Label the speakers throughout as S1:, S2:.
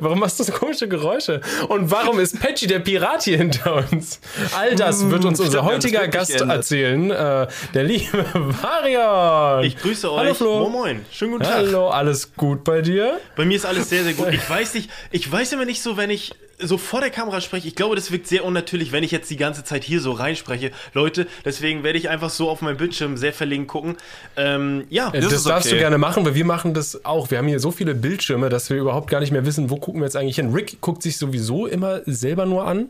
S1: Warum machst du so komische Geräusche? Und warum ist Patchy der Pirat hier hinter uns? All das wird uns unser heutiger Gast erzählen. Äh, der liebe Marion.
S2: Ich grüße
S1: Hallo
S2: euch.
S1: Flo.
S2: Moin, moin. Schönen guten Tag.
S1: Hallo, alles gut bei dir?
S2: Bei mir ist alles sehr, sehr gut. Ich weiß nicht, ich weiß immer nicht so, wenn ich so vor der Kamera spreche. Ich glaube, das wirkt sehr unnatürlich, wenn ich jetzt die ganze Zeit hier so reinspreche. Leute, deswegen werde ich einfach so auf meinem Bildschirm sehr verlegen gucken. Ähm, ja,
S1: Äh, Das,
S3: ist
S1: darfst
S3: okay.
S1: du gerne machen, weil wir machen das auch. Wir haben hier so viele Bildschirme, dass wir überhaupt gar nicht mehr wissen, wo gucken wir jetzt eigentlich hin. Rick guckt sich sowieso immer selber nur an.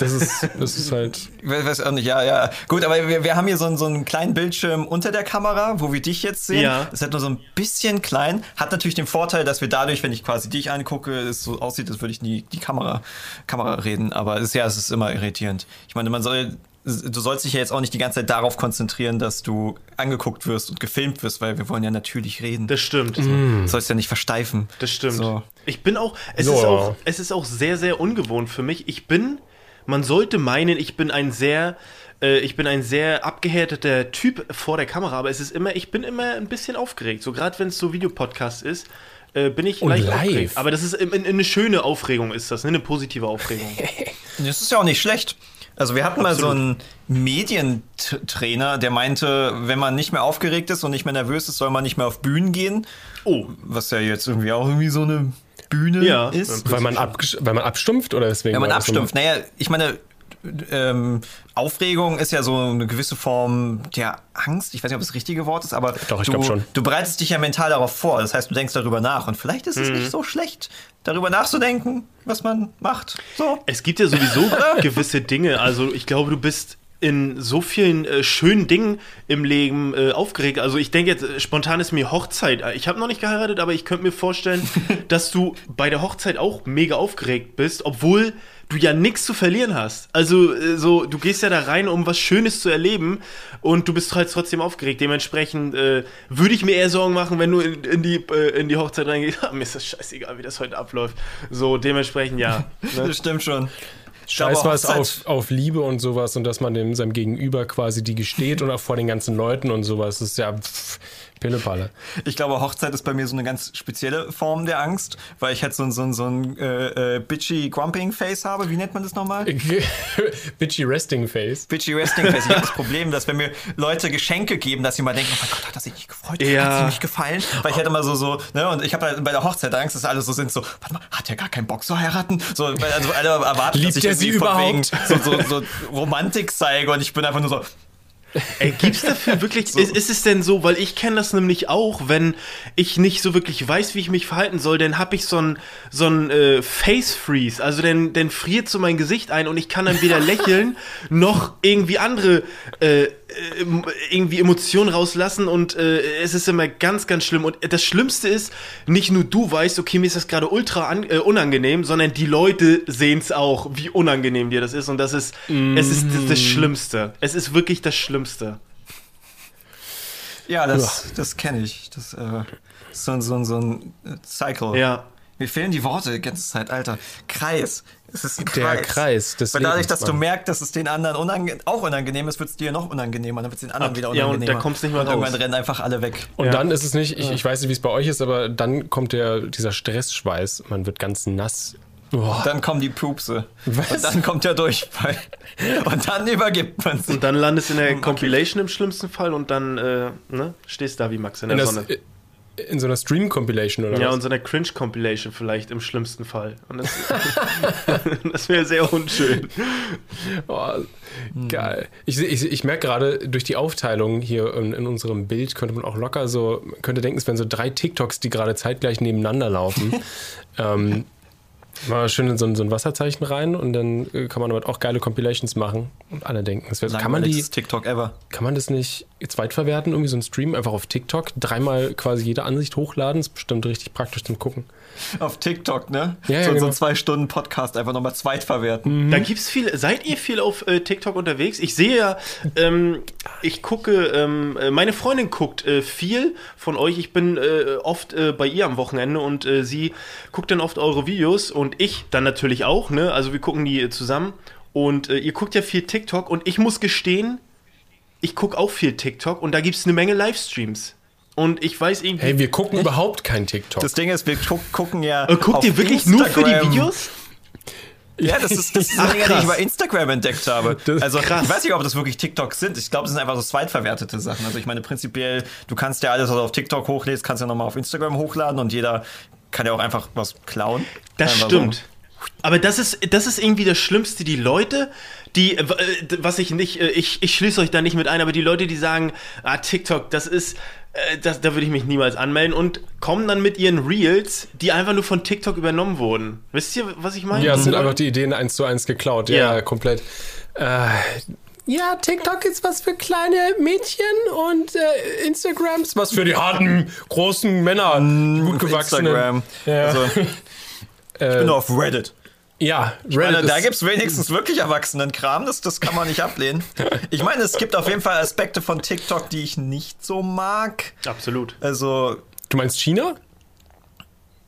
S1: Das ist, das ist halt.
S3: Ich weiß auch nicht, ja, ja. Gut, aber wir, wir haben hier so einen, so einen kleinen Bildschirm unter der Kamera, wo wir dich jetzt sehen.
S2: Ja.
S3: Das ist halt nur so ein bisschen klein. Hat natürlich den Vorteil, dass wir dadurch, wenn ich quasi dich angucke, es so aussieht, als würde ich nie die Kamera, Kamera reden. Aber es ist ja, es ist immer irritierend. Ich meine, man soll. Du sollst dich ja jetzt auch nicht die ganze Zeit darauf konzentrieren, dass du angeguckt wirst und gefilmt wirst, weil wir wollen ja natürlich reden.
S2: das stimmt.
S3: Du sollst ja nicht versteifen.
S2: Das stimmt.
S3: So.
S2: Ich bin auch es,
S1: Ja.
S2: ist auch, es ist auch sehr, sehr ungewohnt für mich. Ich bin, man sollte meinen, ich bin ein sehr, äh, ich bin ein sehr abgehärteter Typ vor der Kamera, aber es ist immer, ich bin immer ein bisschen aufgeregt. So gerade wenn es so Videopodcast ist, äh, bin ich
S1: Und
S2: leicht
S1: live.
S2: aufgeregt. Aber das ist in, in, eine schöne Aufregung ist das, ne? eine positive Aufregung.
S3: Das ist ja auch nicht schlecht. Also wir hatten mal so einen Medientrainer, der meinte, wenn man nicht mehr aufgeregt ist und nicht mehr nervös ist, soll man nicht mehr auf Bühnen gehen.
S2: Oh,
S3: Was ja jetzt irgendwie auch irgendwie so eine Bühne
S2: Ja.
S3: ist.
S1: Weil man, weil man abstumpft oder deswegen?
S3: Wenn man abstumpft. Naja, ich meine, ähm, Aufregung ist ja so eine gewisse Form der Angst. Ich weiß nicht, ob das richtige Wort ist, aber
S1: Doch, ich
S3: du, du bereitest dich ja mental darauf vor. Das heißt, du denkst darüber nach. Und vielleicht ist es
S1: Mhm.
S3: nicht so schlecht, darüber nachzudenken, was man macht. So.
S2: Es gibt ja sowieso gewisse Dinge. Also ich glaube, du bist in so vielen äh, schönen Dingen im Leben äh, aufgeregt. Also ich denke jetzt, äh, spontan ist mir Hochzeit. Ich habe noch nicht geheiratet, aber ich könnte mir vorstellen, dass du bei der Hochzeit auch mega aufgeregt bist, obwohl du ja nichts zu verlieren hast. Also äh, so, du gehst ja da rein, um was Schönes zu erleben und du bist halt trotzdem aufgeregt. Dementsprechend äh, würde ich mir eher Sorgen machen, wenn du in, in, die, äh, in die Hochzeit reingehst. Ah, mir ist das scheißegal, wie das heute abläuft. So, dementsprechend ja. Ne?
S3: Das stimmt schon.
S1: Scheiß was auf, auf Liebe und sowas und dass man dem seinem Gegenüber quasi die gesteht und auch vor den ganzen Leuten und sowas. Das ist ja pff, Pillepalle.
S3: Ich glaube, Hochzeit ist bei mir so eine ganz spezielle Form der Angst, weil ich halt so, ein- so, ein- so ein äh, äh, bitchy Grumping Face habe. Wie nennt man das nochmal?
S1: Bitchy Resting Face.
S3: Bitchy Resting Face. Ich habe das Problem, dass wenn mir Leute Geschenke geben, dass sie mal denken, oh mein Gott, hat das sich nicht gefreut?
S2: Ja.
S3: Hat sie nicht gefallen? Weil ich hätte immer so, so, ne, und ich habe halt bei der Hochzeit Angst, dass alle so sind, so, warte mal, hat der gar keinen Bock zu heiraten? So, weil also alle erwarten,
S1: Liebt
S3: dass ich
S1: sie
S3: irgendwie von
S1: überhaupt?
S3: wegen so, so, so Romantik zeige und ich bin einfach nur so,
S2: Ey, gibt's dafür wirklich, ist, ist es denn so, weil ich kenne das nämlich auch, wenn ich nicht so wirklich weiß, wie ich mich verhalten soll, dann hab ich so ein so ein äh, Face Freeze, also dann, dann friert so mein Gesicht ein und ich kann dann weder lächeln noch irgendwie andere äh, irgendwie Emotionen rauslassen und äh, es ist immer ganz, ganz schlimm und das Schlimmste ist, nicht nur du weißt, okay, mir ist das gerade ultra an, äh, unangenehm, sondern die Leute sehen's auch, wie unangenehm dir das ist und das ist, es ist das, das Schlimmste. Es ist wirklich das Schlimmste.
S3: ja, das, das kenne ich. Das äh, ist so, ein- so, ein- so ein äh, Cycle.
S2: Ja.
S3: Mir fehlen die Worte die ganze Zeit, Alter. Kreis. Es ist ein
S1: Der
S3: Kreis.
S1: Kreis des
S3: Weil dadurch, dass du merkst, dass es den anderen unange auch unangenehm ist, wird es dir noch unangenehmer. Dann wird es den anderen
S2: Ab-
S3: wieder
S2: ja, und
S3: unangenehmer.
S2: da kommst nicht mehr
S3: Und irgendwann
S2: raus.
S3: rennen einfach alle weg.
S1: Und
S2: Ja.
S1: dann ist es nicht, ich, ich weiß nicht, wie es bei euch ist, aber dann kommt der, dieser Stressschweiß. Man wird ganz nass. Boah.
S3: Dann kommen die Pupse.
S1: Was?
S3: Und dann kommt der Durchfall. Und dann übergibt man sich.
S2: Und dann landest du in der Compilation im schlimmsten Fall und dann äh, ne, stehst da wie Max in der
S1: das,
S2: Sonne.
S1: In so einer Stream-Compilation oder
S2: Ja,
S1: was?
S2: und so einer Cringe-Compilation vielleicht im schlimmsten Fall. Und das, das wäre sehr unschön.
S1: Oh, geil. Ich, ich, ich merke gerade, durch die Aufteilung hier in, in unserem Bild könnte man auch locker so, könnte denken, es wären so drei TikToks, die gerade zeitgleich nebeneinander laufen. ähm, mal schön in so ein, so ein Wasserzeichen rein und dann äh, kann man damit auch geile Compilations machen und alle denken, das wär, kann man die,
S3: TikTok ever.
S1: kann man das nicht zweitverwerten, irgendwie so ein Stream einfach auf TikTok, dreimal quasi jede Ansicht hochladen, ist bestimmt richtig praktisch zum Gucken.
S3: Auf TikTok, ne?
S1: Ja, ja,
S3: so,
S1: genau.
S3: so zwei Stunden Podcast einfach nochmal zweitverwerten.
S2: Da gibt's viel. Seid ihr viel auf äh, TikTok unterwegs? Ich sehe ja, ähm, ich gucke, ähm, äh, meine Freundin guckt äh, viel von euch. Ich bin äh, oft äh, bei ihr am Wochenende und äh, sie guckt dann oft eure Videos und ich dann natürlich auch, ne? Also wir gucken die äh, zusammen. Und äh, ihr guckt ja viel TikTok und ich muss gestehen, ich gucke auch viel TikTok und da gibt's eine Menge Livestreams. Und ich weiß irgendwie.
S1: Hey, wir gucken überhaupt kein TikTok.
S3: Das Ding ist, wir gu gucken ja.
S2: Äh, guckt
S3: auf
S2: ihr wirklich nur für die
S3: Instagram.
S2: Videos?
S3: Ja, das ist das,
S2: Ach,
S3: die ich über Instagram entdeckt habe. Also
S2: krass.
S3: ich weiß nicht, ob das wirklich TikToks sind. Ich glaube, das sind einfach so zweitverwertete Sachen. Also ich meine, prinzipiell, du kannst ja alles, was du auf TikTok hochlädst, kannst ja nochmal auf Instagram hochladen und jeder kann ja auch einfach was klauen.
S2: Das
S3: Einfach
S2: stimmt. Aber das ist, das ist irgendwie das Schlimmste. Die Leute, die, äh, was ich nicht, äh, ich, ich schließe euch da nicht mit ein, aber die Leute, die sagen, ah, TikTok, das ist, äh, das, da würde ich mich niemals anmelden und kommen dann mit ihren Reels, die einfach nur von TikTok übernommen wurden. Wisst ihr, was ich meine?
S1: Ja, es sind einfach die Ideen eins zu eins geklaut.
S2: Ja.
S1: Ja, komplett. Äh, ja, TikTok ist was für kleine Mädchen und äh, Instagram ist was für die harten, großen Männer, die gut gewachsenen.
S3: Instagram.
S1: Ja.
S3: Also, ich
S1: Äh,
S3: bin nur auf Reddit.
S1: Ja,
S3: Ich meine, da gibt es wenigstens wirklich Erwachsenen-Kram, das, das kann man nicht ablehnen. Ich meine, es gibt auf jeden Fall Aspekte von TikTok, die ich nicht so mag.
S2: Absolut.
S3: Also,
S1: Du meinst China?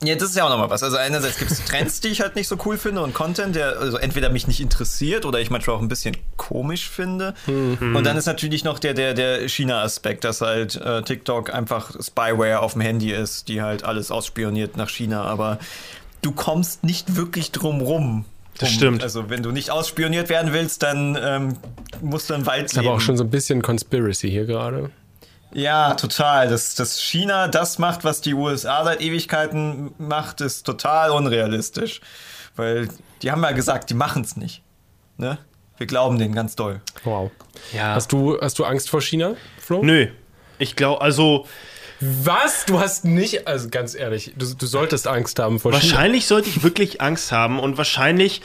S3: Ja, das ist ja auch nochmal was. Also einerseits gibt es Trends, die ich halt nicht so cool finde und Content, der also entweder mich nicht interessiert oder ich manchmal auch ein bisschen komisch finde. Und dann ist natürlich noch der, der, der China-Aspekt, dass halt äh, TikTok einfach Spyware auf dem Handy ist, die halt alles ausspioniert nach China, aber du kommst nicht wirklich drum rum.
S2: Das
S3: Um-
S2: stimmt.
S3: Also wenn du nicht ausspioniert werden willst, dann ähm, musst du im Wald
S1: Ist aber auch schon so ein bisschen Conspiracy hier gerade.
S3: ja, total. Dass, dass China das macht, was die USA seit Ewigkeiten macht, ist total unrealistisch. Weil die haben ja gesagt, die machen es nicht. Ne? Wir glauben denen ganz doll.
S1: Wow.
S2: Ja.
S1: Hast du, hast du Angst vor China, Flo?
S2: Nö. Ich glaube, also
S1: Was? Du hast nicht, also ganz ehrlich, du, du solltest Angst haben vor China.
S2: wahrscheinlich sollte ich wirklich Angst haben und wahrscheinlich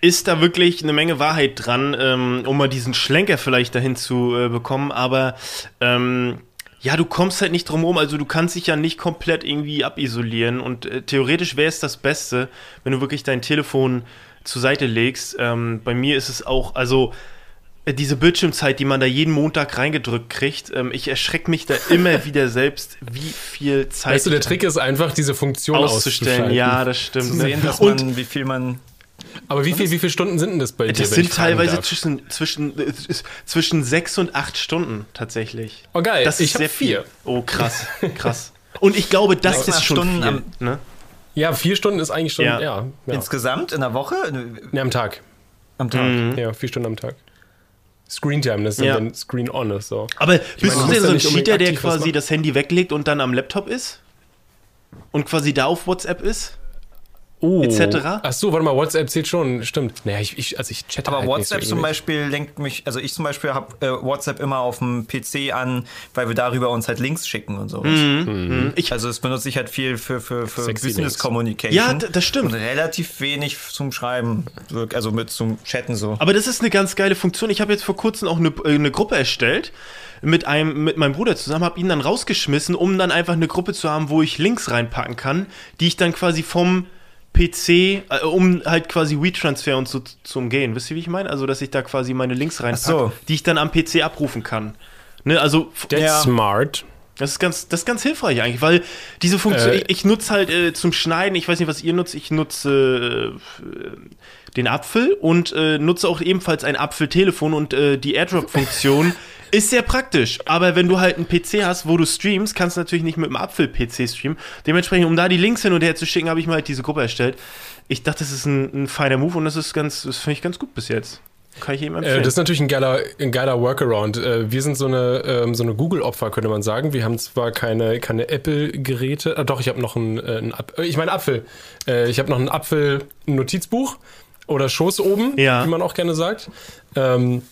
S2: ist da wirklich eine Menge Wahrheit dran, ähm, um mal diesen Schlenker vielleicht dahin zu äh, bekommen. Aber ähm, ja, du kommst halt nicht drum herum. Also du kannst dich ja nicht komplett irgendwie abisolieren. Und äh, theoretisch wäre es das Beste, wenn du wirklich dein Telefon zur Seite legst. Ähm, bei mir ist es auch, also diese Bildschirmzeit, die man da jeden Montag reingedrückt kriegt, ähm, ich erschrecke mich da immer wieder selbst, wie viel Zeit
S1: Weißt du, der Trick ist einfach, diese Funktion
S2: auszustellen.
S1: auszuschalten.
S2: Ja, das stimmt.
S3: Zu
S2: ne?
S3: sehen, dass
S2: Und
S3: man, wie viel man.
S1: Aber wie, viel, wie viele Stunden sind denn das bei dir?
S2: das
S1: wenn ich
S2: sind
S1: fragen
S2: teilweise
S1: darf?
S2: zwischen, zwischen, äh, zwischen sechs und acht Stunden tatsächlich.
S1: Oh, geil.
S2: Das
S1: Ich
S2: ist sehr
S1: vier.
S2: viel. Oh, krass, krass. Und ich glaube, das
S3: Sechs,
S2: ist schon
S3: Stunden
S2: viel.
S3: am-
S2: ne?
S1: Ja, vier Stunden ist eigentlich schon,
S2: Ja.
S1: ja. ja,
S3: Insgesamt in der Woche?
S1: Nee, am Tag.
S3: Am Tag.
S1: Ja, vier Stunden am Tag. Screen Time, das ist
S2: Ja.
S1: dann Screen On ist so.
S2: Aber bist
S1: meine,
S2: du denn so ein Cheater, der quasi das Handy weglegt und dann am Laptop ist? Und quasi da auf WhatsApp ist?
S1: Oh.
S2: etc.?
S1: Ach so, warte mal, WhatsApp zählt schon, stimmt. Naja, ich, ich, also ich chatte
S3: Aber
S1: halt
S3: WhatsApp
S1: nicht so
S3: zum. Beispiel lenkt mich, also ich zum Beispiel habe äh, WhatsApp immer auf dem PC an, weil wir darüber uns halt Links schicken und sowas.
S2: Ich,
S3: Also das benutze ich halt viel für, für, für Business. Communication.
S2: Ja, das stimmt.
S3: Und relativ wenig zum Schreiben, also mit zum Chatten so.
S2: Aber das ist eine ganz geile Funktion. Ich habe jetzt vor kurzem auch eine, äh, eine Gruppe erstellt mit einem mit meinem Bruder zusammen, habe ihn dann rausgeschmissen, um dann einfach eine Gruppe zu haben, wo ich Links reinpacken kann, die ich dann quasi vom PC, äh, um halt quasi WeTransfer und so zu umgehen. Wisst ihr, wie ich meine? Also, dass ich da quasi meine Links reinpacke,
S3: so.
S2: die ich dann am PC abrufen kann. Ne, also
S1: That's
S3: Ja.
S1: smart.
S2: das ist ganz, das ist ganz hilfreich eigentlich, weil diese Funktion,
S1: Äh,
S2: ich, ich nutze halt äh, zum Schneiden, ich weiß nicht, was ihr nutzt, ich nutze äh, den Apfel und äh, nutze auch ebenfalls ein Apfeltelefon und äh, die AirDrop-Funktion ist sehr praktisch. Aber wenn du halt einen PC hast, wo du streamst, kannst du natürlich nicht mit dem Apfel-PC streamen. Dementsprechend, um da die Links hin und her zu schicken, habe ich mir halt diese Gruppe erstellt. Ich dachte, das ist ein, ein feiner Move und das ist ganz, das finde ich ganz gut bis jetzt. Kann ich jedem empfehlen.
S1: Äh, das ist natürlich ein geiler, ein geiler Workaround. Äh, wir sind so eine, ähm, so eine Google-Opfer, könnte man sagen. Wir haben zwar keine, keine Apple-Geräte. Ah, doch, ich habe noch ein, äh, ein Ap- äh, ich meine Apfel. Ich habe noch ein Apfel-Notizbuch oder Schoß oben,
S2: Ja.
S1: wie man auch gerne sagt. Ähm,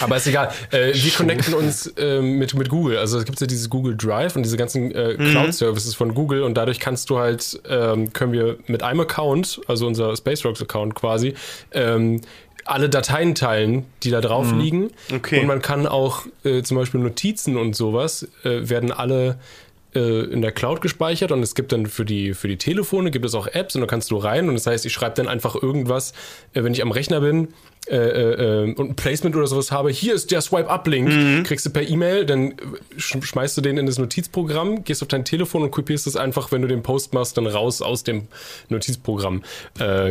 S1: aber ist egal. Äh, wir connecten uns ähm, mit, mit Google. Also es gibt ja dieses Google Drive und diese ganzen äh, Cloud-Services von Google und dadurch kannst du halt, ähm, können wir mit einem Account, also unser Space Rocks Account quasi, ähm, alle Dateien teilen, die da drauf liegen.
S2: Okay.
S1: Und man kann auch äh, zum Beispiel Notizen und sowas, äh, werden alle äh, in der Cloud gespeichert und es gibt dann für die, für die Telefone gibt es auch Apps und da kannst du rein und das heißt, ich schreibe dann einfach irgendwas, äh, wenn ich am Rechner bin äh, äh, äh, und ein Placement oder sowas habe, hier ist der Swipe-Up-Link, kriegst du per E-Mail, dann sch schmeißt du den in das Notizprogramm, gehst auf dein Telefon und kopierst es einfach, wenn du den Post machst, dann raus aus dem Notizprogramm.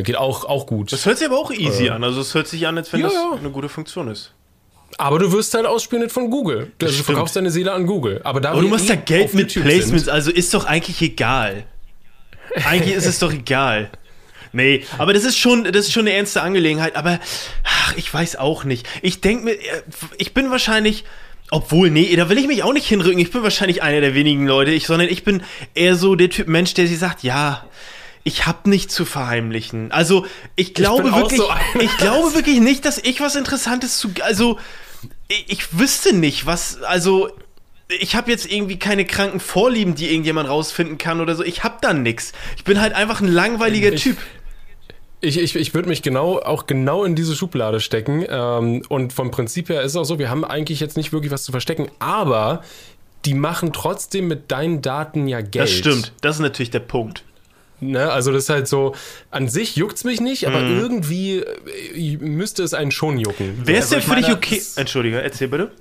S1: Geht auch, auch gut.
S2: das hört sich aber auch easy an. Also es hört sich an, als wenn
S1: ja,
S2: das
S1: ja.
S2: eine gute Funktion ist.
S1: Aber du wirst halt ausspioniert von Google. Also du
S2: stimmt.
S1: verkaufst deine Seele an Google. Aber, da
S2: Aber du machst ja Geld mit
S1: YouTube sind-
S2: Placements, also ist doch eigentlich egal. Eigentlich ist es doch egal. Nee, aber das ist schon, das ist schon eine ernste Angelegenheit. Aber ach, ich weiß auch nicht. Ich denke mir, äh, ich bin wahrscheinlich, obwohl, nee, da will ich mich auch nicht hinrücken. Ich bin wahrscheinlich einer der wenigen Leute, ich, sondern ich bin eher so der Typ Mensch, der sich sagt, ja, ich hab nichts zu verheimlichen. Also ich glaube
S1: auch
S2: wirklich,
S1: so
S2: ich glaube wirklich nicht, dass ich was Interessantes zu, also ich, wüsste nicht, was, also ich habe jetzt irgendwie keine kranken Vorlieben, die irgendjemand rausfinden kann oder so. Ich hab da nix. Ich bin halt einfach ein langweiliger
S1: Ich-
S2: Typ.
S1: Ich, ich, ich würde mich genau auch genau in diese Schublade stecken. Ähm, und vom Prinzip her ist es auch so, wir haben eigentlich jetzt nicht wirklich was zu verstecken, aber die machen trotzdem mit deinen Daten ja Geld.
S2: Das stimmt. Das ist natürlich der Punkt.
S1: Ne? Also das ist halt so, an sich juckt's mich nicht, aber
S2: Mhm.
S1: irgendwie äh, müsste es einen schon jucken.
S2: Wer ist
S3: Also
S2: denn für dich okay?
S3: es-
S2: Entschuldige, erzähl bitte.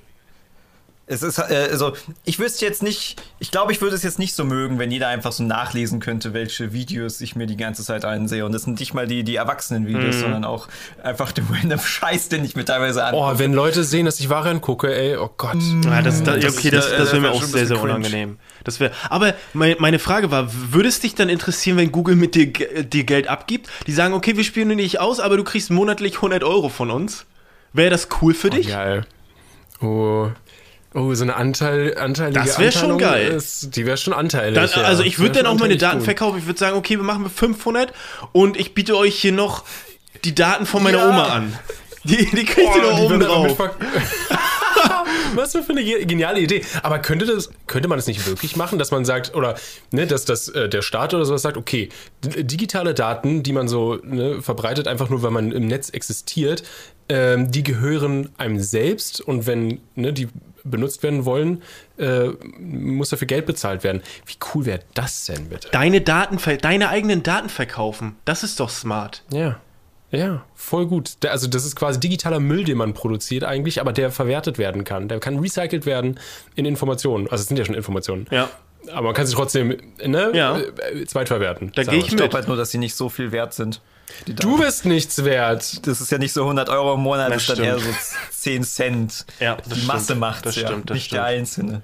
S3: Es ist, äh, also, ich wüsste jetzt nicht, ich glaube, ich würde es jetzt nicht so mögen, wenn jeder einfach so nachlesen könnte, welche Videos ich mir die ganze Zeit ansehe. Und das sind nicht mal die, die Erwachsenen-Videos, sondern auch einfach der random Scheiß, den ich mir teilweise an.
S1: Oh, wenn Leute sehen, dass ich Varian gucke, ey, oh Gott.
S2: Ja, das, das, ja, okay, das,
S3: das-
S2: wäre mir auch sehr, sehr unangenehm. Das wär, aber meine, meine Frage war, würde es dich dann interessieren, wenn Google mit dir, dir Geld abgibt? Die sagen, okay, wir spielen dich aus, aber du kriegst monatlich 100 Euro von uns. Wäre das cool für dich?
S1: Geil. Oh. Oh, so eine Anteil, anteilige
S2: Das wär schon geil.
S1: Ist, die wäre schon anteilig.
S2: Dann, also ich würde dann auch meine Daten
S1: gut.
S2: verkaufen. Ich würde sagen, okay, wir machen 500 und ich biete euch hier noch die Daten von meiner
S3: Ja.
S2: Oma an. Die, die kriegt
S1: Oh,
S2: ihr
S1: die
S2: oben drauf.
S1: Was für eine ge- geniale Idee. Aber könnte, das, könnte man das nicht wirklich machen, dass man sagt, oder ne, dass, dass äh, der Staat oder sowas sagt, okay, digitale Daten, die man so ne, verbreitet, einfach nur, weil man im Netz existiert, ähm, die gehören einem selbst und wenn ne, die benutzt werden wollen, äh, muss dafür Geld bezahlt werden. Wie cool wäre das denn bitte?
S2: Deine Daten, ver- deine eigenen Daten verkaufen. Das ist doch smart.
S1: Ja. Ja, voll gut. Also das ist quasi digitaler Müll, den man produziert eigentlich, aber der verwertet werden kann. Der kann recycelt werden in Informationen. Also es sind ja schon Informationen.
S2: Ja.
S1: Aber man kann sie trotzdem ne,
S2: Ja.
S1: äh, zweitverwerten.
S2: Da gehe ich
S3: Ich glaube
S2: mit.
S3: halt nur, dass sie nicht so viel wert sind. Die
S1: Du bist nichts wert.
S3: Das ist ja nicht so 100 Euro im Monat,
S2: Das
S3: das ist dann eher so 10 Cent.
S2: Ja, das
S3: die
S2: stimmt.
S3: Masse macht
S2: Das
S3: ja,
S2: stimmt, das
S3: nicht der
S2: stimmt.
S3: Einzelne.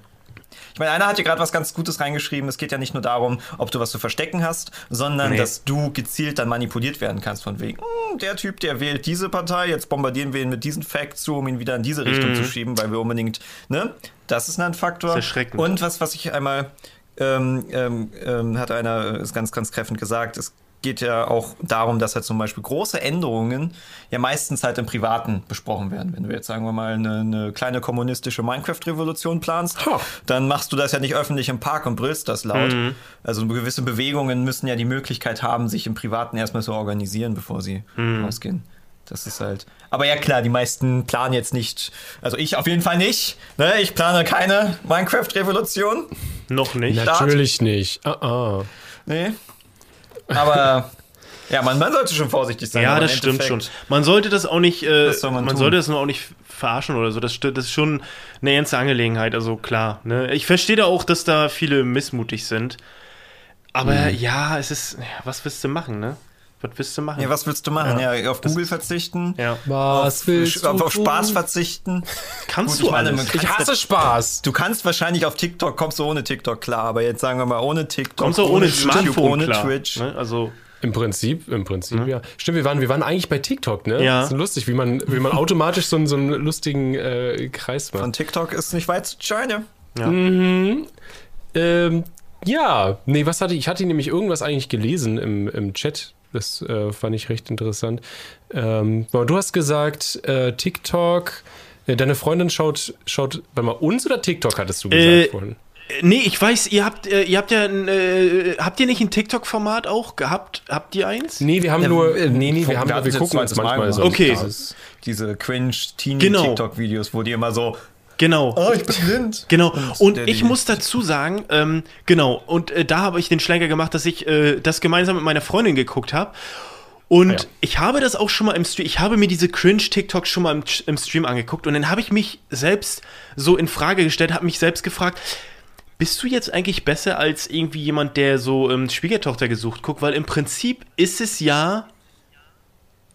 S3: Ich meine, einer hat hier gerade was ganz Gutes reingeschrieben. Es geht ja nicht nur darum, ob du was zu verstecken hast, sondern
S2: Nee.
S3: dass du gezielt dann manipuliert werden kannst von wegen, "Hm, der Typ, der wählt diese Partei, jetzt bombardieren wir ihn mit diesen Facts zu, um ihn wieder in diese Richtung zu schieben, weil wir unbedingt, ne? Das ist ein Faktor.
S2: Das ist erschreckend.
S3: Und was, was ich einmal, ähm, ähm, ähm, hat einer, ist ganz, ganz kräftig gesagt, es geht ja auch darum, dass halt zum Beispiel große Änderungen ja meistens halt im Privaten besprochen werden. Wenn du jetzt, sagen wir mal, eine, eine kleine kommunistische Minecraft-Revolution planst,
S1: Ha.
S3: dann machst du das ja nicht öffentlich im Park und brüllst das laut. Also gewisse Bewegungen müssen ja die Möglichkeit haben, sich im Privaten erstmal zu organisieren, bevor sie rausgehen. Das ist halt. Aber ja klar, die meisten planen jetzt nicht. Also ich auf jeden Fall nicht. Ne? Ich plane keine Minecraft-Revolution.
S2: Noch nicht.
S1: Natürlich nicht. Ah, ah.
S3: Nee. Aber ja, man, man sollte schon vorsichtig sein.
S2: Ja, das
S3: im
S2: stimmt schon. Man sollte das auch nicht, äh,
S3: man
S2: man, sollte das nur auch nicht verarschen oder so. Das, das ist schon eine ernste Angelegenheit, also klar. Ne? Ich verstehe da auch, dass da viele missmutig sind. Aber
S3: Mhm.
S2: ja, es ist, was willst du machen, ne? Was willst du machen?
S3: Ja, was willst du machen? Ja, auf Google verzichten.
S2: Ja.
S1: Was willst
S3: auf,
S1: du
S3: auf Spaß
S1: tun?
S3: verzichten.
S2: Kannst
S3: Gut, ich
S2: du
S3: meine,
S2: alles.
S1: Ich hasse Spaß.
S3: Du kannst wahrscheinlich auf TikTok, kommst du ohne TikTok klar, aber jetzt sagen wir mal ohne TikTok,
S2: Kommst du ohne
S3: YouTube,
S2: Smartphone
S3: ohne
S2: klar.
S3: Twitch.
S2: Ne? Also,
S1: Im Prinzip, im Prinzip, ja. Stimmt, wir waren, wir waren eigentlich bei TikTok, ne?
S2: Ja.
S1: Das ist lustig, wie man, wie man automatisch so einen, so einen lustigen äh, Kreis macht.
S3: Von TikTok ist nicht weit zu China.
S1: Ähm, ja, nee, was hatte ich? Ich hatte nämlich irgendwas eigentlich gelesen im, im Chat. Das äh, fand ich recht interessant. Ähm, aber du hast gesagt, äh, TikTok, äh, deine Freundin schaut, schaut, warte mal, uns oder TikTok hattest du gesagt
S2: Äh,
S1: vorhin?
S2: nee, ich weiß, ihr habt, äh, ihr habt ja, ein, äh, habt ihr nicht ein TikTok-Format auch gehabt? Habt ihr eins?
S1: Nee, wir haben nur, äh, nee, nee, wir, haben, wir gucken uns manchmal so.
S2: Okay.
S3: Dieses, diese cringe
S2: Genau.
S3: Teenie-TikTok-Videos, wo die immer so,
S2: Genau.
S3: oh, ich bin blind.
S2: Genau. Und
S3: der
S2: ich muss dazu sagen, ähm, genau, und äh, da habe ich den Schlenker gemacht, dass ich äh, das gemeinsam mit meiner Freundin geguckt habe. Und
S1: Ah ja.
S2: ich habe das auch schon mal im Stream, ich habe mir diese Cringe-TikToks schon mal im, im Stream angeguckt und dann habe ich mich selbst so in Frage gestellt, habe mich selbst gefragt, bist du jetzt eigentlich besser als irgendwie jemand, der so ähm, Schwiegertochter gesucht guckt? Weil im Prinzip ist es ja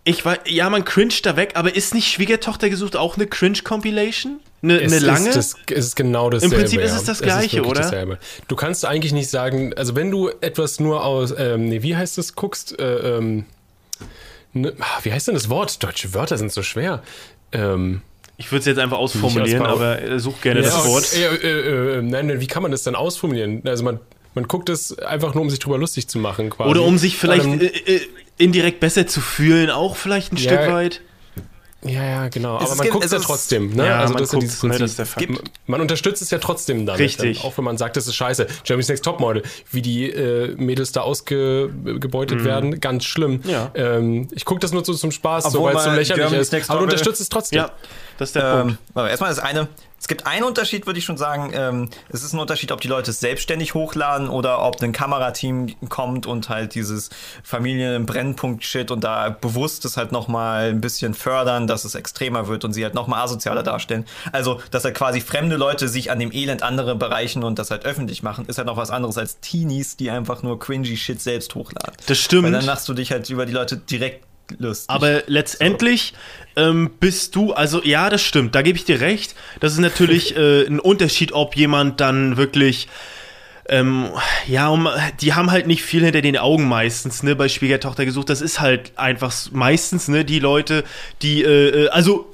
S2: Ich war, ja, man cringe da weg, aber ist nicht Schwiegertochter gesucht auch eine Cringe-Compilation? Eine,
S1: Es
S2: eine lange?
S1: Ist das, es ist genau dasselbe.
S2: Prinzip ist es das Gleiche,
S1: wirklich
S2: oder?
S1: Dasselbe. Du kannst eigentlich nicht sagen, also wenn du etwas nur aus, ähm, nee, wie heißt das, guckst, äh, ähm, ne, ah, wie heißt denn das Wort? Deutsche Wörter sind so schwer. Ähm,
S2: Ich würde es jetzt einfach ausformulieren, aber äh, such gerne das
S1: ja,
S2: Wort.
S1: Äh, äh, nein, wie kann man das dann ausformulieren? Also man, man guckt es einfach nur, um sich drüber lustig zu machen, quasi.
S2: Oder um sich vielleicht äh, äh, indirekt besser zu fühlen, auch vielleicht ein
S1: Ja,
S2: Stück weit.
S1: Ja, ja, genau.
S3: Es
S1: Aber
S3: ist
S1: man guckt
S3: es
S1: ja
S3: ist-
S1: trotzdem. Ne?
S2: Ja,
S1: also
S2: man
S1: das ist ja
S2: guckt,
S1: dieses
S2: ne,
S1: Prinzip.
S2: das ist der Fakt.
S1: Man- unterstützt es ja trotzdem damit.
S2: Richtig.
S1: Dann, auch wenn man sagt, das ist scheiße. Jeremy's Next Topmodel, wie die äh, Mädels da ausgebeutet werden, ganz schlimm.
S2: Mhm. Ja.
S1: Ähm, ich gucke das nur so zum Spaß, so, weil es so lächerlich
S3: Germany's
S1: ist.
S3: Next
S1: Aber du unterstützt es trotzdem.
S2: Ja, das ist der
S3: Ähm,
S2: Punkt.
S3: aber erstmal das eine. Es gibt einen Unterschied, würde ich schon sagen. Ähm, es ist ein Unterschied, ob die Leute es selbstständig hochladen oder ob ein Kamerateam kommt und halt dieses Familien-Brennpunkt-Shit und da bewusst es halt nochmal ein bisschen fördern, dass es extremer wird und sie halt nochmal asozialer darstellen. Also, dass halt quasi fremde Leute sich an dem Elend andere bereichen und das halt öffentlich machen, ist halt noch was anderes als Teenies, die einfach nur cringy Shit selbst hochladen.
S2: Das stimmt.
S3: Weil dann machst du dich halt über die Leute direkt lustig.
S2: Aber letztendlich ähm, bist du, also ja, das stimmt, da gebe ich dir recht. Das ist natürlich äh, ein Unterschied, ob jemand dann wirklich. Ähm, ja, um, die haben halt nicht viel hinter den Augen meistens, ne, bei Schwiegertochter gesucht. Das ist halt einfach meistens, ne, die Leute, die, äh, äh, also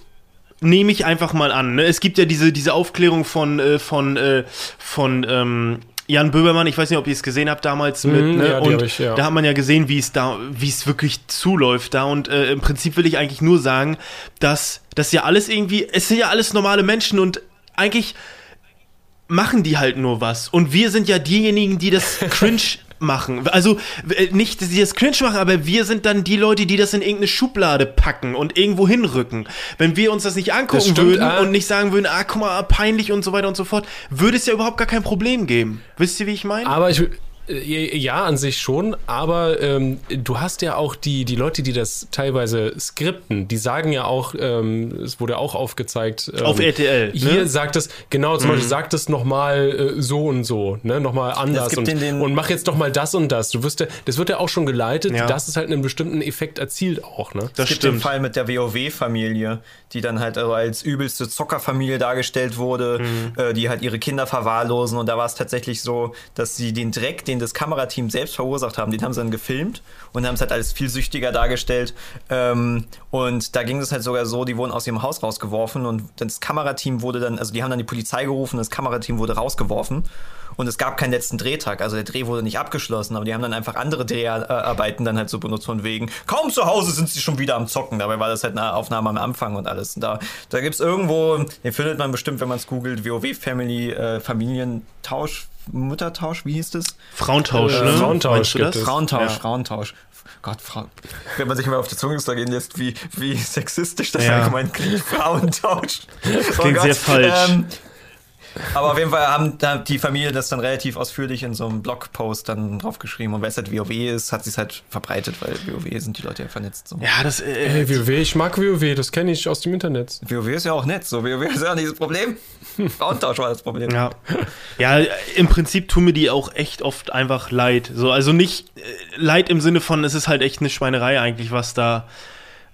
S2: nehme ich einfach mal an. Ne? Es gibt ja diese, diese Aufklärung von, äh, von, äh, von ähm, Jan Böbermann, ich weiß nicht, ob ihr es gesehen habt damals mit,
S1: Mhm,
S2: ne?
S1: ja,
S2: und
S1: ich, ja.
S2: da hat man ja gesehen, wie es da, wie es wirklich zuläuft da. Und äh, im Prinzip will ich eigentlich nur sagen, dass das ja alles irgendwie, es sind ja alles normale Menschen und eigentlich machen die halt nur was. Und wir sind ja diejenigen, die das cringe machen. Also äh, nicht, dass die das cringe machen, aber wir sind dann die Leute, die das in irgendeine Schublade packen und irgendwo hinrücken. Wenn wir uns das nicht angucken
S1: stimmt,
S2: würden
S1: ah.
S2: und nicht sagen würden, ah, guck mal, peinlich und so weiter und so fort, würde es ja überhaupt gar kein Problem geben. Wisst ihr, wie ich meine?
S1: Aber ich, ja, an sich schon, aber ähm, du hast ja auch die, die Leute, die das teilweise skripten, die sagen ja auch, ähm, es wurde auch aufgezeigt. Ähm,
S2: Auf RTL,
S1: Hier
S2: ne?
S1: sagt es, genau, zum Beispiel sagt es nochmal äh, so und so, ne, nochmal anders und,
S3: den- den-
S1: und mach jetzt doch mal das und das. Du wirst ja, das wird ja auch schon geleitet,
S2: Ja.
S1: dass es halt einen bestimmten Effekt erzielt auch, ne?
S2: das
S3: Es gibt den Fall mit der WoW-Familie, die dann halt also als übelste Zockerfamilie dargestellt wurde,
S2: Mhm.
S3: äh, die halt ihre Kinder verwahrlosen. Und da war es tatsächlich so, dass sie den Dreck, den das Kamerateam selbst verursacht haben, den haben sie dann gefilmt und haben es halt alles viel süchtiger dargestellt. Ähm, und da ging es halt sogar so, die wurden aus ihrem Haus rausgeworfen und das Kamerateam wurde dann, also die haben dann die Polizei gerufen, das Kamerateam wurde rausgeworfen. Und es gab keinen letzten Drehtag, also der Dreh wurde nicht abgeschlossen, aber die haben dann einfach andere Dreharbeiten dann halt so benutzt von wegen, kaum zu Hause sind sie schon wieder am Zocken. Dabei war das halt eine Aufnahme am Anfang und alles. Und da, da gibt es irgendwo, den findet man bestimmt, wenn man es googelt, WoW Family, äh, Familientausch, Muttertausch, wie hieß das?
S2: Frauentausch,
S1: Äh,
S2: ne?
S1: Frauentausch
S2: das?
S1: es.
S3: Frauentausch,
S2: Ja.
S3: Frauentausch. Gott, Frau. Wenn man sich mal auf die Zunge gehen lässt, wie, wie sexistisch das
S2: Ja.
S3: allgemein klingt. Frauentausch. Das
S2: klingt sehr falsch.
S3: Aber auf jeden Fall haben da die Familie das dann relativ ausführlich in so einem Blogpost dann draufgeschrieben. Und weil es halt WoW ist, hat sie es halt verbreitet, weil WoW sind die Leute ja vernetzt. So.
S2: Ja, das, äh,
S1: Hey, WoW, ich mag WoW, das kenne ich aus dem Internet.
S3: WoW ist ja auch nett, so WoW ist ja nicht das Problem. Frauentausch war das Problem.
S2: Ja. ja, im Prinzip tun mir die auch echt oft einfach leid. So, also nicht äh, leid im Sinne von, es ist halt echt eine Schweinerei eigentlich, was da,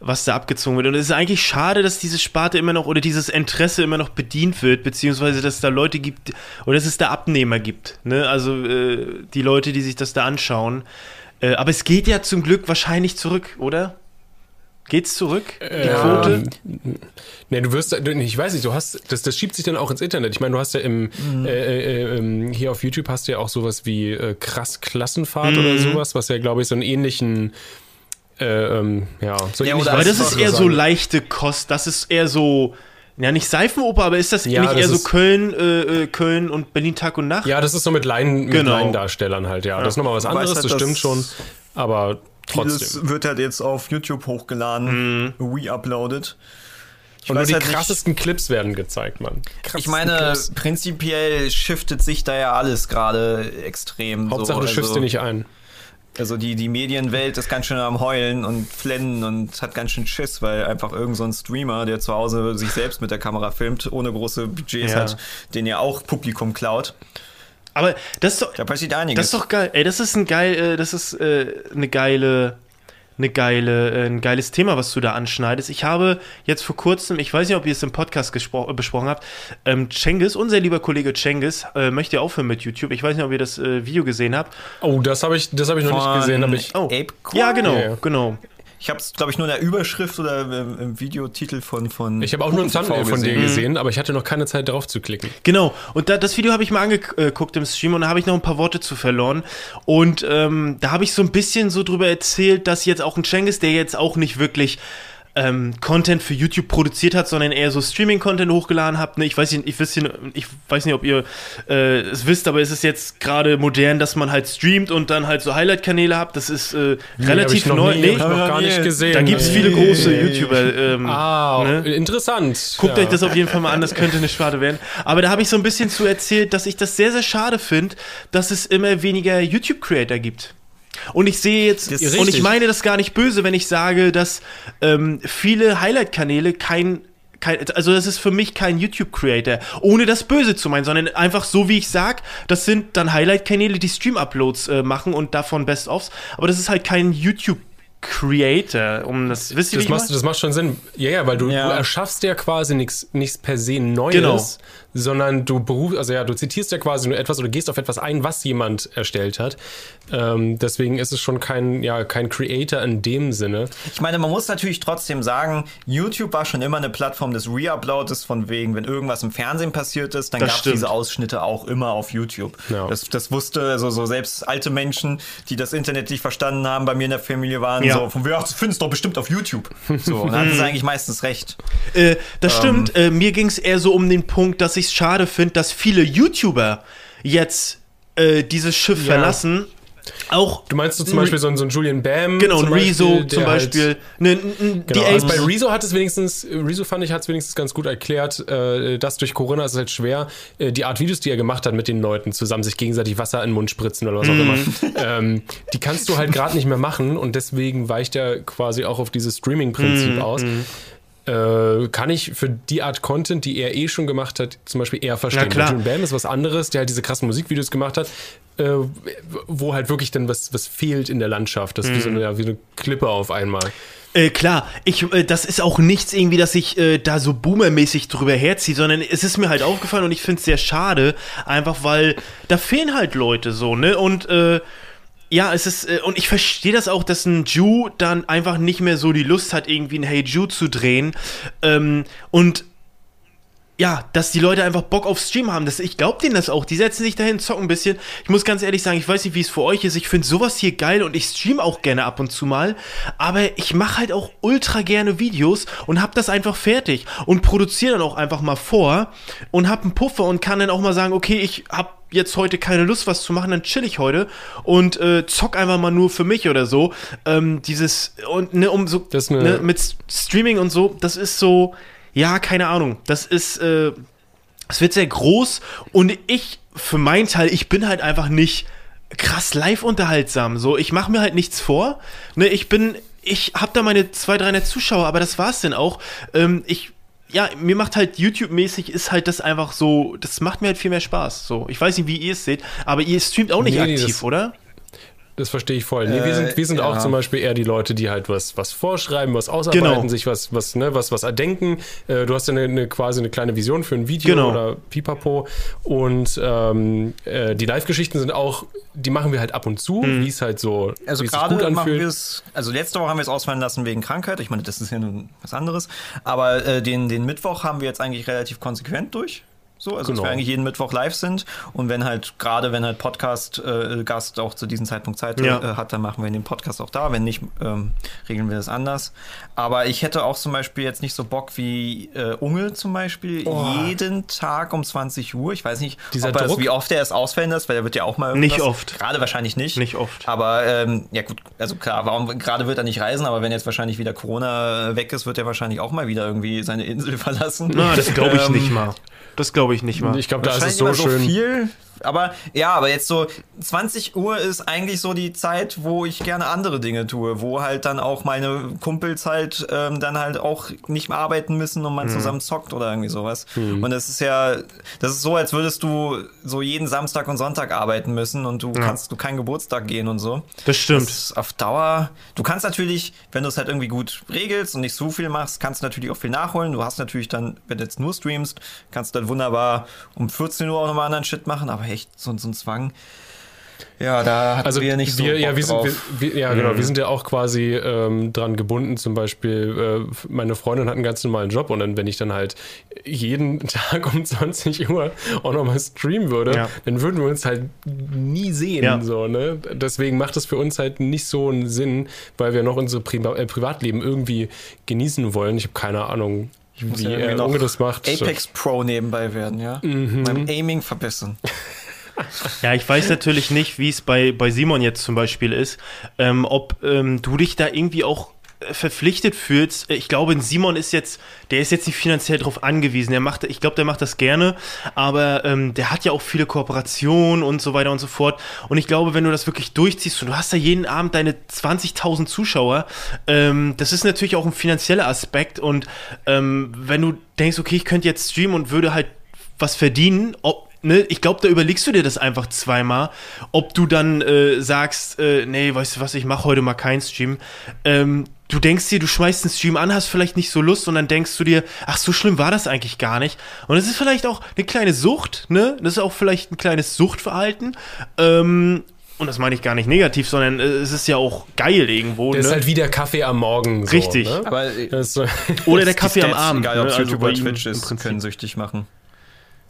S2: was da abgezogen wird. Und es ist eigentlich schade, dass diese Sparte immer noch oder dieses Interesse immer noch bedient wird, beziehungsweise dass es da Leute gibt oder dass es da Abnehmer gibt. Ne? Also äh, die Leute, die sich das da anschauen. Äh, aber es geht ja zum Glück wahrscheinlich zurück, oder? Geht's zurück? Die Quote?
S1: Ne, du wirst, ich weiß nicht, du hast, das, das schiebt sich dann auch ins Internet. Ich meine, du hast ja im,
S2: Mhm.
S1: äh, äh, ähm, hier auf YouTube hast du ja auch sowas wie äh, krass Klassenfahrt
S2: Mhm.
S1: oder sowas, was ja, glaube ich, so einen ähnlichen, äh, ähm, ja, so
S3: Ja,
S2: Aber
S3: Das
S2: das
S3: ist
S2: eher so
S1: sagen.
S2: leichte Kost. Das ist eher so, ja nicht Seifenoper, aber ist das
S1: Ja,
S2: nicht
S1: das
S2: eher so Köln, äh, äh, Köln und Berlin Tag und Nacht?
S1: Ja, das ist so mit Laien, mit
S2: Genau.
S1: Laiendarstellern halt, ja. Das ist nochmal was anderes,
S3: halt
S1: das
S3: das-
S1: stimmt schon. Aber trotzdem.
S3: Vieles wird halt jetzt auf YouTube hochgeladen, re-uploaded. Ich
S1: Und nur die
S3: halt nicht-
S1: krassesten Clips werden gezeigt, Mann.
S3: Ich
S1: Krassesten
S3: meine,
S1: Clips.
S3: prinzipiell shiftet sich da ja alles gerade extrem.
S1: Hauptsache,
S3: so.
S1: du schiffst
S3: also,
S1: dir nicht ein.
S3: Also die, die Medienwelt ist ganz schön am Heulen und flennen und hat ganz schön Schiss, weil einfach irgend so ein Streamer, der zu Hause sich selbst mit der Kamera filmt, ohne große Budgets
S2: Ja.
S3: hat, den ja auch Publikum klaut.
S2: Aber das ist doch,
S3: Da passiert einiges.
S2: das ist doch geil. Ey, das ist ein geil, äh, das ist äh, eine geile eine geile, äh, ein geiles Thema, was du da anschneidest. Ich habe jetzt vor kurzem, ich weiß nicht, ob ihr es im Podcast äh, besprochen habt, ähm, Cengiz, unser lieber Kollege Cengiz, äh, möchte aufhören mit YouTube. Ich weiß nicht, ob ihr das äh, Video gesehen habt.
S1: Oh, das habe ich, hab ich noch nicht gesehen. Ich,
S2: oh.
S3: Ape
S2: ja, genau, ja. genau.
S3: Ich habe es, glaube ich, nur in der Überschrift oder im, im Videotitel von von.
S1: Ich habe auch nur ein Thumbnail von dir gesehen, aber ich hatte noch keine Zeit drauf zu klicken.
S2: Genau. Und da, das Video habe ich mal angeguckt im Stream und da habe ich noch ein paar Worte zu verloren. Und ähm, da habe ich so ein bisschen so drüber erzählt, dass jetzt auch ein Cengiz, der jetzt auch nicht wirklich ähm, Content für YouTube produziert hat, sondern eher so Streaming-Content hochgeladen habt. Ne? Ich, weiß nicht, ich, weiß nicht, ich weiß nicht, ob ihr äh, es wisst, aber es ist jetzt gerade modern, dass man halt streamt und dann halt so Highlight-Kanäle habt. Das ist äh, relativ
S1: nee,
S2: neu.
S1: Nie, nee, ich noch gar nicht gesehen.
S2: Da gibt es viele große YouTuber. Ähm,
S1: ah, ne? interessant.
S2: Guckt ja. euch das auf jeden Fall mal an, das könnte eine Schade werden. Aber da habe ich so ein bisschen zu erzählt, dass ich das sehr, sehr schade finde, dass es immer weniger YouTube-Creator gibt. Und ich sehe jetzt, das und ich meine das gar nicht böse, wenn ich sage, dass ähm, viele Highlight-Kanäle kein kein, also das ist für mich kein YouTube-Creator, ohne das Böse zu meinen, sondern einfach so, wie ich sag, das sind dann Highlight-Kanäle, die Stream-Uploads äh, machen und davon Best-ofs, aber das ist halt kein YouTube Creator, um das wisst ihr
S1: das, machst, das macht schon Sinn. Ja, ja, weil du, ja. du erschaffst ja quasi nichts per se Neues, genau. Sondern du beruf, also ja, du zitierst ja quasi nur etwas oder gehst auf etwas ein, was jemand erstellt hat. Ähm, deswegen ist es schon kein, ja, kein Creator in dem Sinne.
S3: Ich meine, man muss natürlich trotzdem sagen, YouTube war schon immer eine Plattform des Reuploads, von wegen, wenn irgendwas im Fernsehen passiert ist, dann gab es diese Ausschnitte auch immer auf YouTube. Ja. Das, das wusste also so selbst alte Menschen, die das Internet nicht verstanden haben, bei mir in der Familie waren ja. so, von ach, du findest doch bestimmt auf YouTube. So, und dann hat es eigentlich meistens recht.
S2: Äh, das ähm, stimmt. Äh, mir ging es eher so um den Punkt, dass ich es schade finde, dass viele YouTuber jetzt äh, dieses Schiff ja. verlassen auch
S1: du meinst du zum Beispiel so, so einen Julian Bam?
S2: Genau, ein Rezo zum Beispiel. Halt,
S1: ne, ne, genau, also bei Rezo hat es wenigstens, Rezo fand ich, hat es wenigstens ganz gut erklärt, äh, dass durch Corona ist es halt schwer, äh, die Art Videos, die er gemacht hat mit den Leuten zusammen, sich gegenseitig Wasser in den Mund spritzen oder was auch mm. immer, ähm, die kannst du halt gerade nicht mehr machen und deswegen weicht er quasi auch auf dieses Streaming-Prinzip mm, aus. Mm äh, kann ich für die Art Content, die er eh schon gemacht hat, zum Beispiel eher verstehen. Ja, klar. June Bam ist was anderes, der halt diese krassen Musikvideos gemacht hat, äh, wo halt wirklich dann was, was fehlt in der Landschaft. Das ist mhm. wie, so eine, ja, wie eine Klippe auf einmal.
S2: Äh, klar, ich, äh, das ist auch nichts irgendwie, dass ich äh, da so boomermäßig drüber herziehe, sondern es ist mir halt aufgefallen und ich finde es sehr schade, einfach weil da fehlen halt Leute so, ne? Und äh, ja, es ist, äh, und ich verstehe das auch, dass ein Jew dann einfach nicht mehr so die Lust hat, irgendwie ein Hey Jew zu drehen. Ähm, und ja, dass die Leute einfach Bock auf Stream haben. Das, ich glaube denen das auch. Die setzen sich dahin, zocken ein bisschen. Ich muss ganz ehrlich sagen, ich weiß nicht, wie es für euch ist. Ich finde sowas hier geil und ich stream auch gerne ab und zu mal. Aber ich mache halt auch ultra gerne Videos und hab das einfach fertig und produziere dann auch einfach mal vor und hab einen Puffer und kann dann auch mal sagen, okay, ich hab jetzt heute keine Lust, was zu machen, dann chill ich heute und äh, zock einfach mal nur für mich oder so. Ähm, dieses und ne, um so ne, mit Streaming und so, das ist so ja, keine Ahnung. Das ist, äh, es wird sehr groß und ich, für meinen Teil, ich bin halt einfach nicht krass live unterhaltsam. So, ich mache mir halt nichts vor. Ne, ich bin, ich habe da meine 200, 300 Zuschauer, aber das war's denn auch. Ähm, ich ja, mir macht halt YouTube-mäßig ist halt das einfach so, das macht mir halt viel mehr Spaß. So, ich weiß nicht, wie ihr es seht, aber ihr streamt auch nicht nee, aktiv, oder?
S1: Das verstehe ich voll. Nee, wir sind, wir sind äh, ja. auch zum Beispiel eher die Leute, die halt was, was vorschreiben, was ausarbeiten, genau. sich was, was, ne, was, was erdenken. Äh, du hast ja eine, eine, quasi eine kleine Vision für ein Video genau. oder Pipapo. Und ähm, äh, die Live-Geschichten sind auch, die machen wir halt ab und zu, mhm. wie es halt so
S3: also gerade gut machen wir es, also letzte Woche haben wir es ausfallen lassen wegen Krankheit. Ich meine, das ist ja nun was anderes. Aber äh, den, den Mittwoch haben wir jetzt eigentlich relativ konsequent durch. So, also genau. dass wir eigentlich jeden Mittwoch live sind. Und wenn halt, gerade wenn halt Podcast-Gast äh, auch zu diesem Zeitpunkt Zeit ja. äh, hat, dann machen wir den Podcast auch da. Wenn nicht, ähm, regeln wir das anders. Aber ich hätte auch zum Beispiel jetzt nicht so Bock wie äh, Unge zum Beispiel, oh. jeden Tag um 20 Uhr. Ich weiß nicht,
S1: Dieser Druck?
S3: Das, wie oft er es ausfällen lässt, weil er wird ja auch mal
S2: irgendwas. Nicht oft.
S3: Gerade wahrscheinlich nicht.
S2: Nicht oft.
S3: Aber ähm, ja gut, also klar, warum gerade wird er nicht reisen, aber wenn jetzt wahrscheinlich wieder Corona weg ist, wird er wahrscheinlich auch mal wieder irgendwie seine Insel verlassen.
S2: Na, das glaube ich ähm, nicht mal. Das glaube ich nicht mal.
S1: Ich glaube, da ist es so schön.
S3: So viel Aber ja, aber jetzt so 20 Uhr ist eigentlich so die Zeit, wo ich gerne andere Dinge tue, wo halt dann auch meine Kumpels halt ähm, dann halt auch nicht mehr arbeiten müssen und man mhm. zusammen zockt oder irgendwie sowas. Mhm. Und das ist ja, das ist so, als würdest du so jeden Samstag und Sonntag arbeiten müssen und du ja. kannst du keinen Geburtstag gehen und so.
S2: Das stimmt. Das
S3: auf Dauer. Du kannst natürlich, wenn du es halt irgendwie gut regelst und nicht so viel machst, kannst du natürlich auch viel nachholen. Du hast natürlich dann, wenn du jetzt nur streamst, kannst du dann wunderbar um 14 Uhr auch nochmal anderen Shit machen, aber echt so, so ein Zwang. Ja, da hatten also wir nicht so.
S1: Wir, ja, wir sind, wir, wir, ja, genau. Mhm. Wir sind ja auch quasi ähm, dran gebunden. Zum Beispiel, äh, meine Freundin hat einen ganz normalen Job und dann, wenn ich dann halt jeden Tag um 20 Uhr auch nochmal streamen würde, ja. dann würden wir uns halt nie sehen. Ja. So, ne? Deswegen macht es für uns halt nicht so einen Sinn, weil wir noch unser Pri äh, Privatleben irgendwie genießen wollen. Ich habe keine Ahnung, wie er das macht.
S3: Apex Pro nebenbei werden, ja? Mhm. Beim Aiming verbessern.
S2: Ja, ich weiß natürlich nicht, wie es bei, bei Simon jetzt zum Beispiel ist, ähm, ob ähm, du dich da irgendwie auch äh, verpflichtet fühlst. Ich glaube, Simon ist jetzt, der ist jetzt nicht finanziell darauf angewiesen. Er macht, ich glaube, der macht das gerne, aber ähm, der hat ja auch viele Kooperationen und so weiter und so fort. Und ich glaube, wenn du das wirklich durchziehst und du hast da jeden Abend deine 20.000 Zuschauer, ähm, das ist natürlich auch ein finanzieller Aspekt. Und ähm, wenn du denkst, okay, ich könnte jetzt streamen und würde halt was verdienen, ob, ne, ich glaube, da überlegst du dir das einfach zweimal, ob du dann äh, sagst, äh, nee, weißt du was, ich mache heute mal keinen Stream. Ähm, du denkst dir, du schmeißt einen Stream an, hast vielleicht nicht so Lust und dann denkst du dir, ach, so schlimm war das eigentlich gar nicht. Und es ist vielleicht auch eine kleine Sucht, ne? Das ist auch vielleicht ein kleines Suchtverhalten. Ähm, und das meine ich gar nicht negativ, sondern äh, es ist ja auch geil irgendwo.
S1: Das ne? ist halt wie der Kaffee am Morgen.
S2: So, Richtig.
S1: Ne?
S2: Aber, Oder der Kaffee am Abend.
S3: Egal, ob ne? YouTube also oder Twitch ist, können süchtig machen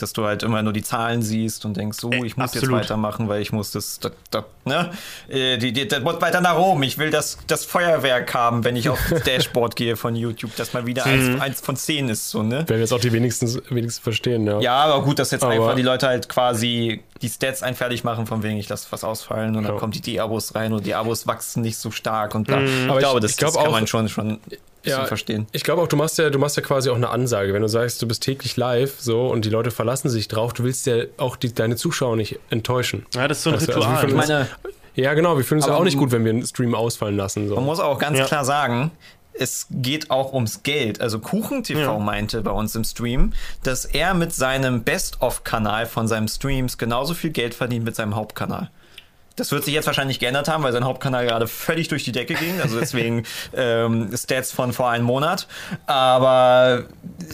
S3: dass du halt immer nur die Zahlen siehst und denkst, so, ich muss Absolut. jetzt weitermachen, weil ich muss das, das, das ne, äh, die, die, das muss weiter nach oben. Ich will das, das Feuerwerk haben, wenn ich auf das Dashboard gehe von YouTube, dass mal wieder eins, mhm. eins von zehn ist, so, ne?
S1: Werden jetzt auch die wenigsten, wenigsten verstehen, ja.
S3: Ja, aber gut, dass jetzt aber einfach die Leute halt quasi die Stats einfertig machen, von wegen ich lasse was ausfallen und dann ja. kommen die D-Abos rein und die Abos wachsen nicht so stark und bla. Mhm.
S1: Aber ich glaube, das, ich glaub das kann
S3: auch, man schon, schon ja, verstehen.
S1: Ich glaube auch, du machst ja, du machst ja quasi auch eine Ansage. Wenn du sagst, du bist täglich live so und die Leute verlassen sich drauf, du willst ja auch die, deine Zuschauer nicht enttäuschen.
S2: Ja, das ist so ein also, Ritual. Also
S1: ich meine, ja, genau, wir fühlen es ja auch nicht gut, wenn wir einen Stream ausfallen lassen. So.
S3: Man muss auch ganz ja. klar sagen, es geht auch ums Geld. Also KuchenTV ja. meinte bei uns im Stream, dass er mit seinem Best-of-Kanal von seinem Streams genauso viel Geld verdient mit seinem Hauptkanal. Das wird sich jetzt wahrscheinlich geändert haben, weil sein Hauptkanal gerade völlig durch die Decke ging. Also deswegen ähm, Stats von vor einem Monat. Aber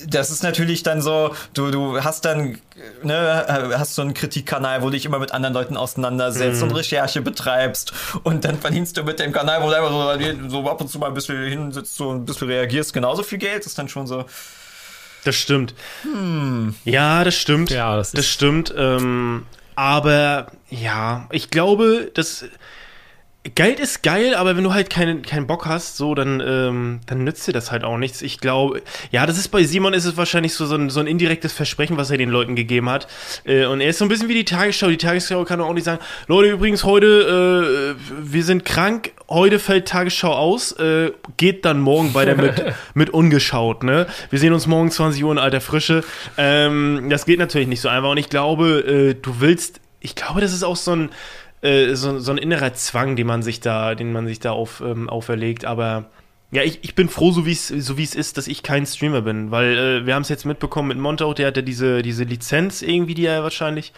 S3: das ist natürlich dann so, du, du hast dann, ne, hast so einen Kritikkanal, wo du dich immer mit anderen Leuten auseinandersetzt mhm. und Recherche betreibst. Und dann verdienst du mit dem Kanal, wo du einfach so, so ab und zu mal ein bisschen hinsitzt, so ein bisschen reagierst, genauso viel Geld. Das ist dann schon so.
S2: Das stimmt. Hm. Ja, das stimmt. Ja, das, das stimmt. Ähm, aber ja, ich glaube, dass Geld ist geil, aber wenn du halt keinen keinen Bock hast, so, dann, ähm, dann nützt dir das halt auch nichts. Ich glaube, ja, das ist bei Simon ist es wahrscheinlich so, so, ein, so ein indirektes Versprechen, was er den Leuten gegeben hat. Äh, und er ist so ein bisschen wie die Tagesschau. Die Tagesschau kann auch nicht sagen, Leute, übrigens heute, äh, wir sind krank, heute fällt Tagesschau aus, äh, geht dann morgen weiter mit, mit ungeschaut, ne? Wir sehen uns morgen 20 Uhr in alter Frische. Ähm, das geht natürlich nicht so einfach. Und ich glaube, äh, du willst, ich glaube, das ist auch so ein, äh, so, so ein innerer Zwang, den man sich da, den man sich da auf, ähm, auferlegt. Aber ja, ich, ich bin froh, so wie es so es ist, dass ich kein Streamer bin, weil äh, wir haben es jetzt mitbekommen mit Monte der hat ja diese, diese Lizenz irgendwie, die er wahrscheinlich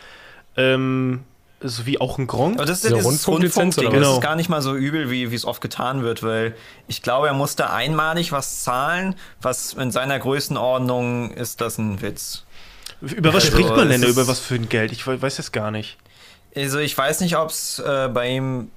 S2: ähm, so wie auch ein Gronk.
S3: Aber das ist ja dieses Rundfunkding. Rundfunk genau. Das ist gar nicht mal so übel, wie es oft getan wird, weil ich glaube, er musste einmalig was zahlen, was in seiner Größenordnung ist das ein Witz.
S2: Über was also, spricht man denn? Über was für ein Geld? Ich weiß es gar nicht.
S3: Also ich weiß nicht, ob es äh, bei ihm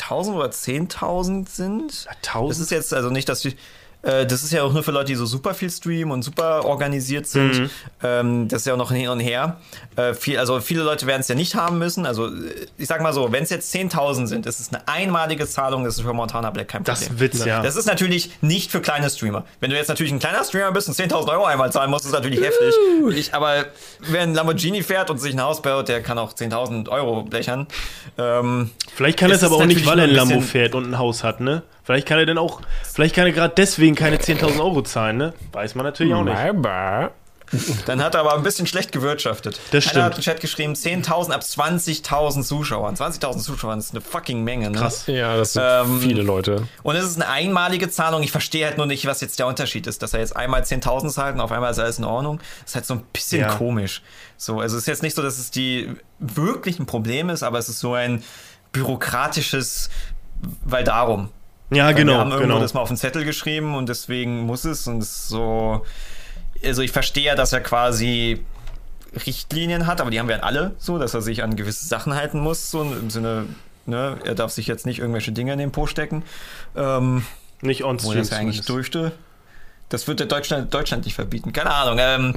S3: 1000 oder 10.000 sind. 1000? Das ist jetzt also nicht, dass die äh, das ist ja auch nur für Leute, die so super viel streamen und super organisiert sind. Mhm. Ähm, das ist ja auch noch hin und her. Äh, viel, also viele Leute werden es ja nicht haben müssen. Also ich sag mal so, wenn es jetzt 10.000 sind, ist es eine einmalige Zahlung, das ist für Montana Black kein
S2: Problem. Das Witz, ja.
S3: Das ist natürlich nicht für kleine Streamer. Wenn du jetzt natürlich ein kleiner Streamer bist und 10.000 Euro einmal zahlen musst, ist natürlich heftig. Ich, aber wer ein Lamborghini fährt und sich ein Haus baut, der kann auch 10.000 Euro blechern.
S2: Ähm, Vielleicht kann er es aber auch nicht, weil er ein Lambo fährt und ein Haus hat, ne? Vielleicht kann er denn auch, vielleicht kann er gerade deswegen keine 10.000 Euro zahlen, ne? Weiß man natürlich auch nicht.
S3: Dann hat er aber ein bisschen schlecht gewirtschaftet.
S2: Das
S3: Einer
S2: stimmt.
S3: hat im Chat geschrieben, 10.000 ab 20.000 Zuschauern. 20.000 Zuschauern ist eine fucking Menge. Ne?
S2: Krass.
S1: Ja, das sind
S3: Ähm,
S1: viele Leute.
S3: Und es ist eine einmalige Zahlung. Ich verstehe halt nur nicht, was jetzt der Unterschied ist, dass er jetzt einmal 10.000 zahlt und auf einmal ist alles in Ordnung. Das ist halt so ein bisschen
S2: Ja.
S3: komisch. So, also es ist jetzt nicht so, dass es die wirklichen Probleme ist, aber es ist so ein bürokratisches, weil darum.
S2: Ja,
S3: Weil
S2: genau,
S3: Wir haben irgendwo
S2: genau.
S3: das mal auf den Zettel geschrieben und deswegen muss es und es ist so. Also ich verstehe ja, dass er quasi Richtlinien hat, aber die haben wir alle so, dass er sich an gewisse Sachen halten muss, so im Sinne, ne, er darf sich jetzt nicht irgendwelche Dinge in den Po stecken. Ähm,
S2: Nicht on
S3: wo
S2: stream.
S3: das ja eigentlich dürfte. Das wird der Deutschland, Deutschland nicht verbieten. Keine Ahnung. Ähm,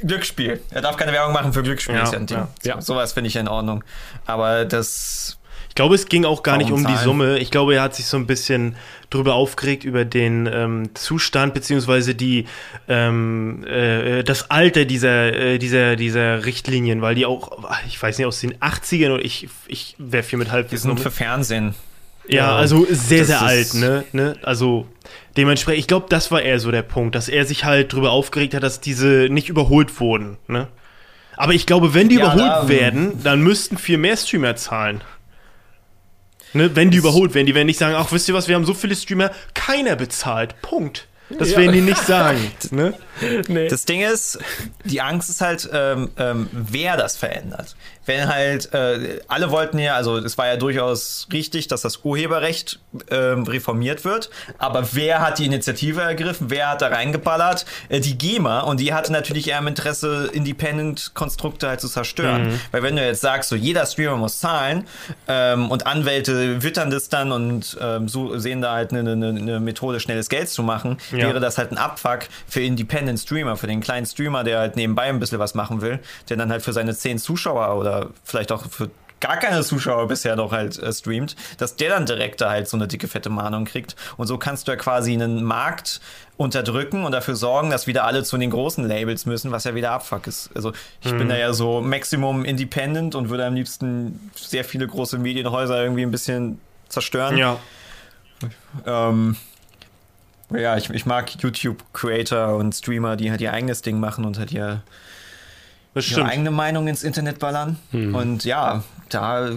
S3: Glücksspiel. Er darf keine Werbung machen für Glücksspiel.
S2: Ja,
S3: ja
S2: ja.
S3: So,
S1: Ja.
S3: Sowas finde ich in Ordnung. Aber das.
S2: Ich glaube, es ging auch gar nicht
S3: Warum
S2: um die
S3: zahlen?
S2: Summe. Ich glaube, er hat sich so ein bisschen drüber aufgeregt über den ähm, Zustand beziehungsweise die ähm, äh, das Alter dieser äh, dieser dieser Richtlinien, weil die auch, ich weiß nicht, aus den 80ern oder ich ich werfe hier mit
S3: Die
S2: Halbwissen um.
S3: sind für Fernsehen.
S2: Ja, also sehr, sehr alt, ne? ne? Also dementsprechend, ich glaube, das war eher so der Punkt, dass er sich halt drüber aufgeregt hat, dass diese nicht überholt wurden, ne? Aber ich glaube, wenn die
S3: Ja,
S2: überholt
S3: da-
S2: werden, dann müssten viel mehr Streamer zahlen. Ne? Wenn die überholt werden, die werden nicht sagen, ach, wisst ihr was, wir haben so viele Streamer, keiner bezahlt. Punkt. Das
S1: Ja.
S2: werden die nicht sagen. ne?
S1: Nee.
S3: Das Ding ist, die Angst ist halt, ähm, ähm, wer das verändert. Wenn halt, äh, alle wollten ja, also es war ja durchaus richtig, dass das Urheberrecht ähm, reformiert wird, aber wer hat die Initiative ergriffen, wer hat da reingeballert? Äh, die GEMA und die hatte natürlich eher im Interesse, Independent-Konstrukte halt zu zerstören. Weil wenn du jetzt sagst, so jeder Streamer muss zahlen ähm, und Anwälte wittern das dann und ähm, so sehen da halt eine, eine, eine Methode, schnelles Geld zu machen,
S2: Ja.
S3: wäre das halt ein Abfuck für Independent Streamer, für den kleinen Streamer, der halt nebenbei ein bisschen was machen will, der dann halt für seine 10 Zuschauer oder vielleicht auch für gar keine Zuschauer bisher noch halt äh, streamt, dass der dann direkt da halt so eine dicke fette Mahnung kriegt. Und so kannst du ja quasi einen Markt unterdrücken und dafür sorgen, dass wieder alle zu den großen Labels müssen, was ja wieder Abfuck ist. Also ich bin da ja so Maximum Independent und würde am liebsten sehr viele große Medienhäuser irgendwie ein bisschen zerstören.
S2: Ja.
S3: Ähm, ja, ich, ich mag YouTube-Creator und Streamer, die halt ihr eigenes Ding machen und halt ihr,
S2: Das
S3: ihre eigene Meinung ins Internet ballern. Und ja, da,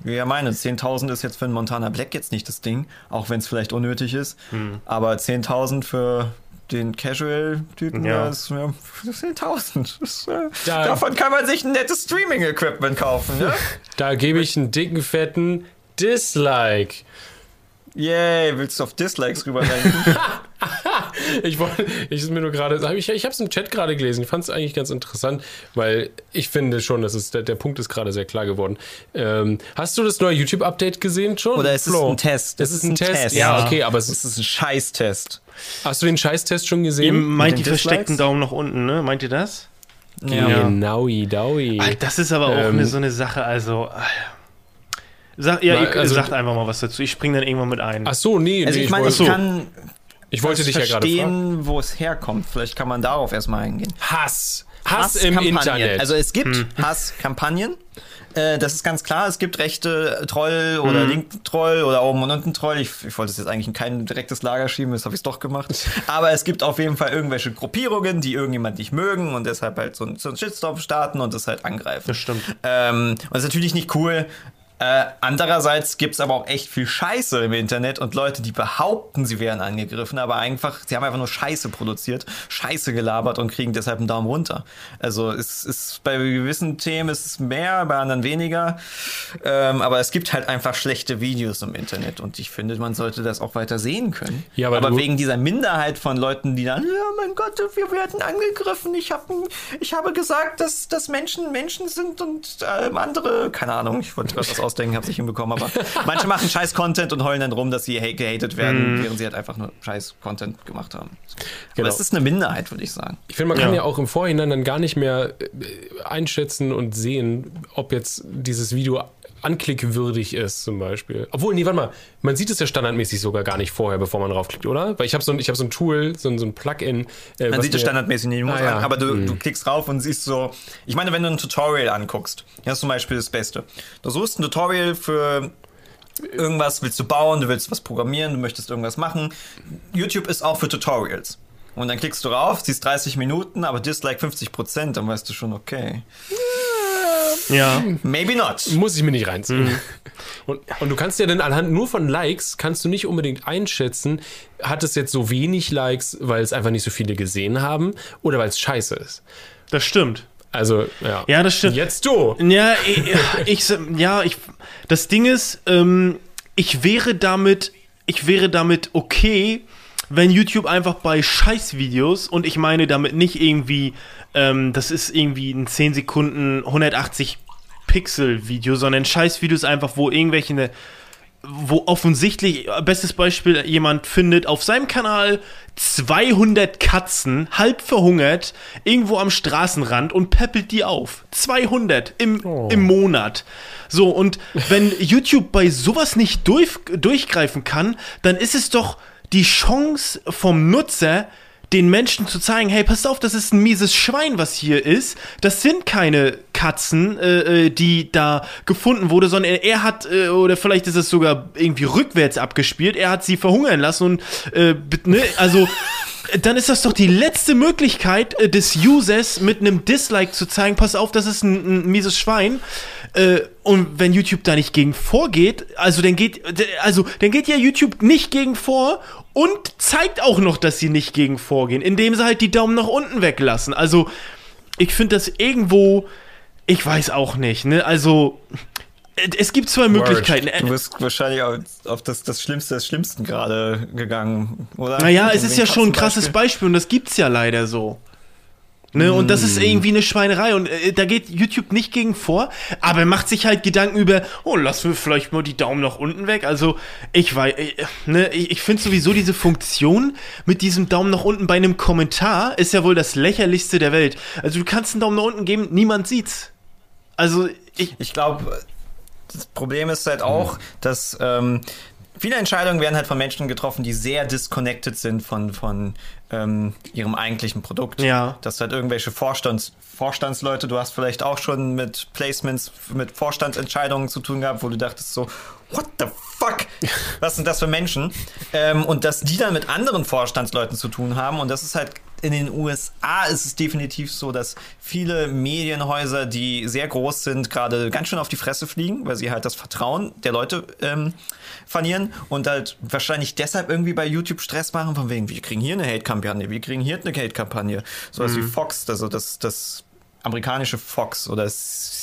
S3: wie ihr meine, 10.000 ist jetzt für einen Montana Black jetzt nicht das Ding, auch wenn es vielleicht unnötig ist. Aber 10.000 für den Casual-Typen,
S2: Ja.
S3: ja. ist ja, 10.000. Das, äh,
S1: Da-
S3: Davon kann man sich ein nettes Streaming-Equipment kaufen, ne?
S1: Da gebe ich einen dicken, fetten Dislike.
S3: Yay, willst du auf Dislikes rüberlenken?
S1: Ich wollte, ich ist mir nur gerade, ich, ich habe es im Chat gerade gelesen. Ich fand es eigentlich ganz interessant, weil ich finde schon, dass es der, der Punkt ist gerade sehr klar geworden. Ähm, hast du das neue YouTube-Update gesehen schon?
S3: Oder ist es
S1: Flo?
S3: ein Test?
S1: Es ist ein Test. Ja, okay, aber es
S3: es
S1: ist,
S3: ist ein Scheiß-Test.
S1: hast du den Scheißtest schon
S2: Ihr
S1: gesehen?
S2: meint
S3: den
S2: die versteckten? Daumen nach unten, ne? Meint ihr das?
S3: Ja.
S1: Genaui, daui.
S2: Das ist aber auch
S1: Ähm,
S2: eine, so eine Sache, also. äh, Sag, ja, ihr
S1: also-
S2: sagt einfach mal was dazu. Ich spring dann irgendwann mit ein.
S1: Ach so, nee,
S3: Also
S1: nee,
S3: ich meine, ich
S1: wollte,
S3: kann
S1: ich wollte dich ja gerade fragen.
S3: verstehen, wo es herkommt. Vielleicht kann man darauf erstmal eingehen.
S1: Hass. Hass, im
S3: Hasskampagnen.
S1: Internet.
S3: Also es gibt Hasskampagnen. Äh, das ist ganz klar. Es gibt rechte Troll oder linken Troll oder oben und unten Troll. Ich, ich wollte es jetzt eigentlich in kein direktes Lager schieben, das habe ich doch gemacht. Aber es gibt auf jeden Fall irgendwelche Gruppierungen, die irgendjemand nicht mögen und deshalb halt so, ein- so einen Shitstorm starten und das halt angreifen.
S2: Das stimmt.
S3: Ähm, und das ist natürlich nicht cool. Äh, andererseits gibt es aber auch echt viel Scheiße im Internet und Leute, die behaupten, sie wären angegriffen, aber einfach, sie haben einfach nur Scheiße produziert, Scheiße gelabert und kriegen deshalb einen Daumen runter. Also es ist bei gewissen Themen ist es mehr, bei anderen weniger. Ähm, aber es gibt halt einfach schlechte Videos im Internet und ich finde, man sollte das auch weiter sehen können.
S1: Ja, aber du-
S3: wegen dieser Minderheit von Leuten, die dann, ja, mein Gott, wir werden angegriffen. Ich, hab, ich habe gesagt, dass, dass Menschen Menschen sind und ähm, andere, keine Ahnung, ich wollte gerade was ausdenken, hab's nicht hinbekommen, aber manche machen scheiß Content und heulen dann rum, dass sie ha- gehatet werden, während sie halt einfach nur scheiß Content gemacht haben.
S1: Genau.
S3: Aber es ist eine Minderheit, würde ich sagen.
S1: Ich finde, man kann
S2: Ja.
S1: ja auch im Vorhinein dann gar nicht mehr äh, einschätzen und sehen, ob jetzt dieses Video anklickwürdig ist, zum Beispiel. Obwohl, nee, warte mal, man sieht es ja standardmäßig sogar gar nicht vorher, bevor man draufklickt, oder? Weil ich habe so, ein- ich hab so ein Tool, so ein, so ein Plugin. Äh,
S3: Man sieht es standardmäßig nicht,
S1: Ah, ja.
S3: an, aber du, du klickst drauf und siehst so. Ich meine, wenn du ein Tutorial anguckst, das ist zum Beispiel das Beste. Du suchst ein Tutorial für irgendwas, willst du bauen, du willst was programmieren, du möchtest irgendwas machen. YouTube ist auch für Tutorials. Und dann klickst du rauf, siehst 30 Minuten, aber Dislike 50 Prozent, dann weißt du schon, okay.
S2: Ja.
S3: Maybe not.
S1: Muss ich mir nicht reinziehen. Und, und du kannst ja dann anhand nur von Likes, kannst du nicht unbedingt einschätzen, hat es jetzt so wenig Likes, weil es einfach nicht so viele gesehen haben oder weil es scheiße ist.
S2: Das stimmt.
S1: Also, ja.
S2: Ja, das stimmt.
S1: Jetzt du.
S2: Ja, ich, ich ja, ich, das Ding ist, ähm, ich wäre damit, ich wäre damit okay, wenn YouTube einfach bei Scheißvideos und ich meine damit nicht irgendwie, ähm, das ist irgendwie ein 10 Sekunden 180 Pixel Video, sondern Scheißvideos einfach, wo irgendwelche ne, wo offensichtlich, bestes Beispiel, jemand findet auf seinem Kanal 200 Katzen, halb verhungert, irgendwo am Straßenrand und peppelt die auf. 200 im,
S1: Oh.
S2: im Monat. So, und wenn YouTube bei sowas nicht durch, durchgreifen kann, dann ist es doch die Chance vom Nutzer, den Menschen zu zeigen, hey, pass auf, das ist ein mieses Schwein, was hier ist. Das sind keine Katzen, äh, äh, die da gefunden wurde, sondern er, er hat, äh, oder vielleicht ist es sogar irgendwie rückwärts abgespielt, er hat sie verhungern lassen und, äh, ne, also, dann ist das doch die letzte Möglichkeit äh, des Users mit einem Dislike zu zeigen, pass auf, das ist ein, ein mieses Schwein. Äh, und wenn YouTube da nicht gegen vorgeht, also dann geht, also dann geht ja YouTube nicht gegen vor und zeigt auch noch, dass sie nicht gegen vorgehen, indem sie halt die Daumen nach unten weglassen. Also ich finde das irgendwo, ich weiß auch nicht, ne? Also es gibt zwei Möglichkeiten.
S3: Du bist wahrscheinlich auf, auf das, das Schlimmste des Schlimmsten gerade gegangen, oder?
S2: Naja,
S3: Mit
S2: es ist ja schon ein krasses. Beispiel und das gibt's ja leider so. Ne, und das ist
S3: Mm.
S2: irgendwie eine Schweinerei und äh, da geht YouTube nicht gegen vor, aber er macht sich halt Gedanken über, oh, lassen wir vielleicht mal die Daumen nach unten weg. Also ich weiß, äh, ne, ich, ich finde sowieso diese Funktion mit diesem Daumen nach unten bei einem Kommentar ist ja wohl das lächerlichste der Welt. Also du kannst einen Daumen nach unten geben, niemand sieht's. Also ich,
S3: Ich glaube, das Problem ist halt auch, dass ähm, viele Entscheidungen werden halt von Menschen getroffen, die sehr disconnected sind von, von ähm, ihrem eigentlichen Produkt.
S2: Ja.
S3: Dass halt irgendwelche Vorstands, Vorstandsleute, du hast vielleicht auch schon mit Placements, mit Vorstandsentscheidungen zu tun gehabt, wo du dachtest so, what the fuck? Was sind das für Menschen? ähm, und dass die dann mit anderen Vorstandsleuten zu tun haben und das ist halt in den USA ist es definitiv so, dass viele Medienhäuser, die sehr groß sind, gerade ganz schön auf die Fresse fliegen, weil sie halt das Vertrauen der Leute ähm, verlieren und halt wahrscheinlich deshalb irgendwie bei YouTube Stress machen, von wegen, wir kriegen hier eine Hate-Kampagne, wir kriegen hier eine Hate-Kampagne. Sowas wie Fox, also das, das amerikanische Fox oder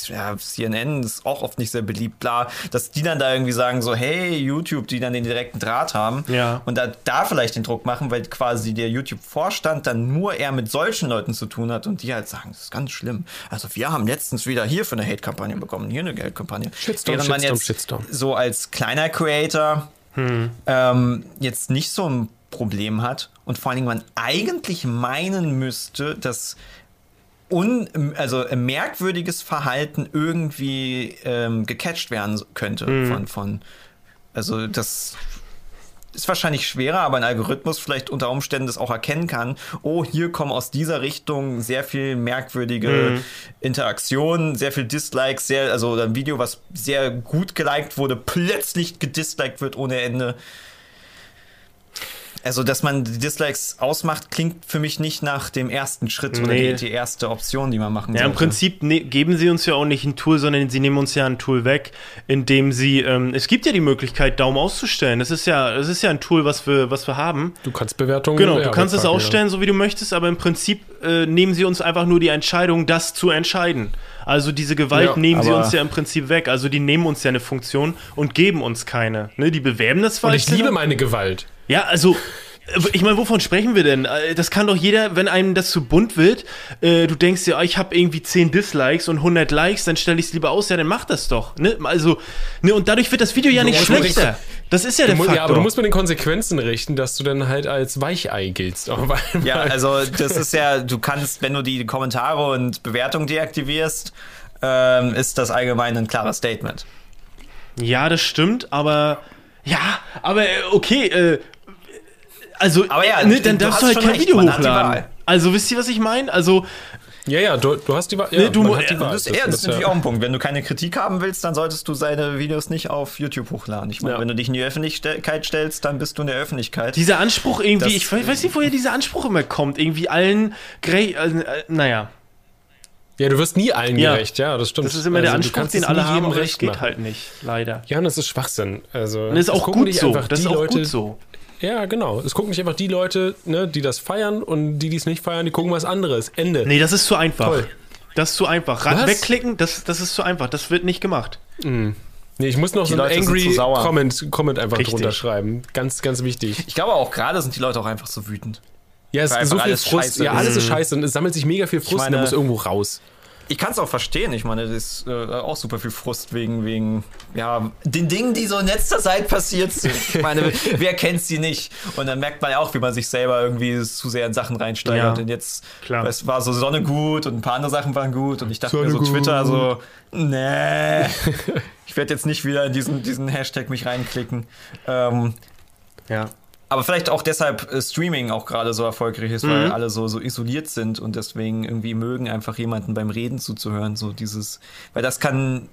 S3: ja, CNN ist auch oft nicht sehr beliebt, bla, dass die dann da irgendwie sagen so, hey, YouTube, die dann den direkten Draht haben
S2: Ja.
S3: und da, da vielleicht den Druck machen, weil quasi der YouTube-Vorstand dann nur eher mit solchen Leuten zu tun hat und die halt sagen, das ist ganz schlimm. Also wir haben letztens wieder hier für eine Hate-Kampagne bekommen, hier eine Geldkampagne.
S1: Shitstorm,
S3: Während man
S1: Shitstorm,
S3: jetzt
S1: Shitstorm.
S3: so als kleiner Creator ähm, jetzt nicht so ein Problem hat und vor allen Dingen man eigentlich meinen müsste, dass un, also ein merkwürdiges Verhalten irgendwie ähm, gecatcht werden könnte von, von also das ist wahrscheinlich schwerer, aber ein Algorithmus vielleicht unter Umständen das auch erkennen kann. Oh, hier kommen aus dieser Richtung sehr viel merkwürdige Interaktionen, sehr viel Dislikes, sehr, also ein Video, was sehr gut geliked wurde, plötzlich gedisliked wird ohne Ende. Also, dass man die Dislikes ausmacht, klingt für mich nicht nach dem ersten Schritt oder
S2: Nee.
S3: die, die erste Option, die man machen
S2: Ja, im
S3: sollte.
S2: Prinzip ne, geben sie uns ja auch nicht ein Tool, sondern sie nehmen uns ja ein Tool weg, indem sie, ähm, es gibt ja die Möglichkeit, Daumen auszustellen. Das ist ja, das ist ja ein Tool, was wir, was wir haben.
S1: Du kannst Bewertungen.
S2: Genau,
S1: ja,
S2: du kannst es ausstellen, so wie du möchtest, aber im Prinzip äh, nehmen sie uns einfach nur die Entscheidung, das zu entscheiden. Also diese Gewalt
S1: Ja,
S2: nehmen sie uns ja im Prinzip weg. Also die nehmen uns ja eine Funktion und geben uns keine. Ne? Die bewerben das
S1: Ja. Und ich liebe meine Gewalt.
S2: Ja, also, äh, ich meine, wovon sprechen wir denn? Äh, Das kann doch jeder, wenn einem das zu bunt wird, äh, du denkst dir, ah, ich habe irgendwie 10 Dislikes und 100 Likes, dann stelle ich es lieber aus, ja, dann mach das doch. Ne? Also, ne, und dadurch wird das Video ja nicht schlechter. Das ist ja der Faktor.
S1: ja, aber du musst mit den Konsequenzen richten, dass du dann halt als Weichei giltst.
S3: Ja, also das ist ja, du kannst, wenn du die Kommentare und Bewertungen deaktivierst, ähm, ist das allgemein ein klares Statement.
S2: ja, das stimmt, aber, ja, aber äh, okay, äh, also,
S3: Aber ja,
S2: ne,
S3: du-
S2: dann
S3: du
S2: darfst du halt kein
S3: recht,
S2: Video hochladen. Also, wisst ihr, was ich meine? Also,
S1: Ja, ja, du, du hast die Wahl.
S2: Nee,
S1: Ja,
S2: du
S1: man hat die Wahl.
S3: Das, ja, das ist natürlich auch ein Punkt. Wenn du keine Kritik haben willst, dann solltest du seine Videos nicht auf YouTube hochladen. Ich meine,
S1: Ja.
S3: wenn du dich in die Öffentlichkeit stellst, dann bist du in der Öffentlichkeit.
S2: Dieser Anspruch irgendwie,
S3: Das-
S2: ich weiß weiß nicht, woher dieser Anspruch immer kommt. Irgendwie allen, gere- äh, äh, naja,
S1: Ja, du wirst nie allen
S2: Ja.
S1: gerecht, ja, das stimmt.
S2: das ist immer der
S1: Also, du
S2: Anspruch, den alle haben, aber
S1: recht
S2: geht
S1: machen.
S2: halt nicht, leider.
S1: Ja, und das ist Schwachsinn. Also,
S2: Und das ist auch gut so. Das
S1: die
S2: ist auch
S1: Leute,
S2: gut so.
S1: Ja, genau. Es gucken nicht einfach die Leute, ne, die das feiern und die, die es nicht feiern, die gucken was anderes. Ende.
S2: Nee, das ist zu einfach.
S1: Toll.
S2: Das ist zu einfach.
S1: Was?
S2: wegklicken, das, das ist zu einfach. Das wird nicht gemacht.
S1: Nee, ich muss noch so
S3: Leute
S1: einen angry. Comment, Comment einfach
S2: Richtig.
S1: drunter schreiben. Ganz, ganz wichtig.
S3: ich glaube auch gerade sind die Leute auch einfach so wütend.
S1: Ja, es ist so viel Frust. Ja, alles ist scheiße und es sammelt sich mega viel Frust und
S3: meine-
S1: der muss irgendwo raus.
S3: Ich kann es auch verstehen. Ich meine, das ist äh, auch super viel Frust wegen, wegen ja, den Dingen, die so in letzter Zeit passiert sind. Ich meine, wer kennt sie nicht? Und dann merkt man ja auch, wie man sich selber irgendwie zu sehr in Sachen reinsteigert.
S2: Ja,
S3: und jetzt,
S2: klar.
S3: es war so Sonne gut und ein paar andere Sachen waren gut. Und ich dachte
S1: Sonne
S3: mir so
S1: gut.
S3: Twitter so, nee, ich werde jetzt nicht wieder in diesen, diesen Hashtag mich reinklicken. Ähm,
S2: Ja.
S3: Aber vielleicht auch deshalb äh, Streaming auch gerade so erfolgreich ist, weil alle so, so isoliert sind und deswegen irgendwie mögen, einfach jemanden beim Reden zuzuhören. So dieses, weil das kann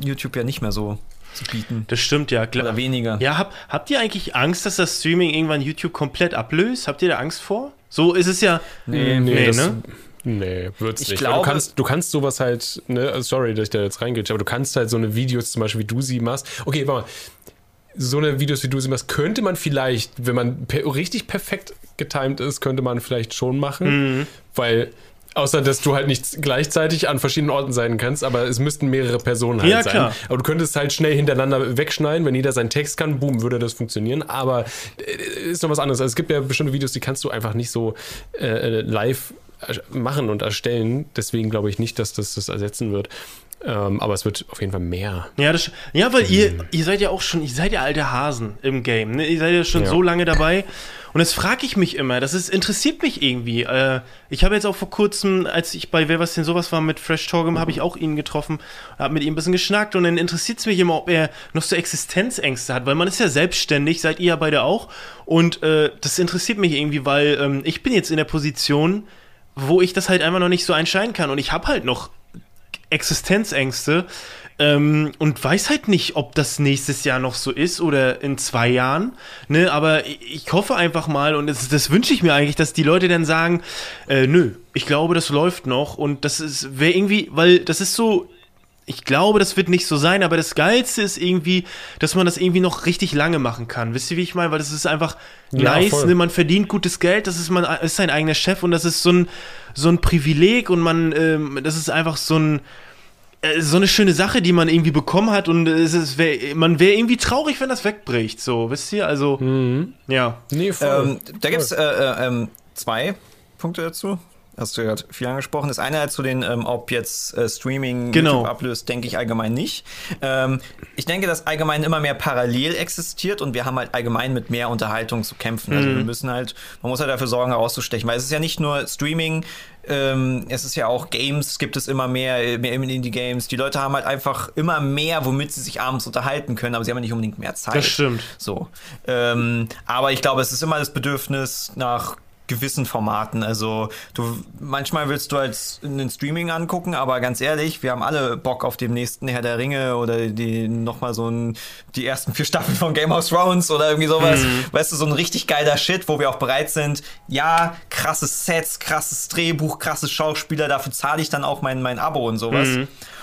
S3: YouTube ja nicht mehr so, so bieten.
S2: Das stimmt, ja. Gla-
S3: Oder weniger.
S2: Ja, hab, habt ihr eigentlich Angst, dass das Streaming irgendwann YouTube komplett ablöst? Habt ihr da Angst vor? So ist es ja.
S3: Nee,
S2: Nee,
S1: das,
S2: ne?
S1: Nee, wird's
S3: Ich
S1: nicht.
S3: Glaube-
S1: du, kannst, du kannst sowas halt, ne, sorry, dass ich da jetzt reingehe, aber du kannst halt so eine Videos zum Beispiel, wie du sie machst. Okay, warte mal. So eine Videos, wie du sie machst, könnte man vielleicht, wenn man per richtig perfekt getimed ist, könnte man vielleicht schon machen.
S2: Mhm.
S1: Weil, außer dass du halt nicht gleichzeitig an verschiedenen Orten sein kannst, aber es müssten mehrere Personen halt
S2: Ja,
S1: sein.
S2: klar.
S1: Aber du könntest halt schnell hintereinander wegschneiden, wenn jeder seinen Text kann, boom, würde das funktionieren. Aber äh, ist noch was anderes. Also es gibt ja bestimmte Videos, die kannst du einfach nicht so äh, live machen und erstellen. Deswegen glaube ich nicht, dass das das ersetzen wird. Ähm, aber es wird auf jeden Fall mehr.
S2: Ja, das, ja, weil ihr, ihr seid ja auch schon, ihr seid ja alte Hasen im Game. Ne? Ihr seid ja schon
S1: Ja.
S2: so lange dabei. Und das frage ich mich immer. Das ist, interessiert mich irgendwie. Äh, ich habe jetzt auch vor kurzem, als ich bei Wer was denn sowas war mit Fresh Torgum, habe ich auch ihn getroffen, habe mit ihm ein bisschen geschnackt und dann interessiert es mich immer, ob er noch so Existenzängste hat, weil man ist ja selbstständig, seid ihr ja beide auch. Und äh, das interessiert mich irgendwie, weil ähm, ich bin jetzt in der Position, wo ich das halt einfach noch nicht so einscheiden kann. Und ich habe halt noch Existenzängste ähm, und weiß halt nicht, ob das nächstes Jahr noch so ist oder in zwei Jahren. Ne? Aber ich, hoffe einfach mal und das, das wünsche ich mir eigentlich, dass die Leute dann sagen, äh, nö, ich glaube, das läuft noch und das ist wäre irgendwie, weil das ist so. Ich glaube, das wird nicht so sein, aber das Geilste ist irgendwie, dass man das irgendwie noch richtig lange machen kann. Wisst ihr, wie ich meine? Weil das ist einfach
S1: Ja,
S2: nice,
S1: voll.
S2: ne? man verdient gutes Geld, das ist man ist sein eigener Chef und das ist so ein, so ein Privileg und man, ähm, das ist einfach so ein, äh, so eine schöne Sache, die man irgendwie bekommen hat und es ist, wär, man wäre irgendwie traurig, wenn das wegbricht, so, wisst ihr? Also, ja.
S1: Nee, voll.
S3: Ähm, da gibt es äh, äh, ähm, zwei Punkte dazu. Hast du ja gerade viel angesprochen. Das eine halt zu den, ähm, ob jetzt äh, Streaming
S2: Genau.
S3: YouTube ablöst, denke ich allgemein nicht. Ähm, ich denke, dass allgemein immer mehr parallel existiert und wir haben halt allgemein mit mehr Unterhaltung zu kämpfen. Also wir müssen halt, man muss halt dafür sorgen, herauszustechen, weil es ist ja nicht nur Streaming, ähm, es ist ja auch Games, gibt es immer mehr, mehr Indie-Games. Die Leute haben halt einfach immer mehr, womit sie sich abends unterhalten können, aber sie haben ja nicht unbedingt mehr Zeit.
S2: Das stimmt.
S3: So. Ähm, aber ich glaube, es ist immer das Bedürfnis nach gewissen Formaten. Also du manchmal willst du halt einen Streaming angucken, aber ganz ehrlich, wir haben alle Bock auf dem nächsten Herr der Ringe oder die nochmal so ein, die ersten vier Staffeln von Game of Thrones oder irgendwie sowas. Weißt du, so ein richtig geiler Shit, wo wir auch bereit sind, ja, krasses Sets, krasses Drehbuch, krasse Schauspieler, dafür zahle ich dann auch mein, mein Abo und sowas.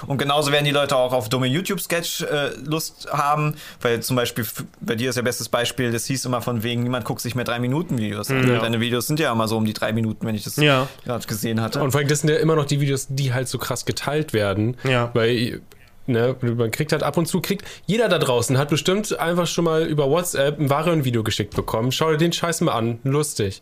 S3: Und genauso werden die Leute auch auf dumme YouTube-Sketch äh, Lust haben, weil zum Beispiel bei dir ist ja bestes Beispiel, das hieß immer von wegen, niemand guckt sich mehr drei Minuten Videos an.
S1: Ja.
S3: Deine Videos sind ja immer so um die drei Minuten, wenn ich das
S2: Ja.
S3: gerade gesehen hatte.
S1: Und vor allem, das sind ja immer noch die Videos, die halt so krass geteilt werden.
S2: Ja.
S1: Weil, ne, man kriegt halt ab und zu, kriegt, jeder da draußen hat bestimmt einfach schon mal über WhatsApp ein Varian-Video geschickt bekommen. Schau dir den Scheiß mal an. Lustig.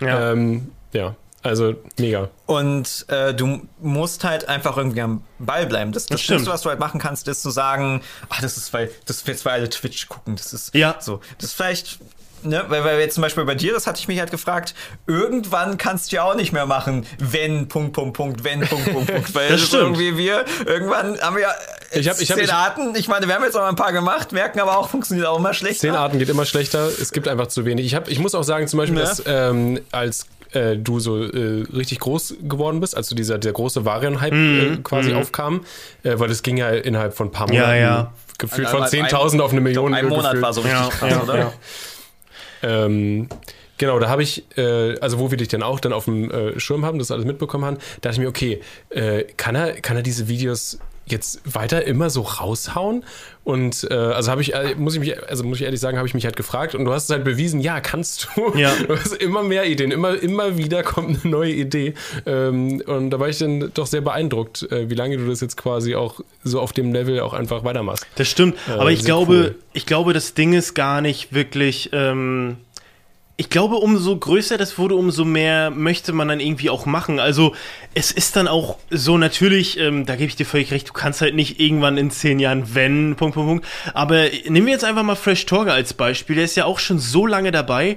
S2: Ja.
S1: Ähm, ja. Also, mega.
S3: Und äh, du musst halt einfach irgendwie am Ball bleiben. Das, das. Schlimmste, was du halt machen kannst, ist zu sagen, ach, das ist, weil, das jetzt, weil alle Twitch gucken. Das ist
S2: Ja.
S3: so. Das ist vielleicht. Ne, weil, weil jetzt zum Beispiel bei dir, das hatte ich mich halt gefragt, irgendwann kannst du ja auch nicht mehr machen, wenn, Punkt, Punkt, Punkt, wenn, Punkt, Punkt, Punkt. Weil
S2: Das
S3: ist
S2: stimmt.
S3: irgendwie wir, irgendwann haben wir ja
S1: Ich hab- ich hab-
S3: zehn
S1: ich-
S3: Arten. Ich meine, wir haben jetzt auch mal ein paar gemacht, merken aber auch, funktioniert auch immer schlechter.
S1: Zehn Arten geht immer schlechter. Es gibt einfach zu wenig. Ich, hab, ich muss auch sagen, zum Beispiel,
S3: Ja.
S1: dass ähm, als äh, du so äh, richtig groß geworden bist, als du dieser der große Varian-Hype äh, quasi aufkam, äh, weil das ging ja innerhalb von ein paar Monaten
S2: Ja, ja.
S1: gefühlt
S3: Also
S1: von
S3: ein-
S1: 10.000 auf eine Million.
S3: Ein Monat
S1: gefühlt.
S3: war so richtig
S2: Ja,
S3: krass,
S2: ja,
S3: oder?
S1: Ähm, genau, da habe ich, äh, also wo wir dich dann auch dann auf dem äh, Schirm haben, das alles mitbekommen haben, dachte ich mir, okay, äh, kann er, kann er diese Videos jetzt weiter immer so raushauen? Und äh, also habe ich, äh, muss ich mich, also muss ich ehrlich sagen, habe ich mich halt gefragt und du hast es halt bewiesen, ja, kannst du.
S2: Ja.
S1: Du hast immer mehr Ideen, immer, immer wieder kommt eine neue Idee. Ähm, und da war ich dann doch sehr beeindruckt, äh, wie lange du das jetzt quasi auch so auf dem Level auch einfach weitermachst.
S2: Das stimmt, aber ich glaube,
S1: cool.
S2: ich glaube, das Ding ist gar nicht wirklich. Ähm, ich glaube, umso größer das wurde, umso mehr möchte man dann irgendwie auch machen. Also es ist dann auch so natürlich, ähm, da gebe ich dir völlig recht, du kannst halt nicht irgendwann in zehn Jahren wenn, Punkt, Punkt, Punkt. Aber nehmen wir jetzt einfach mal Fresh Torge als Beispiel, der ist ja auch schon so lange dabei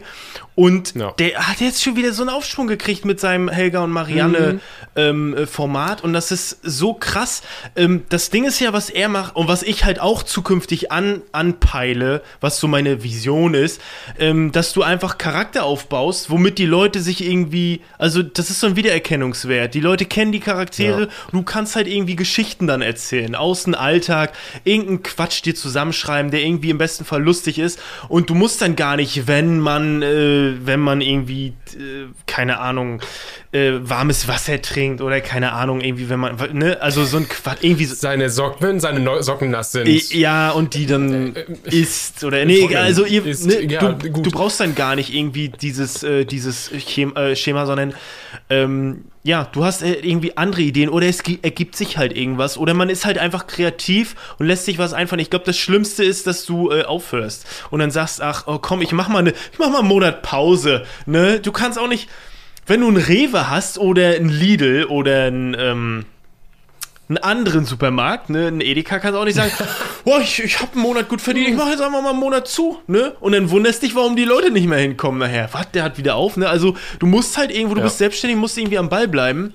S2: und
S1: Ja.
S2: der hat jetzt schon wieder so einen Aufschwung gekriegt mit seinem Helga und Marianne ähm, äh, Format und das ist so krass. Ähm, das Ding ist ja, was er macht und was ich halt auch zukünftig an, anpeile, was so meine Vision ist, ähm, dass du einfach Charakter aufbaust, womit die Leute sich irgendwie, also das ist so ein Wiedererkennungswert. Die Leute kennen die Charaktere,
S1: Ja.
S2: du kannst halt irgendwie Geschichten dann erzählen, aus dem Alltag, irgendeinen Quatsch dir zusammenschreiben, der irgendwie im besten Fall lustig ist und du musst dann gar nicht, wenn man, äh, wenn man irgendwie, äh, keine Ahnung, äh, warmes Wasser trinkt oder keine Ahnung, irgendwie, wenn man, ne, also so ein Quatsch, irgendwie so,
S1: Seine Socken, wenn seine Neu- Socken nass sind.
S2: ja, und die dann
S1: Äh,
S2: isst oder nee, also ihr,
S1: Ist-
S2: ne,
S1: ja,
S2: du, du brauchst dann gar nicht irgendwie dieses, äh, dieses Schema, äh, Schema sondern ähm, ja, du hast äh, irgendwie andere Ideen oder es gi- ergibt sich halt irgendwas oder man ist halt einfach kreativ und lässt sich was einfallen. Ich glaube, das Schlimmste ist, dass du äh, aufhörst und dann sagst, ach oh, komm, ich mach mal eine, ich mach mal einen Monat Pause. Ne, du kannst auch nicht, wenn du einen Rewe hast oder ein Lidl oder ein ähm, einen anderen Supermarkt, ne, ein Edeka kannst auch nicht sagen, boah, ich, ich habe einen Monat gut verdient, ich mache jetzt einfach mal einen Monat zu, ne? Und dann wunderst dich, warum die Leute nicht mehr hinkommen nachher. Was, der hat wieder auf, ne? Also du musst halt irgendwo, du
S1: Ja.
S2: bist selbstständig, musst irgendwie am Ball bleiben.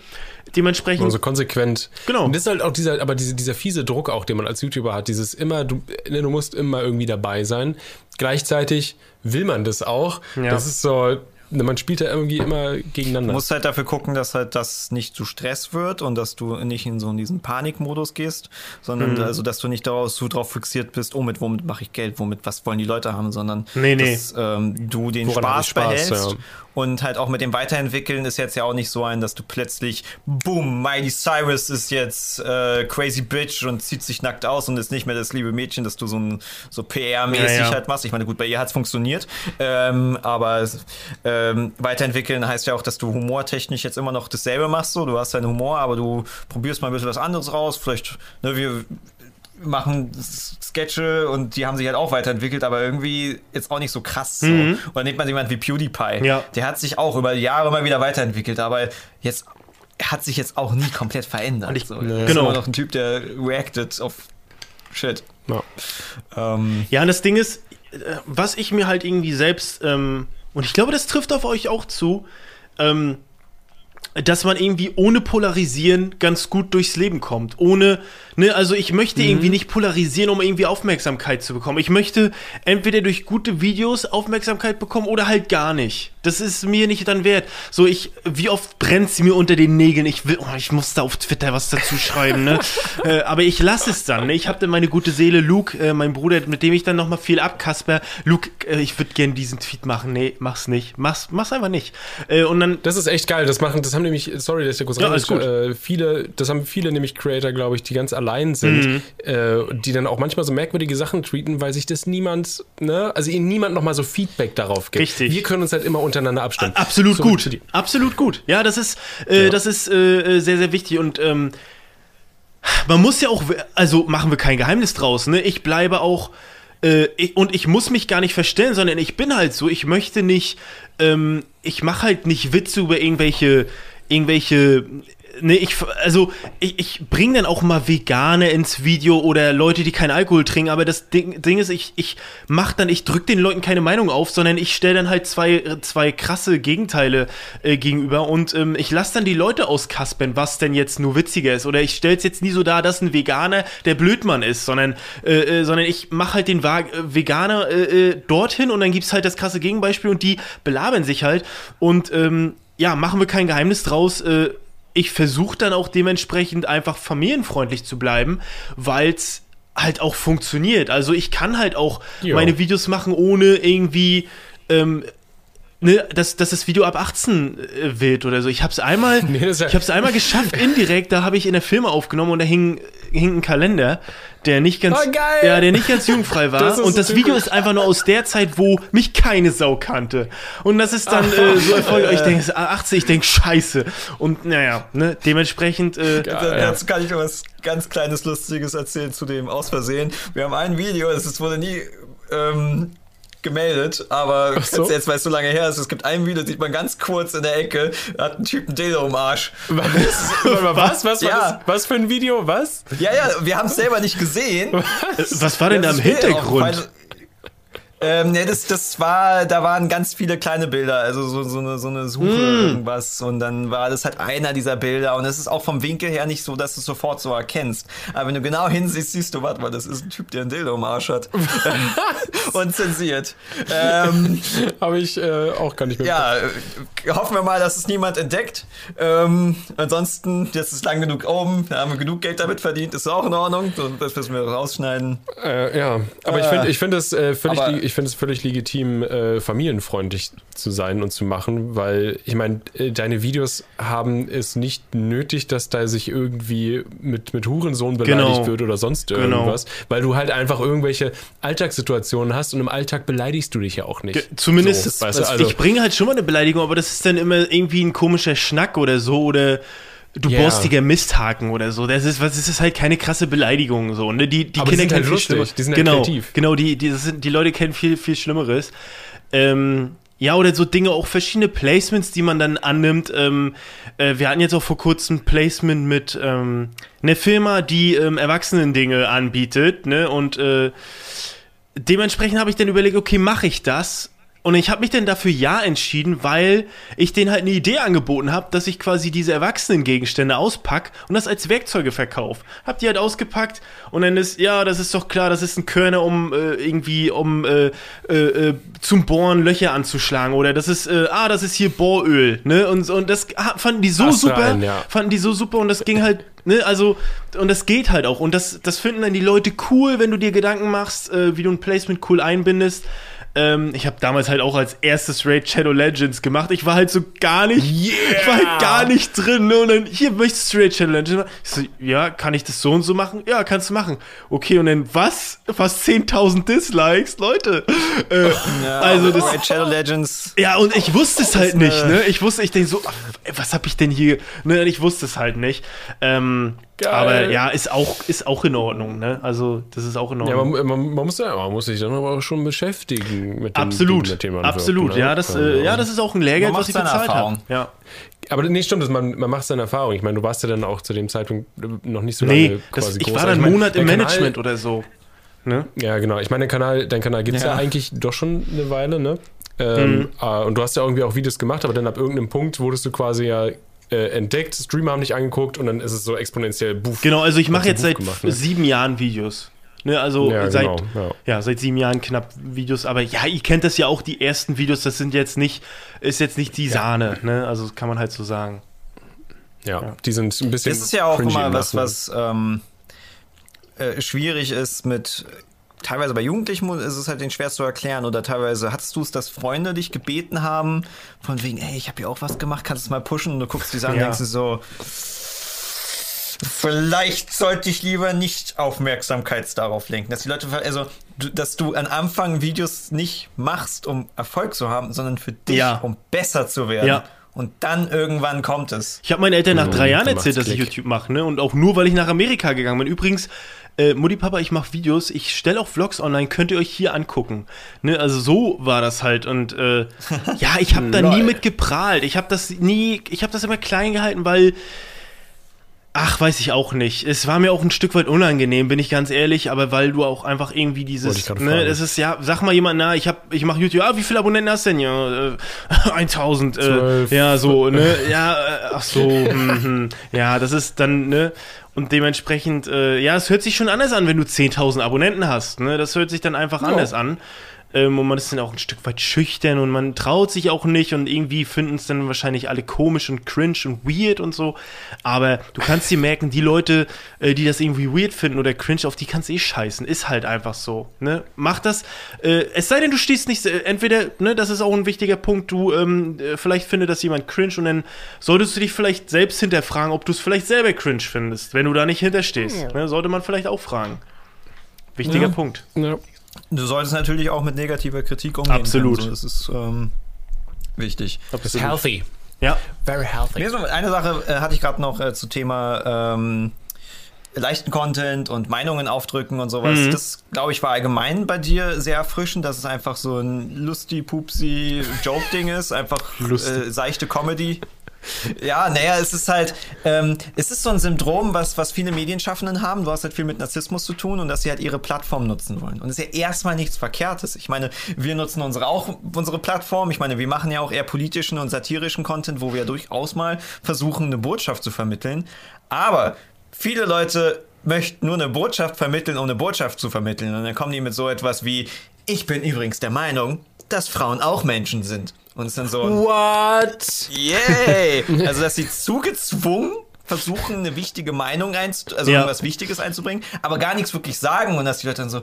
S2: Dementsprechend,
S1: Also konsequent.
S2: Genau.
S1: Und das ist halt auch dieser, aber diese, dieser fiese Druck auch, den man als YouTuber hat, dieses immer, du, ne, du musst immer irgendwie dabei sein. Gleichzeitig will man das auch.
S2: Ja.
S1: Das ist so, man spielt ja irgendwie immer gegeneinander.
S3: Du musst halt dafür gucken, dass halt das nicht zu Stress wird und dass du nicht in so diesen Panikmodus gehst, sondern
S2: Mhm.
S3: also, dass du nicht daraus so drauf fixiert bist, oh, mit womit mache ich Geld, womit, was wollen die Leute haben, sondern
S2: Nee, nee.
S3: dass ähm, du den
S1: Woran
S3: Spaß,
S1: Spaß,
S3: behältst
S1: ja.
S3: Und halt auch mit dem Weiterentwickeln ist jetzt ja auch nicht so ein, dass du plötzlich, boom, Miley Cyrus ist jetzt äh, crazy bitch und zieht sich nackt aus und ist nicht mehr das liebe Mädchen, dass du so ein so PR-mäßig
S2: Ja, ja.
S3: halt machst. Ich meine, gut, bei ihr hat's funktioniert, ähm, aber ähm, weiterentwickeln heißt ja auch, dass du humortechnisch jetzt immer noch dasselbe machst. So, du hast deinen Humor, aber du probierst mal ein bisschen was anderes raus. Vielleicht, ne, wir machen Sketche und die haben sich halt auch weiterentwickelt, aber irgendwie jetzt auch nicht so krass. So. Oder nimmt man jemand wie PewDiePie,
S2: Ja.
S3: der hat sich auch über Jahre immer wieder weiterentwickelt, aber jetzt hat sich jetzt auch nie komplett verändert.
S2: Und ich-
S3: so.
S2: Nee.
S3: Er ist
S2: Genau.
S3: immer noch ein Typ, der reacted auf Shit.
S1: ja.
S3: Ähm,
S2: Ja, und das Ding ist, äh, was ich mir halt irgendwie selbst, ähm, und ich glaube, das trifft auf euch auch zu, ähm, dass man irgendwie ohne Polarisieren ganz gut durchs Leben kommt. Ohne, ne, also ich möchte irgendwie nicht polarisieren, um irgendwie Aufmerksamkeit zu bekommen. Ich möchte entweder durch gute Videos Aufmerksamkeit bekommen oder halt gar nicht. Das ist mir nicht dann wert. So, ich, wie oft brennt sie mir unter den Nägeln? Ich will, oh, ich muss da auf Twitter was dazu schreiben, ne? äh, aber ich lasse es dann, ne? Ich habe dann meine gute Seele, Luke, äh, mein Bruder, mit dem ich dann nochmal viel abkasper. Luke, äh, ich würde gern diesen Tweet machen. Nee, mach's nicht. Mach's, mach's einfach nicht. Äh, und dann,
S1: Das ist echt geil. Das machen, das haben nämlich, sorry, dass ich da kurz
S2: Ja,
S1: rein-
S2: alles gut.
S1: Äh, viele, das haben viele nämlich Creator, glaube ich, die ganz allein sind,
S2: Mhm.
S1: äh, die dann auch manchmal so merkwürdige Sachen tweeten, weil sich das niemand, ne, also ihnen niemand nochmal so Feedback darauf gibt.
S2: Richtig.
S1: Wir können uns halt immer untereinander abstimmen.
S2: Absolut
S1: So,
S2: gut. Absolut gut. Ja, das ist, äh,
S1: Ja.
S2: das ist äh, äh, sehr, sehr wichtig. Und ähm, man muss ja auch, also machen wir kein Geheimnis draus, ne? Ich bleibe auch, äh, ich, und ich muss mich gar nicht verstellen, sondern ich bin halt so, ich möchte nicht, ähm, ich mache halt nicht Witze über irgendwelche, irgendwelche. Ne, ich, also ich, ich bringe dann auch mal Veganer ins Video oder Leute, die keinen Alkohol trinken, aber das Ding, Ding ist, ich, ich mach dann, ich drück den Leuten keine Meinung auf, sondern ich stelle dann halt zwei, zwei krasse Gegenteile äh, gegenüber und ähm, ich lasse dann die Leute auskaspern, was denn jetzt nur witziger ist. Oder ich stelle es jetzt nie so dar, dass ein Veganer der Blödmann ist, sondern, äh, äh, sondern ich mache halt den Va äh, Veganer äh, äh, dorthin und dann gibt's halt das krasse Gegenbeispiel und die belabern sich halt und ähm, ja, machen wir kein Geheimnis draus. Äh, ich versuche dann auch dementsprechend einfach familienfreundlich zu bleiben, weil es halt auch funktioniert. Also ich kann halt auch
S1: Jo.
S2: meine Videos machen, ohne irgendwie ähm, ne, dass, dass das Video ab 18 äh, wird oder so. Ich habe es einmal,
S1: Nee, ja-
S2: ich habe es einmal geschafft indirekt. Da habe ich in der Filme aufgenommen und da hing, hing ein Kalender, der nicht ganz,
S1: Oh,
S2: ja, der nicht ganz jugendfrei war.
S1: Das
S2: und das Video ist einfach nur aus der Zeit, wo mich keine Sau kannte. Und das ist dann äh, so erfolgreich. Ich denke, es ist 18, ich denke, scheiße. Und naja, ne, dementsprechend. Äh,
S3: Dazu kann ich noch was ganz kleines Lustiges erzählen zu dem aus Versehen. Wir haben ein Video, es ist- wurde nie ähm, gemeldet, aber
S1: so.
S3: jetzt, weil es so lange her ist, es gibt ein Video, sieht man ganz kurz in der Ecke, hat ein Typ einen Dildo im Arsch.
S1: Was? Was? Was,
S3: Ja.
S1: was für ein Video? Was?
S3: Ja, ja, wir haben es selber nicht gesehen.
S2: was war denn da im Hintergrund?
S3: Ähm, nee, das, das war, da waren ganz viele kleine Bilder, also so, so, eine, so eine Suche,
S2: Mm.
S3: irgendwas. Und dann war das halt einer dieser Bilder. Und es ist auch vom Winkel her nicht so, dass du es sofort so erkennst. Aber wenn du genau hinsiehst, siehst du, warte mal, das ist ein Typ, der ein Dildo im Arsch hat. und zensiert. Ähm,
S1: Habe ich äh, auch gar nicht mehr.
S3: ja, äh, hoffen wir mal, dass es niemand entdeckt. Ähm, ansonsten, jetzt ist lang genug oben, da haben wir genug Geld damit verdient, ist auch in Ordnung. So, Das müssen wir rausschneiden.
S1: Äh, ja, aber ich finde ich find es, äh, völlig,
S3: aber-
S1: ich find es völlig legitim, äh, familienfreundlich zu sein und zu machen, weil ich meine, äh, deine Videos haben es nicht nötig, dass da sich irgendwie mit, mit Hurensohn beleidigt
S2: Genau.
S1: wird oder sonst
S2: Genau.
S1: irgendwas, weil du halt einfach irgendwelche Alltagssituationen hast und im Alltag beleidigst du dich ja auch nicht.
S2: Ge- Zumindest,
S1: so, weißt du, also,
S2: ich bringe halt schon mal eine Beleidigung, aber das ist dann immer irgendwie ein komischer Schnack oder so oder du
S1: Ja.
S2: borstiger Misthaken oder so. Das ist, was, das ist halt keine krasse Beleidigung so. Ne? Die, die
S1: Aber die sind halt
S2: viel
S1: lustig,
S2: schlimmer-
S1: die sind halt
S2: genau,
S1: kreativ.
S2: Genau, die, die, das sind, die Leute kennen viel, viel Schlimmeres. Ähm, ja, oder so Dinge, auch verschiedene Placements, die man dann annimmt. Ähm, äh, wir hatten jetzt auch vor kurzem ein Placement mit ähm, einer Firma, die ähm, Erwachsenen-Dinge anbietet, ne? Und äh, dementsprechend habe ich dann überlegt, okay, mache ich das? Und ich habe mich dann dafür ja entschieden, weil ich denen halt eine Idee angeboten habe, dass ich quasi diese Erwachsenen-Gegenstände auspack und das als Werkzeuge verkaufe. Hab die halt ausgepackt und dann ist, ja, das ist doch klar, das ist ein Körner, um äh, irgendwie, um äh, äh, äh, zum Bohren Löcher anzuschlagen oder das ist, äh, ah, das ist hier Bohröl, ne? Und, und das fanden die so
S1: Astral,
S2: super,
S1: ja.
S2: fanden die so super und das ging halt, ne, also, und das geht halt auch. Und das, das finden dann die Leute cool, wenn du dir Gedanken machst, äh, wie du ein Placement cool einbindest. Ähm, ich habe damals halt auch als erstes Raid Shadow Legends gemacht. Ich war halt so gar nicht, ich war halt gar nicht drin. Ne? Und dann, hier möchtest du Raid Shadow Legends machen? Ich so, ja, kann ich das so und so machen? Ja, kannst du machen. Okay, und dann was? Fast 10.000 Dislikes, Leute. Äh, also das,
S3: Raid Shadow Legends.
S2: ja, und ich wusste es halt nicht, ne? Ich wusste, ich denke so, was hab ich denn hier? Ne, ich wusste es halt nicht. Ähm,
S1: Geil.
S2: aber ja, ist auch, ist auch in Ordnung, ne? Also, das ist auch in
S1: ja,
S2: Ordnung.
S1: man, man, man, muss, ja, man muss sich dann aber auch schon beschäftigen mit dem
S2: absolut,
S1: mit dem man
S2: absolut.
S1: wirkt, ne?
S2: ja, das,
S1: Also-
S2: äh, ja, das ist auch ein Lehrgeld, was ich bezahlt
S3: Erfahrung.
S2: habe. Ja.
S1: Aber nee, stimmt, das, man, man macht seine Erfahrung. Ich meine, du warst ja dann auch zu dem Zeitpunkt noch nicht so
S2: Nee,
S1: lange
S2: das,
S1: quasi
S2: ich
S1: groß.
S2: war dann
S1: ich
S2: einen Monat im Management
S1: Kanal,
S2: oder so. Ne?
S1: Ja, genau. Ich meine, dein Kanal, dein Kanal gibt es ja.
S3: Ja.
S1: eigentlich doch schon eine Weile, ne? Ähm,
S2: Mhm.
S1: äh, und du hast ja irgendwie auch Videos gemacht, aber dann ab irgendeinem Punkt wurdest du quasi ja äh, entdeckt, Streamer haben dich angeguckt und dann ist es so exponentiell buff.
S2: Genau, also ich mache jetzt seit
S1: gemacht, ne?
S2: sieben Jahren Videos. Ne, also
S1: Ja,
S2: seit,
S1: genau, ja.
S2: ja, seit sieben Jahren knapp Videos, aber ja, ihr kennt das ja auch, die ersten Videos, das sind jetzt nicht, ist jetzt nicht die Sahne, ne? Also kann man halt so sagen.
S1: Ja, die sind ein bisschen.
S3: Das ist ja auch immer
S1: im
S3: was, was ähm, äh, schwierig ist mit. Teilweise bei Jugendlichen ist es halt den schwer zu erklären oder teilweise hattest du es, dass Freunde dich gebeten haben, von wegen, ey, ich habe ja auch was gemacht, kannst du es mal pushen und du guckst die an und
S2: Ja.
S3: denkst dir so, vielleicht sollte ich lieber nicht Aufmerksamkeit darauf lenken, dass die Leute, also, du, dass du am Anfang Videos nicht machst, um Erfolg zu haben, sondern für dich,
S2: Ja.
S3: um besser zu werden.
S2: Ja.
S3: Und dann irgendwann kommt es.
S2: Ich habe meinen Eltern nach
S1: Mhm,
S2: drei Jahren erzählt, dass ich. YouTube mache, ne? Und auch nur, weil ich nach Amerika gegangen bin. Übrigens, äh, Mutti, Papa, ich mache Videos, ich stelle auch Vlogs online, könnt ihr euch hier angucken. Ne? Also so war das halt. Und äh, ja, ich habe da nie mit geprahlt. Ich habe das nie, ich habe das immer klein gehalten, weil. Ach, weiß ich auch nicht. Es war mir auch ein Stück weit unangenehm, bin ich ganz ehrlich, aber weil du auch einfach irgendwie dieses, ne, das ist ja, sag mal jemand, na, ich hab, ich mache YouTube, ah, wie viele Abonnenten hast du denn? Ja, äh, 1000, äh, ja, so, ne, ja, äh, ach so, hm, hm, ja, das ist dann, ne, und dementsprechend, äh, ja, es hört sich schon anders an, wenn du 10.000 Abonnenten hast, ne, das hört sich dann einfach anders an. Ähm, und man ist dann auch ein Stück weit schüchtern und man traut sich auch nicht und irgendwie finden es dann wahrscheinlich alle komisch und cringe und weird und so. Aber du kannst dir merken, die Leute, äh, die das irgendwie weird finden oder cringe, auf die kannst du eh scheißen. Ist halt einfach so. Ne? Mach das. Äh, es sei denn, du stehst nicht, äh, entweder, ne, das ist auch ein wichtiger Punkt, du, ähm, äh, vielleicht findet das jemand cringe und dann solltest du dich vielleicht selbst hinterfragen, ob du es vielleicht selber cringe findest, wenn du da nicht hinterstehst. Ne? Sollte man vielleicht auch fragen. Wichtiger ja. Punkt. Ja.
S3: Du solltest natürlich auch mit negativer Kritik umgehen.
S2: Absolut.
S3: Können. So, das ist ähm, wichtig.
S1: Absolut. Healthy.
S2: Ja.
S3: Very healthy. Eine Sache äh, hatte ich gerade noch äh, zu Thema ähm, leichten Content und Meinungen aufdrücken und sowas. Mhm. Das, glaube ich, war allgemein bei dir sehr erfrischend, dass es einfach so ein lusty, pupsi Joke-Ding ist. Einfach äh, seichte Comedy. Ja, naja, es ist halt, ähm, es ist so ein Syndrom, was, was viele Medienschaffenden haben. Du hast halt viel mit Narzissmus zu tun und dass sie halt ihre Plattform nutzen wollen. Und es ist ja erstmal nichts Verkehrtes. Ich meine, wir nutzen unsere auch unsere Plattform. Ich meine, wir machen ja auch eher politischen und satirischen Content, wo wir durchaus mal versuchen, eine Botschaft zu vermitteln. Aber viele Leute möchten nur eine Botschaft vermitteln, um eine Botschaft zu vermitteln. Und dann kommen die mit so etwas wie, ich bin übrigens der Meinung, dass Frauen auch Menschen sind. Und es ist dann so.
S2: What?
S3: Yay! also, dass sie zugezwungen versuchen, eine wichtige Meinung einzu also ja. irgendwas Wichtiges einzubringen, aber gar nichts wirklich sagen und dass die Leute dann so.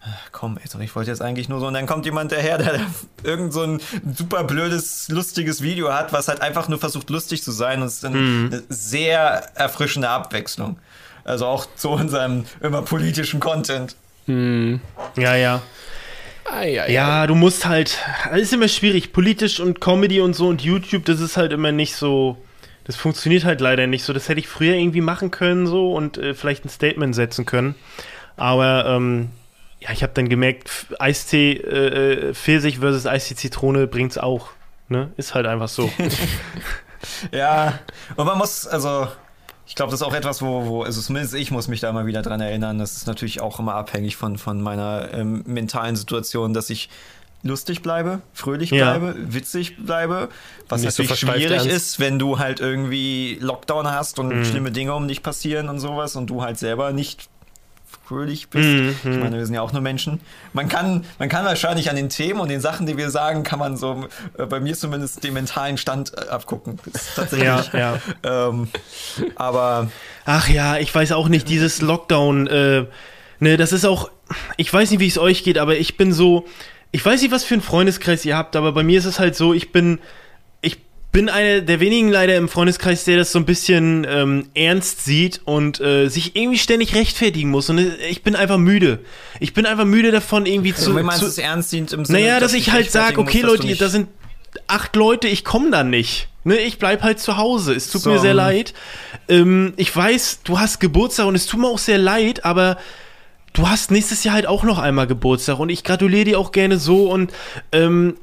S3: Ah, komm, ey, ich wollte jetzt eigentlich nur so. Und dann kommt jemand daher, der irgend so ein super blödes, lustiges Video hat, was halt einfach nur versucht, lustig zu sein. Und es ist dann mhm. eine sehr erfrischende Abwechslung. Also auch zu unserem immer politischen Content.
S2: Mhm. Ja, ja. Ai, ai, ja, du musst halt, das ist immer schwierig, politisch und Comedy und so und YouTube, das ist halt immer nicht so, das funktioniert halt leider nicht so. Das hätte ich früher irgendwie machen können so und äh, vielleicht ein Statement setzen können. Aber ähm, ja, ich habe dann gemerkt, Eistee äh, äh, Pfirsich versus Eistee Zitrone bringt's auch. Ne? Ist halt einfach so.
S3: ja, und man muss, also ich glaube, das ist auch etwas, wo, wo, also zumindest ich muss mich da immer wieder dran erinnern. Das ist natürlich auch immer abhängig von, von meiner ähm, mentalen Situation, dass ich lustig bleibe, fröhlich bleibe, ja. witzig bleibe. Was Nicht natürlich so schwierig ernst. ist, wenn du halt irgendwie Lockdown hast und mhm. schlimme Dinge um dich passieren und sowas und du halt selber nicht fröhlich bist. Mhm. Ich meine, wir sind ja auch nur Menschen. Man kann, man kann wahrscheinlich an den Themen und den Sachen, die wir sagen, kann man so, äh, bei mir zumindest den mentalen Stand äh, abgucken. tatsächlich.
S2: Ja, ja.
S3: Ähm, aber.
S2: Ach ja, ich weiß auch nicht, dieses Lockdown, äh, ne, das ist auch, ich weiß nicht, wie es euch geht, aber ich bin so, ich weiß nicht, was für einen Freundeskreis ihr habt, aber bei mir ist es halt so, ich bin, bin einer der wenigen leider im Freundeskreis, der das so ein bisschen ähm, ernst sieht und äh, sich irgendwie ständig rechtfertigen muss. Und äh, ich bin einfach müde. Ich bin einfach müde davon, irgendwie zu.
S3: Wie meinst du es ernst sieht
S2: im Sinne, Naja, dass, dass ich halt sage, okay, muss, Leute, da sind acht Leute, ich komme da nicht. Ne, ich bleib halt zu Hause. Es tut so. mir sehr leid. Ähm, ich weiß, du hast Geburtstag und es tut mir auch sehr leid, aber du hast nächstes Jahr halt auch noch einmal Geburtstag und ich gratuliere dir auch gerne so und ähm,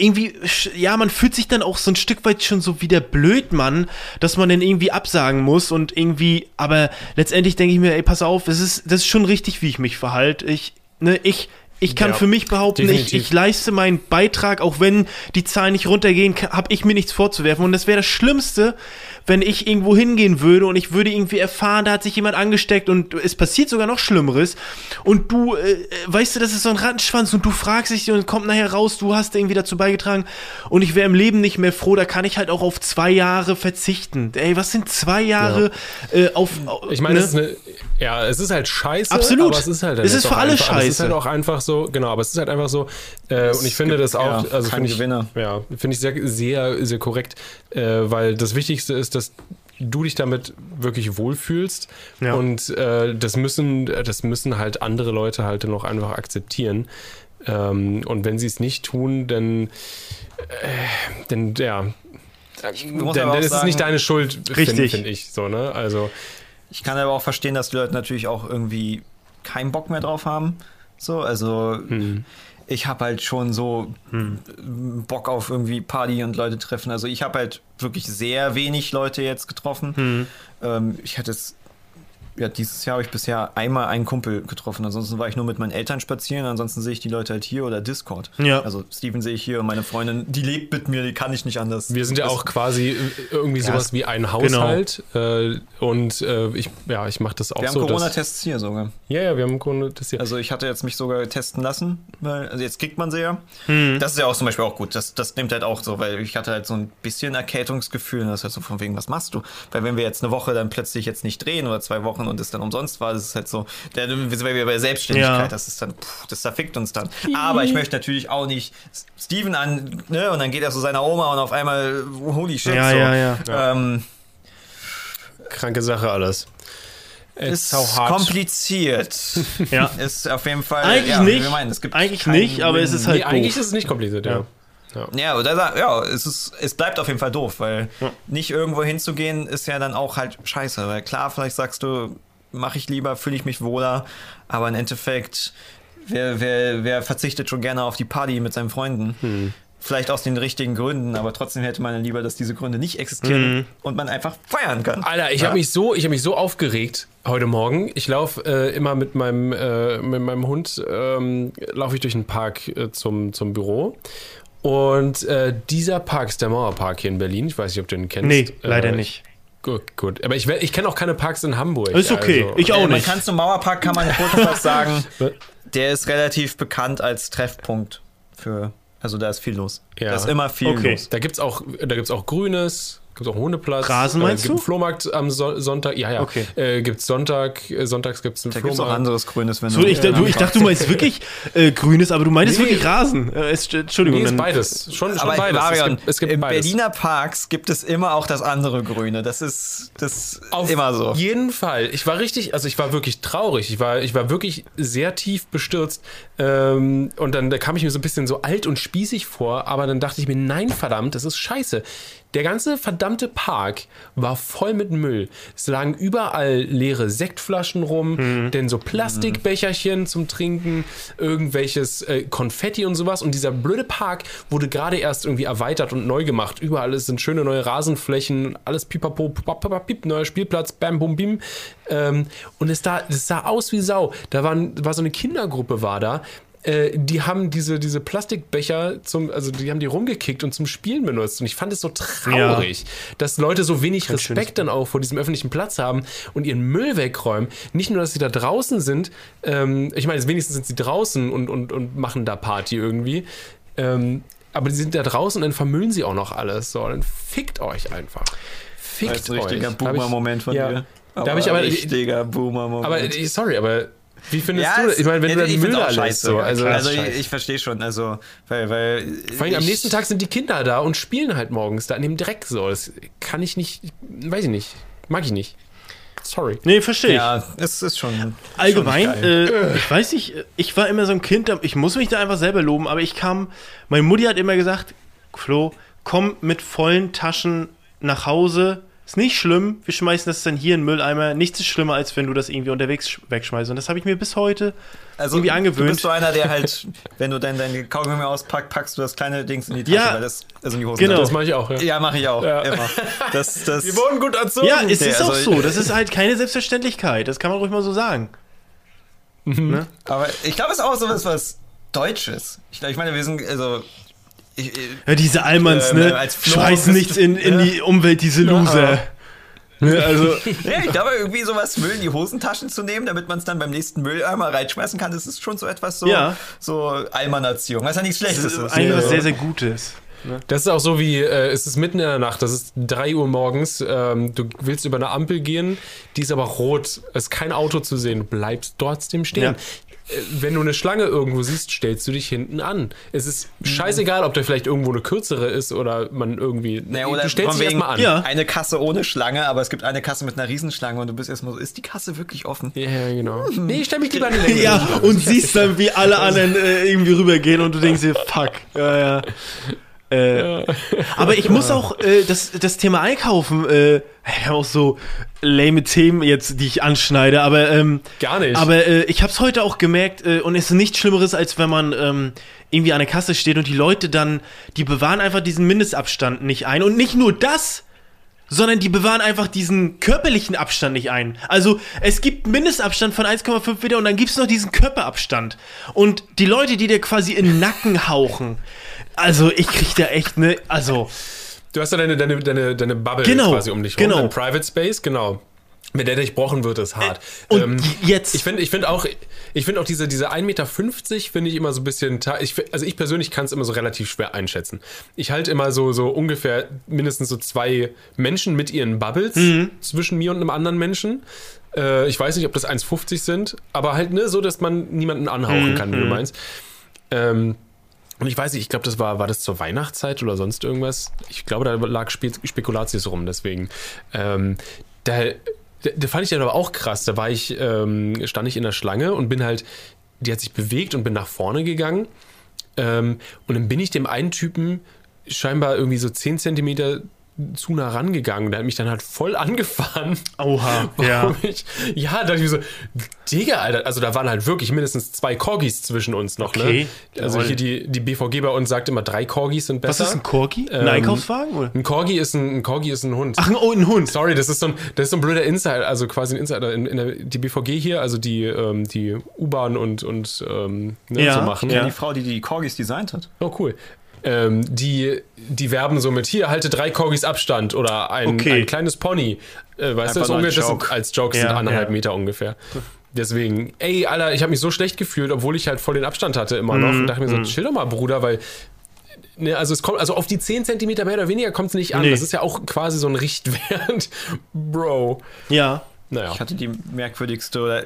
S2: irgendwie, ja, man fühlt sich dann auch so ein Stück weit schon so wie der Blödmann, dass man dann irgendwie absagen muss und irgendwie, aber letztendlich denke ich mir, ey, pass auf, es ist, das ist schon richtig, wie ich mich verhalte. Ich, ne, ich, ich kann ja, für mich behaupten, ich, ich, leiste meinen Beitrag, auch wenn die Zahlen nicht runtergehen, habe ich mir nichts vorzuwerfen. Und das wäre das Schlimmste, wenn ich irgendwo hingehen würde und ich würde irgendwie erfahren, da hat sich jemand angesteckt und es passiert sogar noch Schlimmeres. Und du, äh, weißt du, das ist so ein Rattenschwanz und du fragst dich und kommt nachher raus, du hast irgendwie dazu beigetragen und ich wäre im Leben nicht mehr froh, da kann ich halt auch auf zwei Jahre verzichten. Ey, was sind zwei Jahre ja. äh, auf,
S1: auf. Ich meine, ne? es ist eine, ja, es ist halt scheiße.
S2: Absolut.
S1: Aber es ist halt.
S2: Es ist für alle
S1: einfach,
S2: scheiße.
S1: Es ist halt auch einfach so, genau, aber es ist halt einfach so, äh, und ich finde das auch, ja, also finde ich, ja, finde ich sehr, sehr, sehr korrekt, äh, weil das Wichtigste ist, dass du dich damit wirklich wohlfühlst ja. und äh, das müssen, das müssen halt andere Leute halt noch einfach akzeptieren. Ähm, und wenn sie es nicht tun, dann, äh, dann ja, dann, dann ist es nicht deine Schuld, finde find ich so, ne? Also
S3: ich kann aber auch verstehen, dass die Leute natürlich auch irgendwie keinen Bock mehr drauf haben. So, also hm ich habe halt schon so hm. Bock auf irgendwie Party und Leute treffen. Also ich habe halt wirklich sehr wenig Leute jetzt getroffen. Hm. Ähm, ich hatte es ja, dieses Jahr habe ich bisher einmal einen Kumpel getroffen. Ansonsten war ich nur mit meinen Eltern spazieren. Ansonsten sehe ich die Leute halt hier oder Discord.
S2: Ja.
S3: Also Steven sehe ich hier und meine Freundin, die lebt mit mir, die kann ich nicht anders.
S1: Wir sind ja auch quasi irgendwie sowas wie ein Haushalt. Äh, und äh, ich, ja, ich mache das auch
S3: Wir haben
S1: so.
S3: Corona-Tests hier sogar.
S1: Ja, ja, wir haben Corona-Tests hier.
S3: Also ich hatte jetzt mich sogar testen lassen, weil, also jetzt kriegt man sie ja.
S1: Hm.
S3: Das ist ja auch zum Beispiel auch gut. Das, das nimmt halt auch so, weil ich hatte halt so ein bisschen Erkältungsgefühl. Und das ist halt so von wegen, was machst du? Weil wenn wir jetzt eine Woche dann plötzlich jetzt nicht drehen oder zwei Wochen und es dann umsonst war, das ist halt so, da sind wir bei Selbstständigkeit,
S2: Ja.
S3: das ist dann, puh, das zerfickt uns dann. Aber ich möchte natürlich auch nicht Steven an, ne, und dann geht er zu seiner Oma und auf einmal, holy shit,
S2: Ja,
S3: so.
S2: ja, ja.
S3: Ähm,
S1: Kranke Sache alles.
S3: ist
S1: so hard.
S3: kompliziert.
S2: Ja.
S3: Ist auf jeden Fall.
S2: Eigentlich
S3: ja,
S2: nicht.
S3: Wir meinen, es gibt
S2: Eigentlich nicht, aber es ist halt
S1: Nee, eigentlich ist es nicht kompliziert, ja. ja.
S3: Ja, oder da, ja, es ist, es bleibt auf jeden Fall doof, weil nicht irgendwo hinzugehen ist ja dann auch halt scheiße. Weil klar, vielleicht sagst du, mache ich lieber, fühle ich mich wohler, aber im Endeffekt, wer, wer, wer verzichtet schon gerne auf die Party mit seinen Freunden?
S2: Hm.
S3: Vielleicht aus den richtigen Gründen, aber trotzdem hätte man lieber, dass diese Gründe nicht existieren
S2: Hm.
S3: und man einfach feiern kann.
S1: Alter, ich
S3: Ja.
S1: habe mich so, ich habe mich so aufgeregt heute Morgen. Ich laufe äh, immer mit meinem, äh, mit meinem Hund, ähm, laufe ich durch den Park äh, zum, zum Büro. Und äh, dieser Park ist der Mauerpark hier in Berlin. Ich weiß nicht, ob du den kennst.
S2: Nee, leider
S1: äh,
S2: nicht.
S1: Gut, gut. Aber ich, ich kenne auch keine Parks in Hamburg.
S2: Ist okay.
S1: Also,
S2: Ich auch
S3: Äh, man
S2: nicht.
S3: kann zum Mauerpark, kann man Fotopass sagen, der ist relativ bekannt als Treffpunkt für, also da ist viel los.
S1: Ja.
S3: Da ist immer viel
S2: Okay.
S3: los.
S1: Da gibt es auch, da gibt's auch Grünes, gibt auch einen Hundeplatz.
S2: Rasen meinst
S1: äh, gibt
S2: du?
S1: einen Flohmarkt am so Sonntag. Ja, ja.
S2: Okay.
S1: Äh, gibt es Sonntag, äh, sonntags gibt es einen
S3: Da gibt es auch
S1: Flohmarkt.
S3: anderes Grünes, wenn
S2: So, ich, du, ich dachte, du meinst wirklich äh, Grünes, aber du meintest
S1: Nee.
S2: wirklich Rasen. Äh, es, Entschuldigung.
S1: Nee, ist beides. Schon, schon
S3: Aber
S1: beides.
S3: Marion,
S1: es gibt, es gibt
S3: in
S1: beides.
S3: Berliner Parks gibt es immer auch das andere Grüne. Das ist das
S1: Auf
S3: immer so.
S1: jeden Fall. Ich war richtig, also ich war wirklich traurig. Ich war, ich war wirklich sehr tief bestürzt. Ähm, und dann da kam ich mir so ein bisschen so alt und spießig vor, aber dann dachte ich mir, nein, verdammt, das ist scheiße. Der ganze verdammte Park war voll mit Müll. Es lagen überall leere Sektflaschen rum, denn so Plastikbecherchen zum Trinken, irgendwelches äh, Konfetti und sowas. Und dieser blöde Park wurde gerade erst irgendwie erweitert und neu gemacht. Überall sind schöne neue Rasenflächen, alles pipapo, pip, neuer Spielplatz, bam, bum, bim. Ähm, und es, da, es sah aus wie Sau. Da waren, war so eine Kindergruppe war da. Äh, die haben diese, diese Plastikbecher zum, also die haben die rumgekickt und zum Spielen benutzt. Und ich fand es so traurig, dass Leute so wenig
S2: schönes
S1: Respekt dann auch vor diesem öffentlichen Platz haben und ihren Müll wegräumen. Nicht nur, dass sie da draußen sind, ähm, ich meine, wenigstens sind sie draußen und, und, und machen da Party irgendwie. Ähm, aber die sind da draußen und dann vermüllen sie auch noch alles. So, dann fickt euch einfach. Fickt
S3: Das ist ein richtiger Boomer-Moment von
S1: ja.
S3: dir.
S1: Da habe ich aber,
S3: richtiger Boomer-Moment.
S1: aber sorry, aber wie findest
S3: ja,
S1: du das? Ich meine, wenn
S3: ja,
S1: du dann Müll da lässt, so, also,
S3: also ich, ich verstehe schon, also weil weil
S1: Vor allem am nächsten Tag sind die Kinder da und spielen halt morgens da in dem Dreck so. Das kann ich nicht, weiß ich nicht, mag ich nicht. Sorry.
S2: Nee, verstehe ich.
S3: ja, es ist schon
S2: Allgemein,
S3: schon nicht geil.
S2: äh, ich weiß nicht, äh, ich war immer so ein Kind, ich muss mich da einfach selber loben, aber ich kam, meine Mutti hat immer gesagt, Flo, komm mit vollen Taschen nach Hause, ist nicht schlimm, wir schmeißen das dann hier in den Mülleimer, nichts ist schlimmer, als wenn du das irgendwie unterwegs sch- wegschmeißt und das habe ich mir bis heute
S3: also
S2: irgendwie
S3: Du
S2: angewöhnt.
S3: bist so einer, der halt, wenn du dein, dein Kaugummi auspackst, packst du das kleine Dings in die Tasche,
S2: Ja.
S3: weil das, also in die Hose.
S2: Genau.
S1: Das mache ich auch, ja.
S3: Ja, mache ich auch.
S1: Ja.
S3: Immer. Das, das,
S1: Wir wurden gut erzogen.
S2: ja, es ist auch
S3: also-
S2: so, das ist halt keine Selbstverständlichkeit, das kann man ruhig mal so sagen. Ne?
S3: aber ich glaube, es ist auch so was, was Deutsches. Ich, glaub, ich meine, wir sind, also. Ich,
S2: Ja, diese
S3: Äh,
S2: ne,
S3: als Flo
S2: schmeißen nichts in, in
S3: Ja.
S2: die Umwelt, diese Loser. Ne, also,
S3: ja, ich glaube, irgendwie sowas Müll in die Hosentaschen zu nehmen, damit man es dann beim nächsten Mülleimer reinschmeißen kann, das ist schon so etwas so,
S2: Ja.
S3: so Allmann-Erziehung. Was ja nichts Schlechtes
S2: das
S3: ist.
S2: ist eigentlich was
S3: Ja.
S2: sehr, sehr Gutes.
S1: Das ist auch so wie, äh, es ist mitten in der Nacht, das ist 3 Uhr morgens, ähm, du willst über eine Ampel gehen, die ist aber rot, es ist kein Auto zu sehen, du bleibst trotzdem stehen.
S2: Ja.
S1: Wenn du eine Schlange irgendwo siehst, stellst du dich hinten an. Es ist scheißegal, ob da vielleicht irgendwo eine kürzere ist oder man irgendwie.
S3: Naja, oder
S1: du stellst dich erstmal an.
S2: Ja.
S3: eine Kasse ohne Schlange, aber es gibt eine Kasse mit einer Riesenschlange und du bist erstmal so, ist die Kasse wirklich offen?
S1: Ja, genau. Nee, ich stell mich lieber an die Länge.
S2: Ja, und siehst dann, wie alle anderen äh, irgendwie rübergehen und du denkst dir, fuck. Ja, ja. Äh, aber ich muss auch äh, das, das Thema Einkaufen, äh, ich habe auch so lame Themen jetzt, die ich anschneide, aber ähm,
S1: Gar nicht.
S2: Aber äh, ich habe es heute auch gemerkt äh, und es ist nichts Schlimmeres, als wenn man ähm, irgendwie an der Kasse steht und die Leute dann, die bewahren einfach diesen Mindestabstand nicht ein und nicht nur das, sondern die bewahren einfach diesen körperlichen Abstand nicht ein. Also es gibt Mindestabstand von 1,5 Meter und dann gibt es noch diesen Körperabstand. Und die Leute, die dir quasi in den Nacken hauchen, also ich krieg da echt ne, also
S1: Du hast ja deine, deine, deine, deine Bubble
S2: Genau,
S1: quasi um dich rum.
S2: genau.
S1: Dein Private Space, genau. Wenn der durchbrochen wird, ist hart.
S2: und
S1: Ähm,
S2: jetzt
S1: Ich finde ich find auch, ich find auch diese, diese 1,50 Meter finde ich immer so ein bisschen, ich, also ich persönlich kann es immer so relativ schwer einschätzen. Ich halte immer so, so ungefähr mindestens so zwei Menschen mit ihren Bubbles
S2: Mhm.
S1: zwischen mir und einem anderen Menschen. Äh, ich weiß nicht, ob das 1,50 sind, aber halt ne, so, dass man niemanden anhauchen kann, wie
S2: Mhm.
S1: du meinst. Ähm, und ich weiß nicht, ich glaube, das war, war das zur Weihnachtszeit oder sonst irgendwas? Ich glaube, da lag Spe Spekulatius rum, deswegen. Ähm, da, da, da fand ich dann aber auch krass. Da war ich, ähm, stand ich in der Schlange und bin halt, die hat sich bewegt und bin nach vorne gegangen. Ähm, und dann bin ich dem einen Typen scheinbar irgendwie so 10 Zentimeter zu nah rangegangen. Der hat mich dann halt voll angefahren.
S2: Oha, ja.
S1: Ich, ja, da dachte ich mir so, Digga, Alter, also da waren halt wirklich mindestens zwei Corgis zwischen uns noch,
S2: Okay,
S1: ne? Also
S2: jawohl.
S1: hier die, die BVG bei uns sagt immer, drei Corgis sind
S2: Was
S1: besser.
S2: ist ein Corgi? Ein
S1: Ähm,
S2: Einkaufswagen? Oder?
S1: Ein Corgi ist ein, ein Corgi ist ein Hund.
S2: Ach, oh, ein Hund.
S1: Sorry, das ist so ein, das ist so ein blöder Insider, also quasi ein Insider. In, in der, die BVG hier, also die, ähm, die U-Bahn und, und ähm, ne,
S2: Ja,
S1: so machen.
S2: ja.
S3: Die Frau, die die Corgis designt hat.
S1: Oh, cool. Ähm, die, die werben so mit, hier, halte drei Corgis Abstand oder ein,
S2: Okay.
S1: ein kleines Pony. Äh, weißt du,
S3: Einfach
S1: das,
S3: nur
S1: ungefähr,
S3: als
S1: das sind,
S3: Joke.
S1: als Joke
S2: Ja,
S1: sind anderthalb
S2: ja.
S1: Meter ungefähr. Deswegen, ey, Alter, ich habe mich so schlecht gefühlt, obwohl ich halt voll den Abstand hatte immer noch.
S2: Mhm,
S1: Und dachte mir so, chill doch mal, Bruder, weil. Ne, also es kommt, also auf die 10 Zentimeter mehr oder weniger kommt es nicht an.
S2: Nee.
S1: Das ist ja auch quasi so ein Richtwert. Bro.
S2: Ja.
S1: Naja.
S3: Ich hatte die merkwürdigste, oder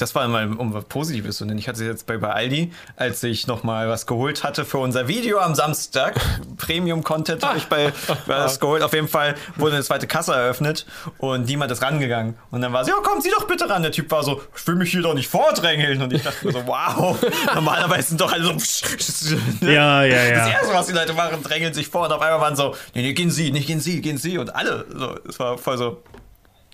S3: das war mal um was Positives, und ich hatte es jetzt bei, bei Aldi, als ich nochmal was geholt hatte für unser Video am Samstag. Premium-Content habe ich bei was geholt. Auf jeden Fall wurde eine zweite Kasse eröffnet und niemand ist rangegangen. Und dann war sie, ja, kommen Sie doch bitte ran. Der Typ war so, ich will mich hier doch nicht vordrängeln. Und ich dachte mir so, wow, normalerweise sind doch alle so, ne?
S2: Ja, ja, ja.
S3: Das erste, was die Leute machen, drängeln sich vor und auf einmal waren so, nee, nee, gehen Sie, nicht gehen Sie, gehen Sie und alle. So, es war voll so,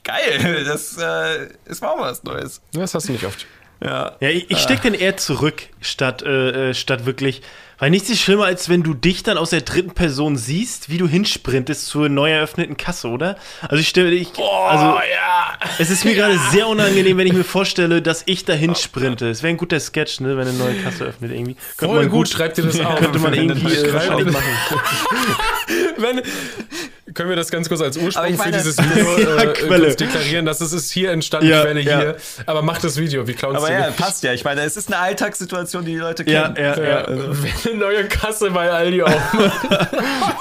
S3: geil, das äh, ist mal was Neues.
S1: Das hast du nicht oft.
S3: Ja.
S2: Ja, ich, ich steck den eher zurück, statt, äh, äh, statt wirklich. Weil nichts ist schlimmer, als wenn du dich dann aus der dritten Person siehst, wie du hinsprintest zur neu eröffneten Kasse, oder? Also ich stelle ich, also
S1: ja.
S2: es ist mir gerade sehr unangenehm, wenn ich mir vorstelle, dass ich da hinsprinte. Es wäre ein guter Sketch, ne, wenn eine neue Kasse öffnet irgendwie. Könnte
S1: Voll gut, schreibt dir das auf.
S2: könnte man irgendwie äh,
S3: ihr-
S2: machen.
S1: Wenn, können wir das ganz kurz als Ursprung
S3: meine-
S1: für dieses Video
S2: Ja,
S1: äh, kurz deklarieren? Das ist, ist hier entstanden,
S2: Ja,
S1: Quelle
S2: ja.
S1: hier. Aber mach das Video, klauen es
S3: Aber ja,
S1: nicht.
S3: passt ja. Ich meine, es ist eine Alltagssituation, die die Leute
S2: Ja,
S3: kennen.
S2: ja,
S1: Ja,
S2: ja.
S1: also, wenn eine neue Kasse bei Aldi aufmacht.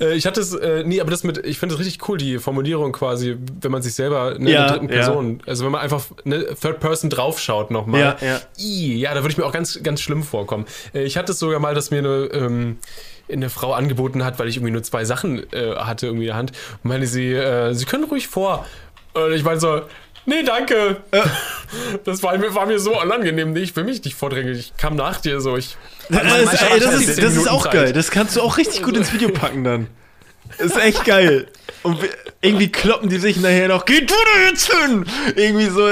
S1: Äh, ich hatte es, äh, nee, aber das mit, ich finde es richtig cool, die Formulierung quasi, wenn man sich selber ne,
S2: Ja,
S1: in der dritten
S2: ja.
S1: Person, also wenn man einfach ne, Third Person draufschaut nochmal.
S2: Ja, ja.
S1: I, ja, da würde ich mir auch ganz, ganz schlimm vorkommen. Äh, ich hatte es sogar mal, dass mir eine, ähm, eine Frau angeboten hat, weil ich irgendwie nur zwei Sachen äh, hatte irgendwie in der Hand. Und meine sie, äh, sie können ruhig vor. Und ich meine so, nee, danke. Das war, mir- war mir so unangenehm. Nee, ich will mich nicht vordrängeln. Ich kam nach dir so. Ich,
S2: Das, ist, ey,
S3: hat
S2: das, ist, das ist auch
S1: Zeit.
S2: geil. Das kannst du auch richtig gut ins Video packen dann. Das ist echt geil. Und irgendwie kloppen die sich nachher noch, geh du da jetzt hin! Irgendwie so.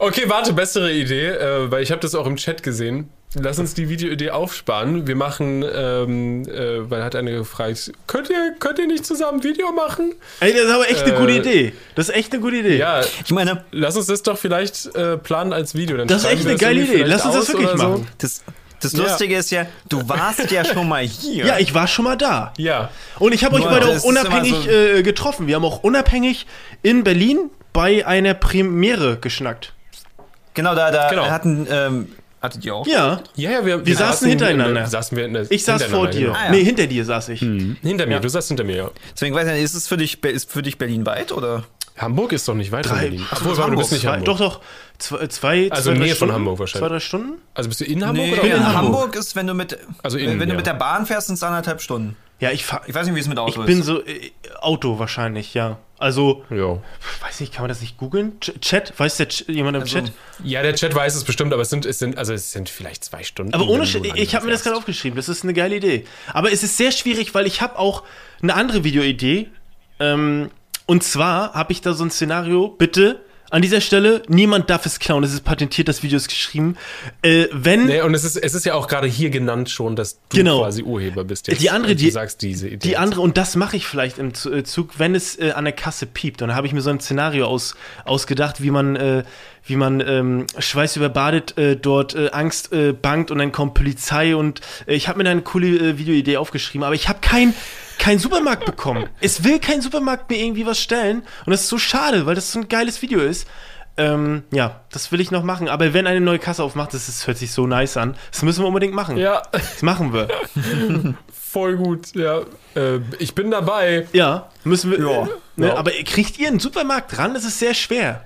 S1: Okay, warte, bessere Idee, äh, weil ich habe das auch im Chat gesehen. Lass uns die Videoidee aufsparen. Wir machen, ähm, äh, weil hat eine gefragt, könnt ihr, könnt ihr nicht zusammen ein Video machen?
S2: Ey, das ist aber echt eine
S1: Äh,
S2: gute Idee. Das ist echt eine gute Idee.
S1: Ja,
S3: Ich meine,
S1: lass uns das doch vielleicht äh, planen als Video. Dann
S2: Das ist echt eine geile Idee. Lass uns das wirklich
S1: oder so.
S2: machen.
S3: das, das
S1: Ja.
S3: Lustige ist ja, du warst ja schon mal hier.
S2: Ja, ich war schon mal da.
S1: Ja,
S2: Und ich habe euch beide auch unabhängig
S3: so-
S2: äh, getroffen. Wir haben auch unabhängig in Berlin bei einer Premiere geschnackt.
S3: Genau, da, da
S1: Genau.
S3: hatten, ähm, hattet ihr auch?
S2: Ja,
S1: ja, ja wir,
S2: Wir saßen hintereinander.
S1: In, saßen wir in der,
S2: ich saß vor
S1: hintereinander,
S2: dir.
S1: Genau.
S3: Ah, ja.
S2: Nee, hinter dir saß ich.
S1: Hinter mir,
S2: Ja.
S1: du saßt hinter mir, ja.
S3: Deswegen weiß ich nicht, ist es für dich, ist für dich Berlin weit oder?
S1: Hamburg ist doch nicht weit von
S2: Drei-
S1: Berlin.
S2: Ach,
S1: warte, du bist nicht Hamburg.
S2: Doch, doch. Zwei, zwei
S1: Also
S2: zwei, drei
S1: Nähe von
S2: Stunden?
S1: Hamburg wahrscheinlich.
S2: Zwei, drei Stunden?
S1: Also bist du in Hamburg
S3: Nee,
S1: oder?
S2: bin in
S3: in
S2: Hamburg.
S3: Hamburg ist, wenn du mit,
S1: Also
S3: wenn,
S1: innen,
S3: wenn du
S1: ja.
S3: mit der Bahn fährst, sind es anderthalb Stunden.
S2: Ja, ich fahr.
S3: Ich weiß nicht, wie es mit Auto
S2: Ich bin
S3: ist.
S2: so. Äh, Auto wahrscheinlich, ja. Also,
S1: Ja.
S2: weiß nicht, kann man das nicht googeln? Ch Chat? Weiß der Ch jemand im
S3: Also,
S2: Chat?
S1: ja, der Chat weiß es bestimmt, aber es sind, es sind, also es sind vielleicht zwei Stunden.
S2: Aber ohne Sch ich habe mir das gerade aufgeschrieben. Das ist eine geile Idee. Aber es ist sehr schwierig, weil ich habe auch eine andere Videoidee. Ähm, und zwar habe ich da so ein Szenario, bitte An dieser Stelle, niemand darf es klauen. Es ist patentiert, das Video ist geschrieben. Äh, wenn.
S1: Nee, und es ist, es ist ja auch gerade hier genannt schon, dass du
S2: Genau.
S1: quasi Urheber bist.
S2: Die andere,
S1: du
S2: die-
S1: sagst diese Idee.
S2: Die andere, und das mache ich vielleicht im äh, Zug, wenn es äh, an der Kasse piept. Und da habe ich mir so ein Szenario aus, ausgedacht, wie man, äh, wie man ähm, schweißüberbadet äh, dort äh, Angst bangt und dann kommt Polizei und ich habe mir da eine coole Videoidee aufgeschrieben, aber ich habe kein kein Supermarkt bekommen. Es will kein Supermarkt mir irgendwie was stellen und das ist so schade, weil das so ein geiles Video ist. Ähm, ja, das will ich noch machen. Aber wenn eine neue Kasse aufmacht, das, ist, hört sich so nice an. Das müssen wir unbedingt machen.
S1: ja,
S2: Das machen wir.
S1: voll gut. Ja, äh, ich bin dabei.
S2: Ja, müssen wir.
S3: Ja.
S2: Ne,
S1: Ja.
S2: Aber kriegt ihr einen Supermarkt dran? Das ist sehr schwer.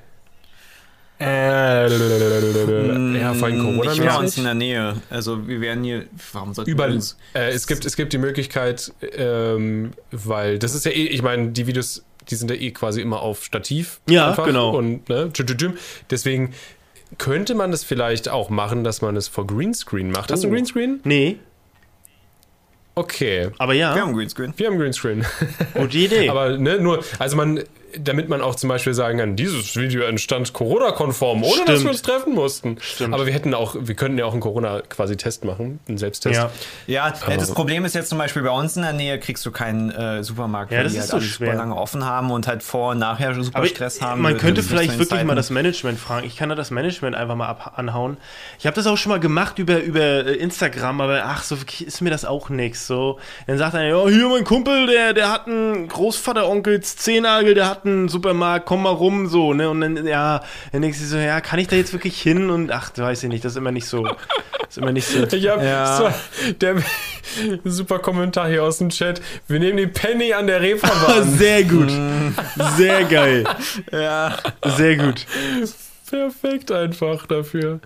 S1: Äh, ja, vor allem
S3: Nicht bei uns
S1: Corona-mäßig.
S3: in der Nähe. Also wir werden hier. Warum sollten
S1: Über,
S3: wir uns?
S1: äh, es, gibt, es gibt die Möglichkeit, ähm, weil das ist ja eh, ich meine, die Videos, die sind ja eh quasi immer auf Stativ.
S2: Ja, genau.
S1: Und, ne, tschü, tschü, tschü. deswegen könnte man das vielleicht auch machen, dass man es vor Greenscreen macht. Hast du
S2: Oh.
S1: einen Greenscreen?
S2: Nee,
S1: Okay.
S2: aber ja,
S3: Wir haben Greenscreen.
S1: Wir haben Greenscreen.
S2: gute Idee.
S1: Aber ne, nur, also man, damit man auch zum Beispiel sagen kann, dieses Video entstand Corona-konform, ohne dass
S2: Stimmt.
S1: wir uns treffen mussten.
S2: Stimmt.
S1: Aber wir hätten auch, wir könnten ja auch einen Corona-quasi-Test machen, einen Selbsttest.
S2: ja.
S3: Ja, äh, das Problem ist jetzt zum Beispiel bei uns in der Nähe kriegst du keinen äh, Supermarkt,
S2: Ja,
S3: weil
S2: das
S3: die
S2: ist
S3: halt
S2: so
S3: super lange offen haben und halt vor und nachher super
S2: Aber
S3: Stress haben.
S2: man könnte vielleicht wirklich mal
S3: Zeiten.
S2: das Management fragen. Ich kann da das Management einfach mal ab anhauen. Ich habe das auch schon mal gemacht über, über äh, Instagram, aber ach, so ist mir das auch nix. So, dann sagt einer, ja, hier mein Kumpel, der, der hat einen Großvateronkels Zehnagel, der hat einen Supermarkt, komm mal rum, so, ne? Und dann, ja, dann denkst du so, ja, kann ich da jetzt wirklich hin? Und ach, weiß ich nicht, das ist immer nicht so. Ist immer nicht so.
S1: Ich hab
S3: Ja.
S1: so, der super Kommentar hier aus dem Chat. Wir nehmen die Penny an der
S2: Ah,
S1: Reeperbahn.
S2: Sehr gut. Sehr geil.
S3: Ja,
S2: Sehr gut.
S1: Perfekt einfach dafür.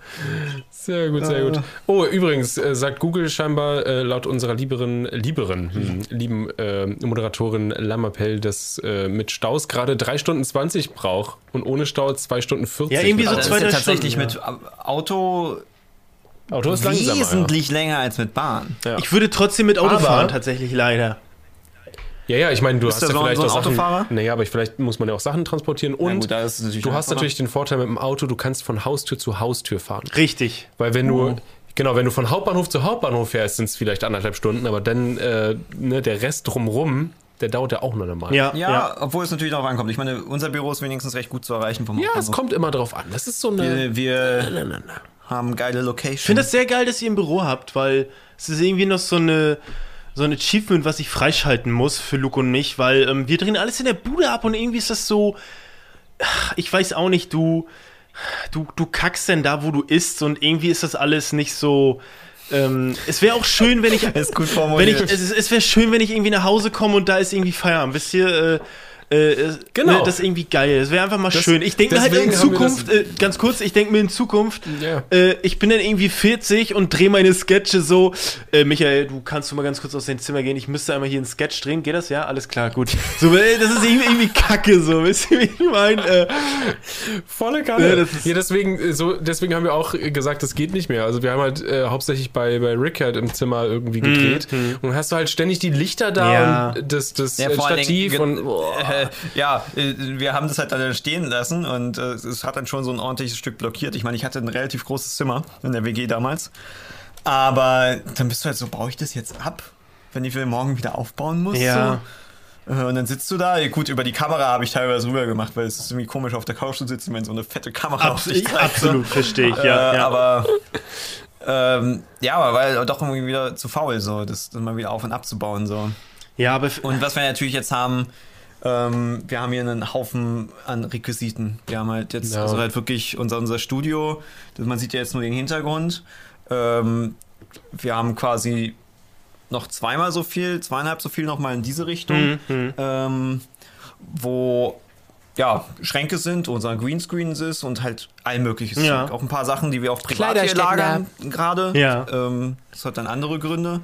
S1: Sehr gut, sehr gut. Oh, übrigens, äh, sagt Google scheinbar äh, laut unserer lieberen, lieberen, hm, lieben äh, Moderatorin Lamapel, dass äh, mit Staus gerade 3 Stunden 20 braucht und ohne Stau 2 Stunden 40.
S2: Ja, irgendwie so
S3: das ist
S2: zwei,
S3: ja
S2: drei
S3: tatsächlich
S2: Stunden,
S3: mit Auto
S1: Auto ist langsamer.
S3: wesentlich länger als mit Bahn.
S1: Ja.
S2: Ich würde trotzdem mit Auto
S1: Aber-
S2: fahren, tatsächlich leider.
S1: Ja, ja, ich meine, du
S3: Bist
S1: hast
S3: du
S1: ja
S3: so-
S1: vielleicht
S3: so ein
S1: auch Sachen.
S3: Autofahrer?
S1: Naja, aber ich, vielleicht muss man ja auch Sachen transportieren und
S3: gut, es natürlich
S1: du hast natürlich den Vorteil mit dem Auto, du kannst von Haustür zu Haustür fahren.
S2: Richtig.
S1: Weil wenn du, genau, wenn du von Hauptbahnhof zu Hauptbahnhof fährst, sind es vielleicht anderthalb Stunden, aber dann äh, ne, der Rest drumrum, der dauert ja auch nur normal.
S2: Ja,
S3: Ja,
S2: ja.
S3: obwohl es natürlich darauf ankommt. Ich meine, unser Büro ist wenigstens recht gut zu erreichen vom
S1: Ja, es kommt immer drauf an. Das ist so eine.
S3: Wir, wir
S1: Na, na, na.
S3: haben geile Location.
S2: Ich finde das sehr geil, dass ihr ein Büro habt, weil es ist irgendwie noch so eine so ein Achievement, was ich freischalten muss für Luke und mich, weil ähm, wir drehen alles in der Bude ab und irgendwie ist das so, ich weiß auch nicht, du, du, du kackst denn da, wo du isst und irgendwie ist das alles nicht so. Ähm, es wäre auch schön, wenn ich,
S3: ist gut
S2: wenn ich,
S3: formuliert.
S2: es, es wäre schön, wenn ich irgendwie nach Hause komme und da ist irgendwie Feierabend. Wisst ihr, äh, äh, es-
S1: Genau.
S2: ne, das ist irgendwie geil. Das wäre einfach mal
S1: Das-
S2: schön. Ich denke mir halt in Zukunft, äh, ganz kurz, ich denke mir in Zukunft,
S1: Ja.
S2: äh, ich bin dann irgendwie 40 und drehe meine Sketche so. Äh, Michael, du kannst du mal ganz kurz aus dein Zimmer gehen. Ich müsste einmal hier einen Sketch drehen. Geht das? Ja, alles klar, gut. So, äh, das ist irgendwie, irgendwie kacke, so. Wisst ihr, wie ich meine? Äh,
S1: Volle Kanne.
S2: Ja,
S1: Ja,
S2: das ist-
S1: deswegen, äh, so, deswegen haben wir auch gesagt, das geht nicht mehr. Also wir haben halt äh, hauptsächlich bei, bei Rick halt im Zimmer irgendwie gedreht. Und dann hast du halt ständig die Lichter da
S2: Ja.
S1: und das, das
S3: Ja,
S1: äh, Stativ
S3: Dingen,
S1: und.
S3: Äh, ja, äh, wir haben das halt dann stehen lassen und äh, es hat dann schon so ein ordentliches Stück blockiert. Ich meine, ich hatte ein relativ großes Zimmer in der WG damals. Aber dann bist du halt so, baue ich das jetzt ab, wenn ich will morgen wieder aufbauen muss?
S2: Ja.
S3: So? Äh, Und dann sitzt du da, gut, über die Kamera habe ich teilweise rüber gemacht, weil es ist irgendwie komisch auf der Couch zu sitzen, wenn so eine fette Kamera auf sich zeigt. so.
S2: absolut, verstehe ich, ja.
S3: äh,
S2: ja.
S3: Aber ähm, ja, aber weil doch irgendwie wieder zu faul, so, das mal wieder auf und abzubauen. So.
S2: ja, aber
S3: Und was wir natürlich jetzt haben, ähm, wir haben hier einen Haufen an Requisiten. Wir haben halt jetzt
S1: Ja.
S3: also halt wirklich unser, unser Studio, man sieht ja jetzt nur den Hintergrund. Ähm, wir haben quasi noch zweimal so viel, zweieinhalb so viel nochmal in diese Richtung,
S2: Mhm,
S3: ähm, wo ja, Schränke sind, unser Greenscreen ist und halt all mögliches.
S2: Ja.
S3: Auch ein paar Sachen, die wir auch privat hier lagern gerade.
S2: Ja.
S3: Ähm, das hat dann andere Gründe.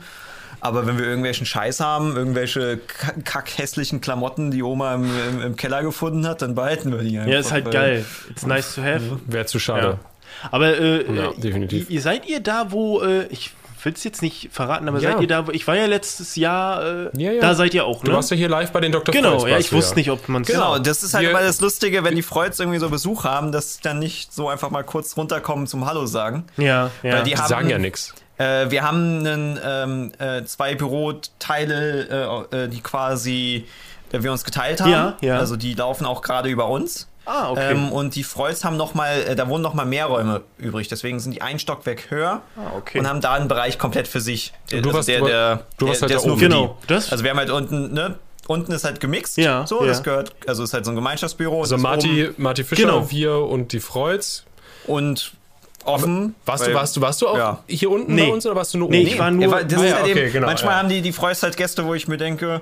S3: Aber wenn wir irgendwelchen Scheiß haben, irgendwelche ka- kackhässlichen Klamotten, die Oma im, im, im Keller gefunden hat, dann behalten wir die einfach.
S2: ja, ist halt
S3: weil-
S2: geil. It's nice to have.
S1: Wäre zu schade.
S2: Ja. Aber äh,
S1: Ja,
S2: äh,
S1: definitiv.
S2: Ihr, ihr seid ihr da, wo äh, ich will es jetzt nicht verraten, aber
S1: Ja.
S2: seid ihr da? Ich war ja letztes Jahr, äh,
S1: Ja, ja.
S2: da seid ihr auch, ne?
S1: Du warst ja hier live bei den Dr.
S2: genau,
S1: Freud's,
S2: ja, ich wusste nicht, ob man es.
S3: Genau, das ist halt immer das Lustige, wenn die Freuds irgendwie so Besuch haben, dass dann nicht so einfach mal kurz runterkommen zum Hallo sagen.
S2: Ja, ja.
S3: Weil die
S1: Die
S3: haben-
S1: sagen ja nichts.
S3: Äh, wir haben einen, ähm, äh, zwei Büroteile, äh, äh, die quasi äh, wir uns geteilt haben.
S2: Ja, ja.
S3: Also die laufen auch gerade über uns.
S2: ah, okay.
S3: Ähm, und die Freuds haben noch mal, äh, da wohnen noch mal mehr Räume übrig. Deswegen sind die ein Stockwerk höher
S2: Ah, okay.
S3: und haben da einen Bereich komplett für sich. Der,
S1: du
S3: also
S1: warst-
S3: der, der,
S1: du warst
S3: der,
S1: halt
S3: der
S1: da oben.
S2: Genau, das-
S3: Also wir haben halt unten, ne? Unten ist halt gemixt.
S2: Ja,
S3: So,
S2: ja.
S3: das gehört, also ist halt so ein Gemeinschaftsbüro.
S1: Also
S3: oben
S1: Marty Fischer,
S2: Genau.
S1: wir und die Freuds.
S3: Und offen.
S1: Warst du, warst du, warst du auch
S3: Ja.
S1: hier unten
S2: Nee.
S1: bei uns oder warst du nur
S2: Nee,
S1: oben?
S2: ich war nur-
S3: weil das
S1: Ah ja,
S3: halt
S1: okay,
S3: eben,
S1: genau,
S3: manchmal
S1: ja.
S3: haben die, die Freuds halt Gäste, wo ich mir denke,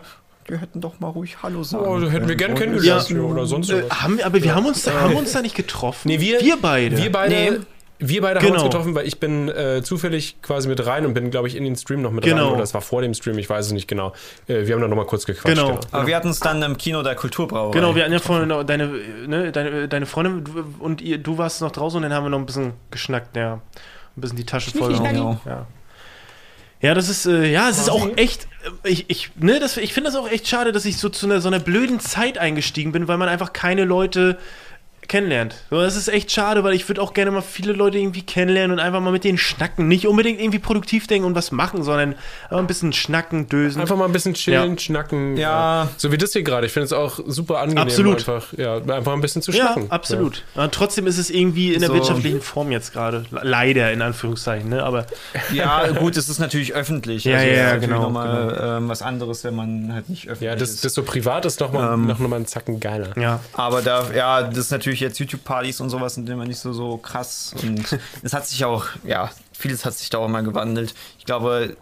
S3: die hätten doch mal ruhig Hallo sagen.
S1: Oh, hätten wir gern
S3: können.
S1: kennengelernt
S2: Ja.
S1: oder sonst
S2: äh,
S1: was.
S2: haben wir, aber wir haben uns, da, haben uns da nicht getroffen.
S1: Nee, wir,
S2: wir beide.
S1: Wir beide,
S3: Nee.
S1: Wir beide haben uns
S2: Genau.
S1: getroffen, weil ich bin äh, zufällig quasi mit rein und bin, glaube ich, in den Stream noch mit
S2: Genau.
S1: rein. Oder das war vor dem Stream, ich weiß es nicht genau. Äh, wir haben da nochmal kurz gequatscht.
S2: Genau.
S1: Ja.
S3: Aber wir hatten es dann im Kino der Kulturbrauerei.
S2: Genau, wir hatten ja vorhin noch deine, ne, deine, deine Freundin du- und ihr, du warst noch draußen und dann haben wir noch ein bisschen geschnackt, ja. Ein bisschen die Tasche voll.
S3: Genau.
S2: Ja. Ja, das ist, äh, ja, es ist auch echt, äh, ich, ich, ne, das, ich finde das auch echt schade, dass ich so zu einer, so einer blöden Zeit eingestiegen bin, weil man einfach keine Leute kennenlernt. So, das ist echt schade, weil ich würde auch gerne mal viele Leute irgendwie kennenlernen und einfach mal mit denen schnacken. Nicht unbedingt irgendwie produktiv denken und was machen, sondern einfach ein bisschen schnacken, dösen.
S1: Einfach mal ein bisschen chillen,
S2: Ja.
S1: schnacken.
S3: Ja.
S1: So wie das hier gerade. Ich finde es auch super angenehm,
S2: Absolut.
S1: einfach, ja, einfach ein bisschen zu
S2: Ja,
S1: schnacken.
S2: absolut. Aber trotzdem ist es irgendwie in der
S3: So.
S2: wirtschaftlichen Form jetzt gerade. Le- Leider, in Anführungszeichen, ne? Aber
S3: Ja, gut, es ist natürlich öffentlich.
S2: Ja,
S3: also
S2: ja, ja, genau,
S3: Nochmal, ähm, was anderes, wenn man halt nicht öffentlich
S1: Ja, das,
S3: ist.
S1: das so privat ist noch mal,
S3: Ähm.
S1: noch mal einen Zacken geiler.
S2: ja.
S3: Aber da, ja, das ist natürlich jetzt YouTube-Partys und sowas sind immer nicht so, so krass. Und es hat sich auch, ja, vieles hat sich da auch mal gewandelt. Ich glaube,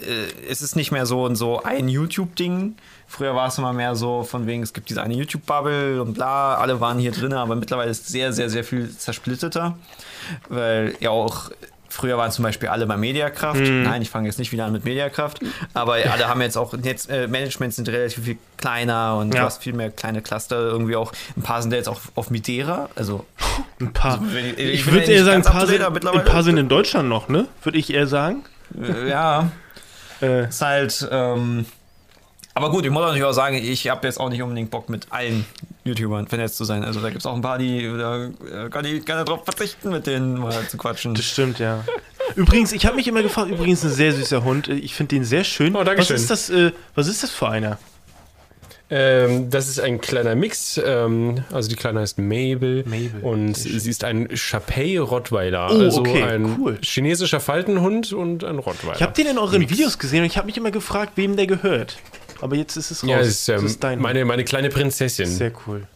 S3: äh, es ist nicht mehr so und so ein YouTube-Ding. Früher war es immer mehr so, von wegen, es gibt diese eine YouTube-Bubble und bla, alle waren hier drin, aber mittlerweile ist sehr, sehr, sehr viel zersplitterter. Weil ja auch. Früher waren zum Beispiel alle bei Mediakraft. Nein, ich fange jetzt nicht wieder an mit Mediakraft. Aber alle haben jetzt auch Netz, äh, Management sind relativ viel kleiner und
S2: Ja.
S3: du hast viel mehr kleine Cluster. Irgendwie auch ein paar sind jetzt auch auf Midera. Also
S2: Ein paar.
S3: wenn ich-
S2: ich
S3: ich
S2: würde
S3: ja
S2: eher sagen, ein paar, sind, ein paar sind in Deutschland noch, ne? Würde ich eher sagen.
S3: äh, ja,
S2: Äh,
S3: ist halt. Ähm, aber gut, ich muss natürlich auch sagen, ich habe jetzt auch nicht unbedingt Bock mit allen YouTubern vernetzt zu sein. Also da gibt es auch ein paar, die da äh, kann ich gerne drauf verzichten, mit denen mal zu quatschen.
S2: das stimmt, ja. Übrigens, ich habe mich immer gefragt, übrigens ein sehr süßer Hund. Ich finde den sehr schön.
S1: Oh, danke
S2: was
S1: schön.
S2: ist das, äh, was ist das für einer?
S1: Ähm, das ist ein kleiner Mix. Ähm, also die Kleine heißt Mabel.
S2: Mabel,
S1: Und sie ist ein Chapey Rottweiler.
S2: Oh,
S1: also
S2: okay,
S1: ein
S2: cool.
S1: chinesischer Faltenhund und ein Rottweiler.
S2: Ich habe den in euren Videos gesehen und ich habe mich immer gefragt, wem der gehört. Aber jetzt ist es raus.
S1: ja, ist, ähm,
S2: Das ist dein
S1: meine, meine kleine Prinzessin.
S2: Sehr cool.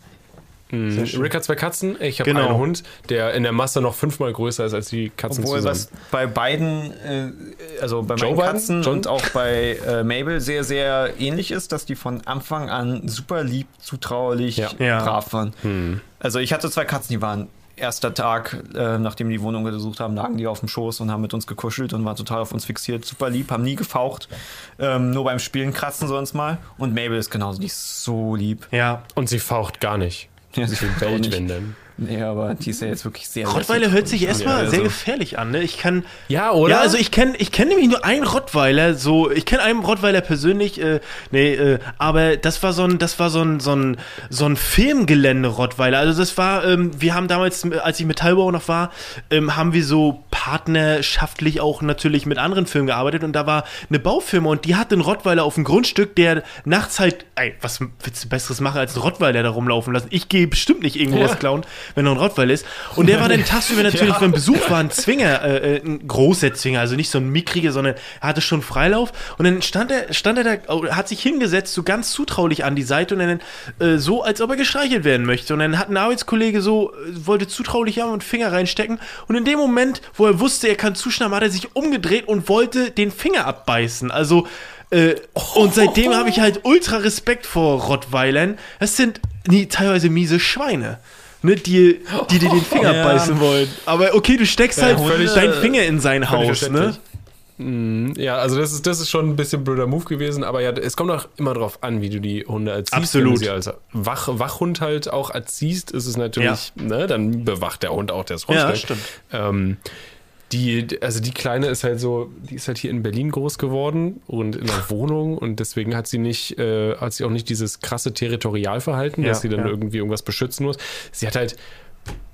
S1: Mhm.
S2: sehr.
S1: Rick hat zwei Katzen, ich habe
S2: Genau.
S1: einen Hund, der in der Masse noch fünfmal größer ist als die Katzen
S3: Obwohl,
S1: zusammen.
S3: was bei beiden, äh, also bei
S1: Joe
S3: meinen
S1: Biden?
S3: Katzen
S1: John?
S3: und auch bei äh, Mabel sehr, sehr ähnlich ist, dass die von Anfang an super lieb, zutraulich,
S1: Ja.
S2: Ja.
S3: brav waren. Also ich hatte zwei Katzen, die waren erster Tag, äh, nachdem die Wohnung gesucht haben, lagen die auf dem Schoß und haben mit uns gekuschelt und waren total auf uns fixiert, super lieb, haben nie gefaucht, ähm, nur beim Spielen kratzen sie uns mal. Und Mabel ist genauso, die ist so lieb.
S2: Ja.
S1: Und sie faucht gar nicht.
S3: Ja, sie
S1: bellt,
S3: nicht.
S1: wenn denn.
S3: Nee, aber die ist ja jetzt wirklich sehr
S2: Rottweiler hört sich erstmal
S3: also-
S2: sehr gefährlich an, ne? Ich kann.
S1: Ja, oder?
S2: Ja, also ich kenne ich kenn nämlich nur einen Rottweiler, so, ich kenne einen Rottweiler persönlich, äh, nee, äh, aber das war so ein, das war so ein, so ein, so ein Filmgelände-Rottweiler. Also das war, ähm, wir haben damals, als ich Metallbauer noch war, ähm, haben wir so partnerschaftlich auch natürlich mit anderen Firmen gearbeitet und da war eine Baufirma und die hatte einen Rottweiler auf dem Grundstück, der nachts halt, ey, was willst du Besseres machen als einen Rottweiler da rumlaufen lassen? Ich gehe bestimmt nicht irgendwo
S1: Ja.
S2: was klauen, wenn noch ein Rottweiler ist. Und der war dann tagsüber natürlich,
S3: Ja.
S2: wenn Besuch war, ein Zwinger, äh, äh, ein großer Zwinger, also nicht so ein mickriger, sondern er hatte schon Freilauf. Und dann stand er, stand er da, oh, hat sich hingesetzt, so ganz zutraulich an die Seite und dann äh, so, als ob er gestreichelt werden möchte. Und dann hat ein Arbeitskollege so, äh, wollte zutraulich haben und Finger reinstecken. Und in dem Moment, wo er wusste, er kann zuschnappen, hat er sich umgedreht und wollte den Finger abbeißen. Also, äh, und seitdem habe ich halt ultra Respekt vor Rottweilern. Das sind nie, teilweise miese Schweine. Ne, die, die dir den Finger
S3: Ja.
S2: beißen wollen. Aber okay, du steckst halt
S3: Hunde-
S2: deinen Finger in sein Haus, ne?
S1: Mhm, Ja, also das ist, das ist schon ein bisschen blöder Move gewesen, aber ja, es kommt auch immer drauf an, wie du die Hunde erziehst.
S2: Absolut.
S1: Wenn du sie als Wach, Wachhund halt auch erziehst, ist es natürlich, ne, dann bewacht der Hund auch das
S2: Ja,
S1: Grundstück.
S2: stimmt.
S1: Ähm, die, also die Kleine ist halt so, die ist halt hier in Berlin groß geworden und in einer Wohnung und deswegen hat sie nicht, äh, hat sie auch nicht dieses krasse Territorialverhalten,
S2: Ja,
S1: dass sie dann
S2: ja.
S1: irgendwie irgendwas beschützen muss. Sie hat halt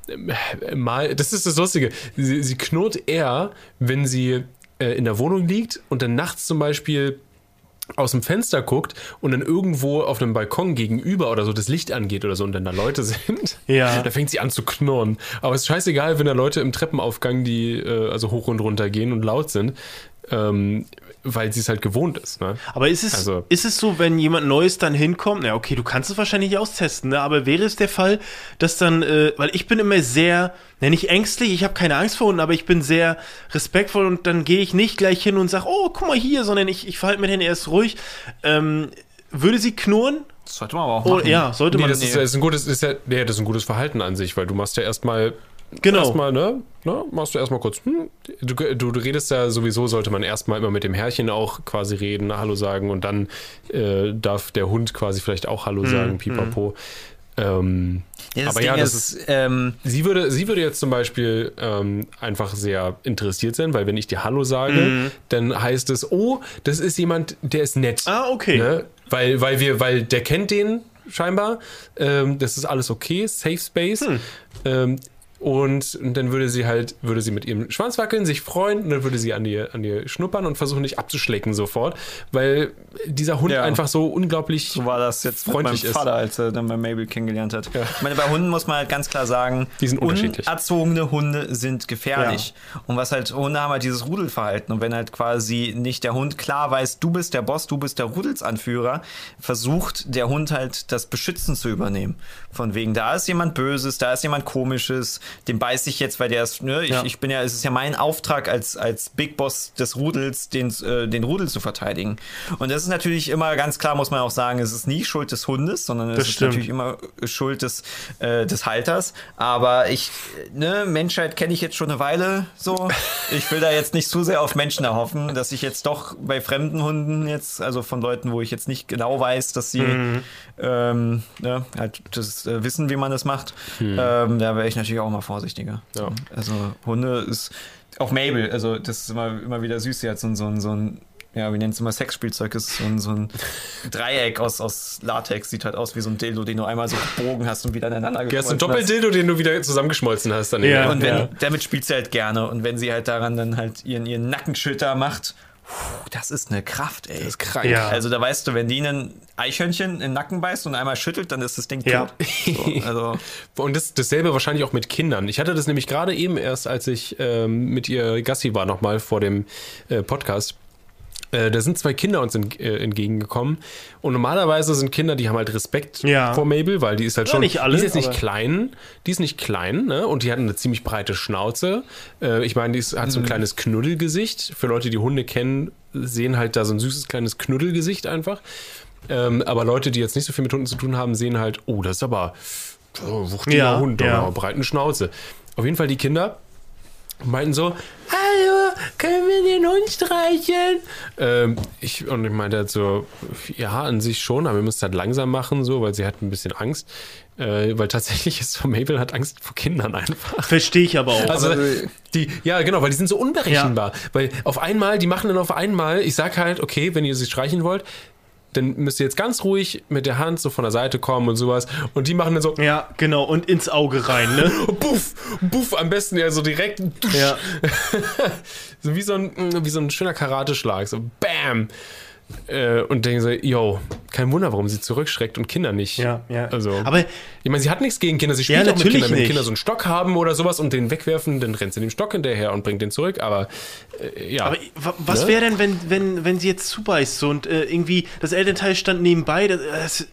S1: äh, mal, das ist das Lustige, sie, sie knurrt eher, wenn sie äh, in der Wohnung liegt und dann nachts zum Beispiel aus dem Fenster guckt und dann irgendwo auf einem Balkon gegenüber oder so das Licht angeht oder so und dann da Leute sind,
S2: Ja.
S1: da fängt sie an zu knurren. Aber es ist scheißegal, wenn da Leute im Treppenaufgang, die äh, also hoch und runter gehen und laut sind, ähm, weil sie es halt gewohnt ist. Ne?
S2: Aber ist es,
S1: Also-
S2: ist es so, wenn jemand Neues dann hinkommt, na okay, du kannst es wahrscheinlich austesten, ne? aber wäre es der Fall, dass dann, äh, weil ich bin immer sehr, ne, nicht ängstlich, ich habe keine Angst vor Hunden, aber ich bin sehr respektvoll und dann gehe ich nicht gleich hin und sage, oh, guck mal hier, sondern ich, ich verhalte mich dann erst ruhig. Ähm, würde sie knurren?
S3: Das sollte man aber auch
S2: Oh,
S3: machen.
S2: ja, sollte
S1: Nee,
S2: man.
S1: das ist, das ist ein gutes, ist ja, nee, das ist ein gutes Verhalten an sich, weil du machst ja erstmal
S2: Genau.
S1: Erstmal, ne? ne? Machst du erstmal kurz. Hm, du, du, du redest ja sowieso, sollte man erstmal immer mit dem Herrchen auch quasi reden, Hallo sagen und dann äh, darf der Hund quasi vielleicht auch Hallo sagen, pipapo. Ähm,
S3: Ja, das
S1: aber
S3: Ding
S1: ja, das
S3: ist, ähm,
S1: sie würde, sie würde jetzt zum Beispiel ähm, einfach sehr interessiert sein, weil wenn ich dir Hallo sage,
S2: Mhm.
S1: dann heißt es, oh, das ist jemand, der ist nett.
S2: Ah, okay.
S1: Ne? Weil, weil wir, weil der kennt den scheinbar. Ähm, das ist alles okay, Safe Space.
S2: Hm.
S1: Ähm, und dann würde sie halt, würde sie mit ihrem Schwanz wackeln, sich freuen und dann würde sie an dir, an schnuppern und versuchen, dich abzuschlecken sofort, weil dieser Hund
S3: Ja.
S1: einfach so unglaublich
S3: so war das jetzt
S1: freundlich
S3: mit
S1: ist.
S3: meinem Vater, als er dann bei Mabel kennengelernt hat. Ich meine, bei Hunden muss man halt ganz klar sagen,
S1: Die sind unterschiedlich.
S3: unerzogene Hunde sind gefährlich. Und was halt, Hunde haben halt dieses Rudelverhalten. Und wenn halt quasi nicht der Hund klar weiß, du bist der Boss, du bist der Rudelsanführer, versucht der Hund halt das Beschützen zu übernehmen. Von wegen, da ist jemand Böses, da ist jemand Komisches, dem beiß ich jetzt, weil der ist, ne, ich,
S2: Ja.
S3: ich bin ja, es ist ja mein Auftrag als, als Big Boss des Rudels, den, äh, den Rudel zu verteidigen. Und das ist natürlich immer ganz klar, muss man auch sagen, es ist nie Schuld des Hundes, sondern es
S2: Das
S3: ist
S2: stimmt.
S3: natürlich immer Schuld des, äh, des Halters. Aber ich, ne, Menschheit kenne ich jetzt schon eine Weile so. Ich will da jetzt nicht zu sehr auf Menschen erhoffen, dass ich jetzt doch bei fremden Hunden jetzt, also von Leuten, wo ich jetzt nicht genau weiß, dass sie
S2: Mhm.
S3: ähm, ne, halt das äh, wissen, wie man das macht, ähm, da wäre ich natürlich auch mal vorsichtiger.
S1: Ja.
S3: Also Hunde ist auch Mabel, also das ist immer, immer wieder süß, sie hat so, so, so ein ja, wie nennt es immer Sexspielzeug, ist so ein, so ein Dreieck aus, aus Latex, sieht halt aus wie so ein Dildo, den du einmal so gebogen hast und wieder aneinander
S1: Ja, ist ein
S3: geschmolzen hast.
S1: Doppeldildo, den du wieder zusammengeschmolzen hast. Dann
S2: Ja.
S3: Und wenn,
S2: Ja.
S3: damit spielt sie halt gerne. Und wenn sie halt daran dann halt ihren, ihren Nackenschild da macht, puh, das ist eine Kraft, ey.
S1: Das ist krank.
S2: Ja.
S3: Also da weißt du, wenn die einen Eichhörnchen in den Nacken beißt und einmal schüttelt, dann ist das Ding
S2: Ja.
S3: tot. So, also
S1: Und das, dasselbe wahrscheinlich auch mit Kindern. Ich hatte das nämlich gerade eben erst, als ich ähm, mit ihr Gassi war, nochmal vor dem äh, Podcast. Äh, da sind zwei Kinder uns ent, äh, entgegengekommen. Und normalerweise sind Kinder, die haben halt Respekt
S2: Ja.
S1: vor Mabel, weil die ist halt
S2: Ja,
S1: schon.
S2: nicht alle,
S1: die ist jetzt nicht klein. Die ist nicht klein, ne? Und die hat eine ziemlich breite Schnauze. Äh, ich meine, die ist,
S2: Mhm.
S1: hat so ein kleines Knuddelgesicht. Für Leute, die Hunde kennen, sehen halt da so ein süßes kleines Knuddelgesicht einfach. Ähm, aber Leute, die jetzt nicht so viel mit Hunden zu tun haben, sehen halt, oh, das ist aber oh, wuchtiger
S2: Ja,
S1: Hund,
S2: ja.
S1: breiten Schnauze. Auf jeden Fall die Kinder meinten so, hallo, können wir den Hund streicheln? Ähm, ich, und ich meinte halt so, ja, an sich schon, aber wir müssen es halt langsam machen, so, weil sie hat ein bisschen Angst. Äh, weil tatsächlich ist so, Mabel hat Angst vor Kindern einfach.
S2: Verstehe ich aber auch.
S1: Also,
S3: Aber-
S1: die, ja, genau, weil die sind so unberechenbar. Weil auf einmal, die machen dann auf einmal, ich sag halt, okay, wenn ihr sie streichen wollt, dann müsst ihr jetzt ganz ruhig mit der Hand so von der Seite kommen und sowas. Und die machen dann so,
S2: ja, genau, und ins Auge rein, ne?
S1: buff, buff, am besten ja so direkt,
S2: ja.
S1: so wie so ein, wie so ein schöner Karateschlag, so bam. Äh, und denken so, yo, kein Wunder, warum sie zurückschreckt und Kinder nicht.
S2: Ja, ja.
S1: Also,
S2: Aber
S1: ich meine, sie hat nichts gegen Kinder, sie spielt
S2: Ja,
S1: auch mit Kindern. Wenn. Kinder so einen Stock haben oder sowas und den wegwerfen, dann rennt sie dem Stock hinterher und bringt den zurück, aber äh, ja.
S2: Aber wa- was
S1: Ne?
S2: wäre denn, wenn, wenn, wenn sie jetzt zubeißt so und äh, irgendwie das Elternteil stand nebenbei? Das, das,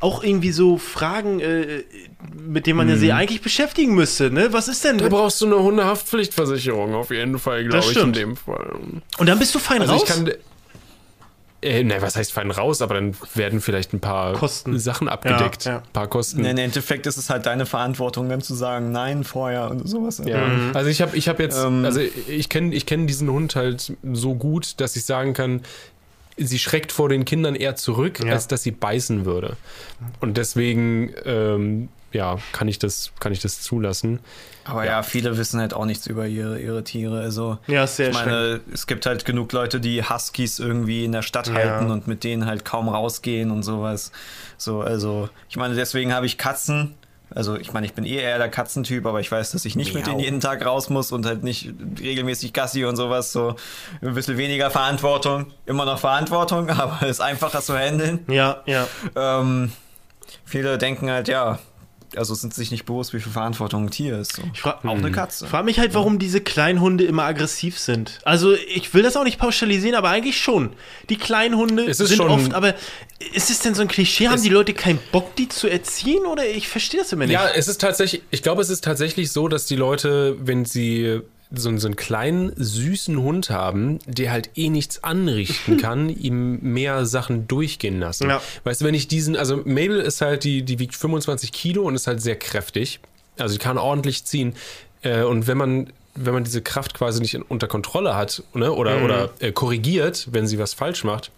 S2: auch irgendwie so Fragen, äh, mit denen man ja sie eigentlich beschäftigen müsste, ne? Was ist denn?
S1: da brauchst du eine Hundehaftpflichtversicherung auf jeden Fall, glaube ich, in dem Fall.
S2: Und dann bist du fein
S1: Also
S2: raus?
S1: ich kann. Äh, ne, was heißt fein raus, aber dann werden vielleicht ein paar
S2: Kosten.
S1: Sachen abgedeckt.
S2: Ja, ja.
S1: Ein paar Kosten.
S3: im Endeffekt ist es halt deine Verantwortung, dann zu sagen, nein, vorher und sowas.
S1: Ja, also ich habe ich hab jetzt,
S3: Ähm.
S1: also ich kenne ich kenn diesen Hund halt so gut, dass ich sagen kann, sie schreckt vor den Kindern eher zurück,
S2: Ja.
S1: als dass sie beißen würde. Und deswegen ähm, ja, kann ich das, kann ich das zulassen.
S3: Aber ja. ja, viele wissen halt auch nichts über ihre, ihre Tiere. Also,
S2: ja, sehr
S3: ich meine, es gibt halt genug Leute, die Huskies irgendwie in der Stadt ja. halten und mit denen halt kaum rausgehen und sowas. So, also, ich meine, deswegen habe ich Katzen. Also, ich meine, ich bin eh eher der Katzentyp, aber ich weiß, dass ich nicht Miau. mit denen jeden Tag raus muss und halt nicht regelmäßig Gassi und sowas. So ein bisschen weniger Verantwortung. Immer noch Verantwortung, aber ist einfacher zu handeln.
S2: Ja, ja.
S3: Ähm, viele denken halt, ja, also sind sich nicht bewusst, wie viel Verantwortung ein Tier ist. So.
S2: Ich frage auch eine hm. Katze. Ich frage mich halt, warum diese Kleinhunde immer aggressiv sind. Also ich will das auch nicht pauschalisieren, aber eigentlich schon. Die Kleinhunde sind oft, aber ist es denn so ein Klischee? Haben die Leute keinen Bock, die zu erziehen? Oder ich verstehe das immer nicht.
S1: Ja, es ist tatsächlich, ich glaube, es ist tatsächlich so, dass die Leute, wenn sie so, so einen kleinen, süßen Hund haben, der halt eh nichts anrichten kann, ihm mehr Sachen durchgehen lassen. Ja. Weißt du, wenn ich diesen, also Mabel ist halt, die, die wiegt 25 Kilo und ist halt sehr kräftig. Also die kann ordentlich ziehen. Äh, und wenn man, wenn man diese Kraft quasi nicht unter Kontrolle hat, ne, oder, mhm. oder äh, korrigiert, wenn sie was falsch macht,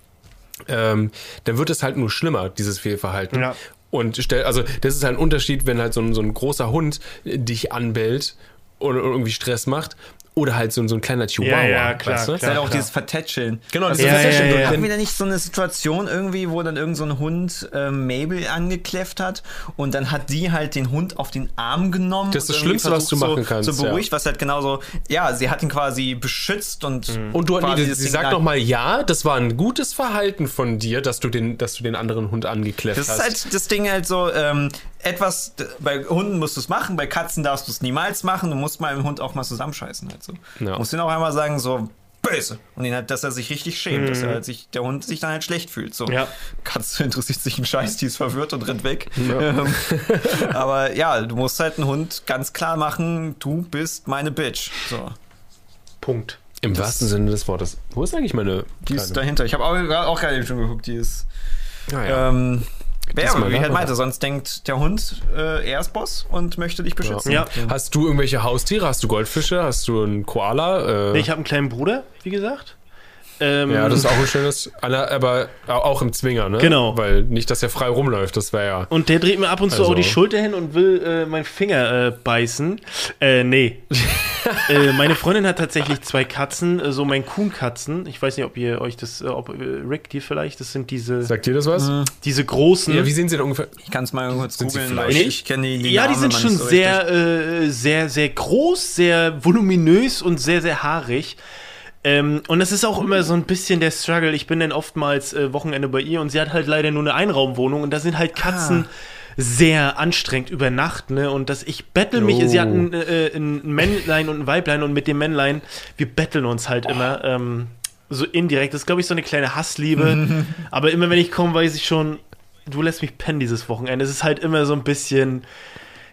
S1: ähm, dann wird es halt nur schlimmer, dieses Fehlverhalten. Ja. Und stell, also das ist halt ein Unterschied, wenn halt so ein, so ein großer Hund dich anbellt oder irgendwie Stress macht. Oder halt so, so ein kleiner Chihuahua. Ja,
S3: ja klar. Weißt du?
S1: klar,
S3: ist halt auch dieses Vertätscheln.
S1: Genau,
S3: das
S1: ja,
S3: Vertätscheln. Ja, ja, Hatten wir da nicht so eine Situation irgendwie, wo dann irgend so ein Hund äh, Mabel angekläfft hat und dann hat die halt den Hund auf den Arm genommen.
S1: Das ist das Schlimmste, was du machen
S3: so,
S1: kannst.
S3: So beruhigt, was halt genauso, ja, sie hat ihn quasi beschützt und.
S1: Mhm. Und du, nee, sie sagt nochmal, ja, das war ein gutes Verhalten von dir, dass du den, dass du den anderen Hund angekläfft hast.
S3: Das ist halt das Ding halt so, ähm, etwas, bei Hunden musst du es machen, bei Katzen darfst du es niemals machen. Du musst mal im Hund auch mal zusammenscheißen. Halt so. Ja. Du musst ihn auch einmal sagen, so böse. Und ihn halt, dass er sich richtig schämt, mhm. dass er halt sich, der Hund sich dann halt schlecht fühlt. So.
S2: Ja.
S3: Katze interessiert sich ein Scheiß, die ist verwirrt und rennt weg. Ja. Ähm, aber ja, du musst halt einen Hund ganz klar machen, du bist meine Bitch. So.
S1: Punkt. Im das wahrsten Sinne des Wortes. Wo ist eigentlich meine.
S3: Die ist dahinter. Ich habe auch, auch gerade schon geguckt, die ist. Ah, ja. ähm, ja, wie halt meinte, sonst denkt der Hund, äh, er ist Boss und möchte dich beschützen.
S1: Ja. ja. Hast du irgendwelche Haustiere? Hast du Goldfische? Hast du einen Koala?
S2: Äh? Ich habe einen kleinen Bruder, wie gesagt.
S1: Ähm, ja, das ist auch ein schönes, aber auch im Zwinger, ne?
S2: Genau.
S1: Weil nicht, dass er frei rumläuft, das wäre ja.
S2: Und der dreht mir ab und zu also. auch die Schulter hin und will äh, meinen Finger äh, beißen. Äh, nee. äh, meine Freundin hat tatsächlich zwei Katzen, äh, so mein Kuhn-Katzen. Ich weiß nicht, ob ihr euch das, äh, ob äh, Rick dir vielleicht, das sind diese.
S1: Sagt ihr das was?
S2: Diese großen.
S1: Ja, wie sehen sie denn ungefähr?
S3: Ich kann es mal kurz googeln,
S2: weil ich kenne die, die Ja, Namen, die sind schon so sehr, sehr, sehr groß, sehr voluminös und sehr, sehr haarig. Ähm, und es ist auch immer so ein bisschen der Struggle. Ich bin dann oftmals äh, Wochenende bei ihr und sie hat halt leider nur eine Einraumwohnung und da sind halt Katzen. Ah sehr anstrengend über Nacht, ne? Und dass ich bettel mich, oh. sie hat ein, äh, ein, Männlein und ein Weiblein und mit dem Männlein, wir betteln uns halt oh. immer. Ähm, so indirekt. Das ist, glaube ich, so eine kleine Hassliebe. Aber immer wenn ich komme, weiß ich schon, du lässt mich pennen dieses Wochenende. Es ist halt immer so ein bisschen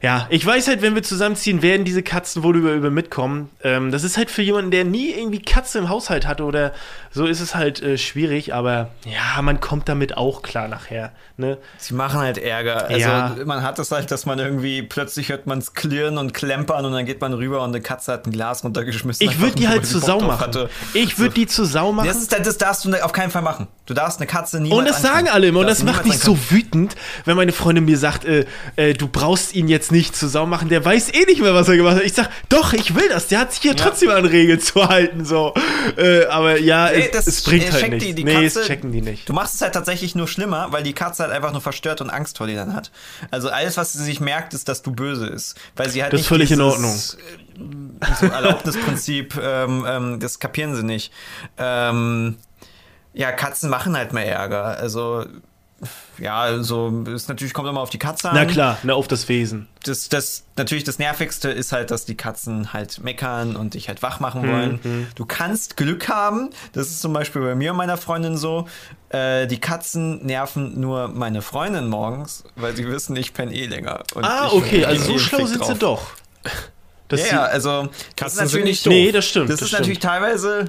S2: ja, ich weiß halt, wenn wir zusammenziehen, werden diese Katzen wohl über, über mitkommen. Ähm, das ist halt für jemanden, der nie irgendwie Katze im Haushalt hatte oder so, ist es halt äh, schwierig, aber ja, man kommt damit auch klar nachher. Ne?
S3: Sie machen halt Ärger. Also ja. man hat das halt, dass man irgendwie plötzlich hört man es klirren und klempern und dann geht man rüber und eine Katze hat ein Glas runtergeschmissen.
S2: Ich würde die halt zu Sau machen. Hatte. Ich würde so. die zu Sau machen.
S3: Das, ist, das darfst du auf keinen Fall machen. Du darfst eine Katze niemals
S2: Und das sagen alle immer und das macht mich so wütend, wenn meine Freundin mir sagt, äh, äh, du brauchst ihn jetzt nicht zu Sau machen, der weiß eh nicht mehr, was er gemacht hat. Ich sag, doch, ich will das. Der hat sich hier ja. trotzdem an Regeln zu halten. So. Äh, aber ja, nee, es, es, bringt halt nicht. Die, die nee, Katze, es checken die nicht.
S3: Du machst es halt tatsächlich nur schlimmer, weil die Katze halt einfach nur verstört und Angst vor dir dann hat. Also alles, was sie sich merkt, ist, dass du böse ist. Weil sie halt
S2: das ist völlig dieses, in Ordnung.
S3: Äh, so Erlaubnisprinzip, ähm, ähm, das kapieren sie nicht. Ähm, ja, Katzen machen halt mehr Ärger. Also ja, also ist natürlich kommt immer auf die Katze an.
S2: Na klar, ne, auf das Wesen.
S3: Das, das natürlich das nervigste ist halt, dass die Katzen halt meckern und dich halt wach machen wollen. Mhm. Du kannst Glück haben. Das ist zum Beispiel bei mir und meiner Freundin so. Äh, die Katzen nerven nur meine Freundin morgens, weil sie wissen, ich penne eh länger.
S2: ah, okay, also so schlau sind drauf. sie doch.
S3: Das ja, also
S1: Katzen sind nicht
S2: doof. Nee, das stimmt.
S3: Das, das ist stimmt. natürlich teilweise.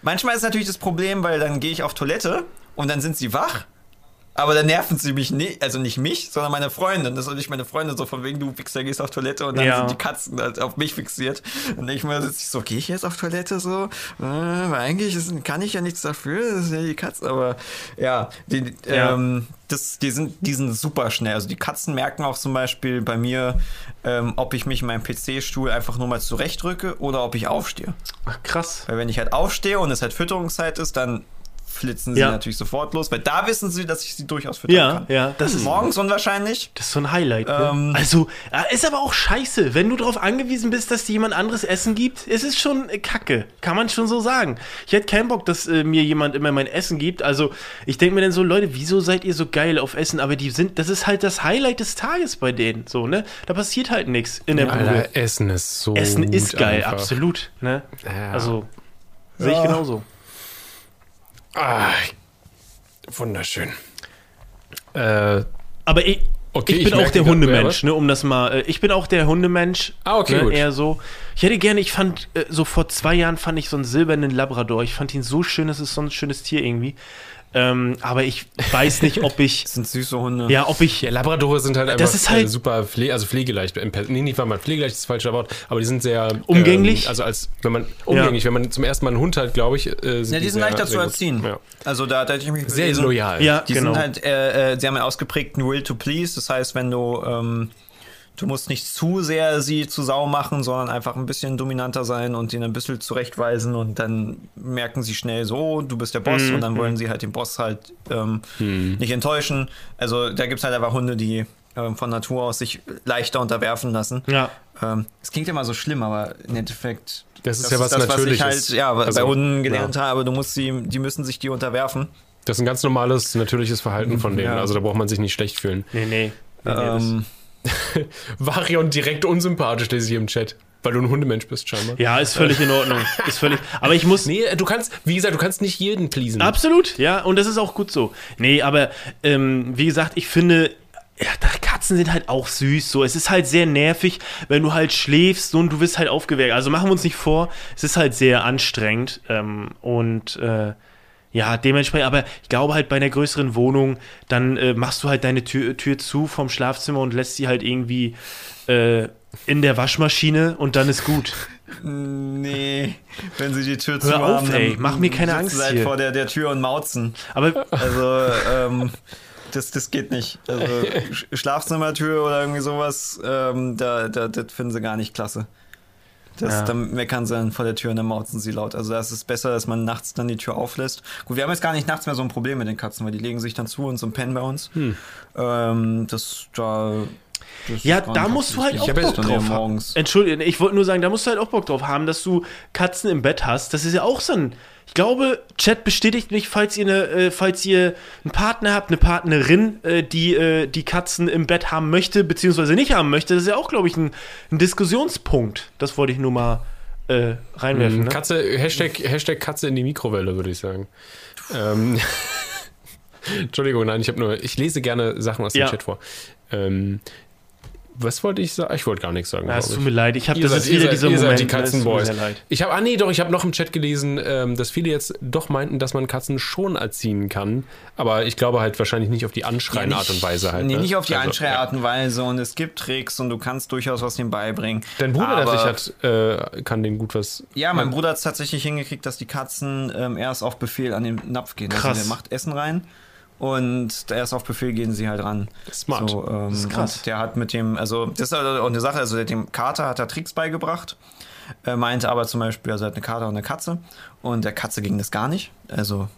S3: Manchmal ist natürlich das Problem, weil dann gehe ich auf Toilette und dann sind sie wach Aber dann nerven sie mich nicht, also nicht mich, sondern meine Freundin. Das ist nicht meine Freundin, so von wegen, du Wichser gehst auf Toilette und dann
S2: Ja.
S3: sind die Katzen halt auf mich fixiert. Und ich mal sitze ich so, gehe ich jetzt auf Toilette so? Äh, weil eigentlich ist, kann ich ja nichts dafür, das sind ja die Katzen, aber ja, die,
S2: Ja.
S3: Ähm, das, die, sind, die sind super schnell. Also die Katzen merken auch zum Beispiel bei mir, ähm, ob ich mich in meinem PC-Stuhl einfach nur mal zurechtrücke oder ob ich aufstehe.
S2: Ach, krass.
S3: Weil wenn ich halt aufstehe und es halt Fütterungszeit ist, dann flitzen sie
S2: Ja.
S3: natürlich sofort los, weil da wissen sie, dass ich sie durchaus füttern
S2: Ja,
S3: kann.
S2: ja, das ist,
S3: Morgens unwahrscheinlich.
S2: das ist so ein Highlight. Ne?
S3: Ähm.
S2: also, äh, ist aber auch scheiße, wenn du darauf angewiesen bist, dass dir jemand anderes Essen gibt. Es ist schon äh, kacke, kann man schon so sagen. Ich hätte keinen Bock, dass äh, mir jemand immer mein Essen gibt. Also, ich denke mir dann so, Leute, wieso seid ihr so geil auf Essen? Aber die sind, das ist halt das Highlight des Tages bei denen, so, ne? Da passiert halt nichts in der Bude.
S1: Alter, Essen ist so.
S2: Essen ist geil,
S1: einfach.
S2: absolut, ne?
S1: Ja.
S2: Also, sehe ich
S3: Ja.
S2: genauso.
S1: Ah, wunderschön. Äh,
S2: Aber ich,
S1: Okay,
S2: ich
S1: ich
S2: bin auch
S1: merke
S2: der Hundemensch, ne, um das mal. Äh, ich bin auch der Hundemensch.
S1: Ah, okay,
S2: ne,
S1: gut.
S2: Eher so. Ich hätte gerne, ich fand, äh, so vor zwei Jahren fand ich so einen silbernen Labrador. Ich fand ihn so schön, das ist so ein schönes Tier irgendwie. Ähm, aber ich weiß nicht, ob ich.
S3: Das sind süße Hunde.
S2: ja, ob ich.
S1: ja, Labradore sind halt einfach
S2: Das ist halt-
S1: äh, super pfle also pflegeleicht. Nee, nicht mal mal pflegeleicht ist das falsche Wort, aber die sind sehr
S2: Umgänglich?
S1: Ähm, also als wenn man umgänglich, wenn man zum ersten Mal einen Hund hat, glaube ich, äh,
S3: Ja, die sind
S1: sehr-
S3: leichter zu erziehen.
S1: Ja.
S3: Also da, da hätte ich mich
S1: Sehr loyal.
S2: Ja,
S3: Die
S2: genau.
S3: sind halt, äh, äh, sie haben einen ausgeprägten Will to Please. Das heißt, wenn du, ähm, du musst nicht zu sehr sie zu Sau machen, sondern einfach ein bisschen dominanter sein und ihn ein bisschen zurechtweisen und dann merken sie schnell so, oh, du bist der Boss
S2: Mhm,
S3: und dann wollen sie halt den Boss halt ähm, nicht enttäuschen. Also da gibt es halt einfach Hunde, die ähm, von Natur aus sich leichter unterwerfen lassen.
S2: Ja.
S3: Ähm, Es klingt immer so schlimm, aber im Endeffekt.
S1: Das ist ja was
S3: das, was ich
S1: Natürliches.
S3: halt ja,
S1: Also,
S3: bei Hunden gelernt
S1: ja.
S3: habe. Du musst sie, die müssen sich dir unterwerfen.
S1: Das ist ein ganz normales, natürliches Verhalten von denen.
S3: Ja.
S1: Also da braucht man sich nicht schlecht fühlen.
S2: Nee, nee. nee, nee das-
S3: Ähm,
S1: Varion direkt unsympathisch, lese ich hier im Chat. Weil du ein Hundemensch bist, scheinbar.
S2: ja, ist völlig in Ordnung. Ist völlig. Aber ich muss.
S1: Nee, du kannst, wie gesagt, du kannst nicht jeden pleasen.
S2: Absolut, ja, und das ist auch gut so. Nee, aber ähm, wie gesagt, ich finde, ja, Katzen sind halt auch süß. So, es ist halt sehr nervig, wenn du halt schläfst so, und du wirst halt aufgeweckt. Also machen wir uns nicht vor, es ist halt sehr anstrengend ähm, und äh, ja, dementsprechend, aber ich glaube halt bei einer größeren Wohnung, dann äh, machst du halt deine Tür, Tür zu vom Schlafzimmer und lässt sie halt irgendwie äh, in der Waschmaschine und dann ist gut.
S3: nee, wenn sie die Tür
S2: Hör
S3: zu
S2: auf,
S3: haben, dann
S2: ey, mach mir keine Angst
S3: halt
S2: hier.
S3: vor der, der Tür und mauzen.
S2: Aber
S3: Also, ähm, das, das geht nicht. Also, Sch- Schlafzimmertür oder irgendwie sowas, ähm, da, da, das finden sie gar nicht klasse. Das,
S2: Ja.
S3: Dann meckern sie dann vor der Tür und dann mauzen sie laut. Also, da ist es besser, dass man nachts dann die Tür auflässt. Gut, wir haben jetzt gar nicht nachts mehr so ein Problem mit den Katzen, weil die legen sich dann zu und so pennen bei uns.
S2: Hm.
S3: Ähm, das, da.
S2: Ja, da musst du halt auch Bock drauf haben. Entschuldigung, ich wollte nur sagen, da musst du halt auch Bock drauf haben, dass du Katzen im Bett hast. Das ist ja auch so ein. Ich glaube, Chat bestätigt mich, falls ihr, eine, äh, falls ihr einen Partner habt, eine Partnerin, äh, die äh, die Katzen im Bett haben möchte, beziehungsweise nicht haben möchte. Das ist ja auch, glaube ich, ein, ein Diskussionspunkt. Das wollte ich nur mal äh, reinwerfen. Ne?
S1: Katze, Hashtag, Hashtag Katze in die Mikrowelle, würde ich sagen. Ähm, Entschuldigung, nein, ich habe nur, ich lese gerne Sachen aus dem
S2: Ja.
S1: Chat vor. Ähm, was wollte ich sagen? Ich wollte gar nichts sagen.
S2: Ja, es tut mir leid, ich habe das
S1: seid-
S2: wieder dieser
S1: seid
S2: Moment.
S1: die
S2: ne, es tut mir
S1: Katzenboys.
S2: sehr leid.
S1: Ich habe, ah nee, doch, ich habe noch im Chat gelesen, ähm, dass viele jetzt doch meinten, dass man Katzen schon erziehen kann. Aber ich glaube halt wahrscheinlich nicht auf die anschreiende
S3: Ja,
S1: Art und Weise halt.
S3: Nee,
S1: ne?
S3: nicht auf die
S1: Also,
S3: Anschreiart und Weise und es gibt Tricks und du kannst durchaus was dem beibringen.
S1: Dein Bruder, der sich hat, äh, kann den gut was.
S3: Ja, mein Bruder hat es tatsächlich hingekriegt, dass die Katzen ähm, erst auf Befehl an den Napf gehen.
S2: Krass.
S3: Also der macht Essen rein und erst auf Befehl gehen sie halt ran.
S1: Smart.
S3: So, ähm,
S2: Das ist krass.
S3: Und der hat mit dem, also das ist auch eine Sache, also der- dem Kater hat er Tricks beigebracht. Er meinte aber zum Beispiel, also er hat eine Kater und eine Katze und der Katze ging das gar nicht. Also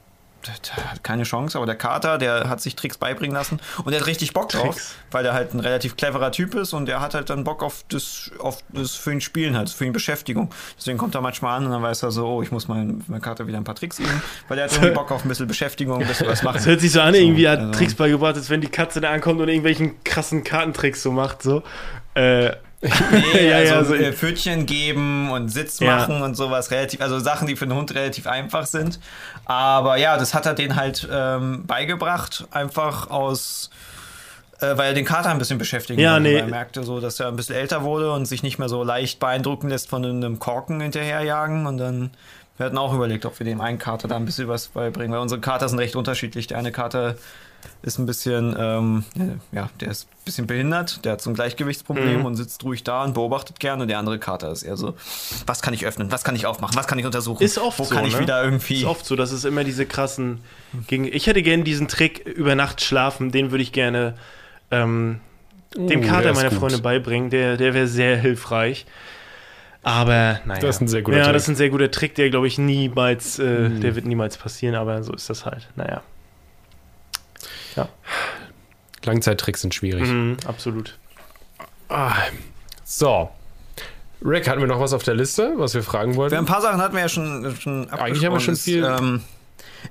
S3: hat keine Chance, aber der Kater, der hat sich Tricks beibringen lassen und der hat richtig Bock drauf,
S2: Tricks.
S3: weil der halt ein relativ cleverer Typ ist und der hat halt dann Bock auf das, auf das für ihn Spielen halt, für ihn Beschäftigung. Deswegen kommt er manchmal an und dann weiß er so, oh, ich muss meinem mein Kater wieder ein paar Tricks üben, weil der hat irgendwie Bock auf ein bisschen Beschäftigung, ein bisschen was machen.
S2: Das hört sich so an, irgendwie hat
S3: also-
S2: Tricks beigebracht, als wenn die Katze da ankommt und irgendwelchen krassen Kartentricks so macht. So. Äh,
S3: Nee,
S2: Ja,
S3: also
S2: ja, so-
S3: äh, Pfötchen geben und Sitz
S2: Ja.
S3: machen und sowas relativ, also Sachen, die für den Hund relativ einfach sind. Aber ja, das hat er den halt ähm, beigebracht, einfach aus, äh, weil er den Kater ein bisschen beschäftigen
S2: Ja, nee.
S3: er merkte so, dass er ein bisschen älter wurde und sich nicht mehr so leicht beeindrucken lässt von einem Korken hinterherjagen und dann Wir hatten auch überlegt, ob wir dem einen Kater da ein bisschen was beibringen, weil unsere Kater sind recht unterschiedlich. Der eine Kater ist ein bisschen, ähm, ja, der ist ein bisschen behindert, der hat so ein Gleichgewichtsproblem
S2: Mhm.
S3: und sitzt ruhig da und beobachtet gerne. Der andere Kater ist eher so, was kann ich öffnen, was kann ich aufmachen, was kann ich untersuchen,
S2: Ist oft
S3: wo
S2: so,
S3: kann ich
S2: ne?
S3: wieder irgendwie...
S2: Ist oft so, dass es immer diese krassen. Gegen ich hätte gerne diesen Trick über Nacht schlafen, den würde ich gerne ähm, dem
S1: Oh,
S2: Kater meiner
S1: gut.
S2: Freunde beibringen. Der, der wäre sehr hilfreich. Aber naja.
S1: Das ist ein sehr guter
S2: Ja,
S1: Trick.
S2: das ist ein sehr guter Trick, der glaube ich niemals, äh,
S1: Mhm.
S2: der wird niemals passieren, aber so ist das halt. Naja.
S1: Langzeittricks sind schwierig.
S2: Mhm, absolut.
S1: Ah, so. Rick, hatten wir noch was auf der Liste, was wir fragen wollten?
S3: Wir ein paar Sachen hatten wir ja schon, schon
S1: Eigentlich haben wir schon viel-
S3: Ist, ähm,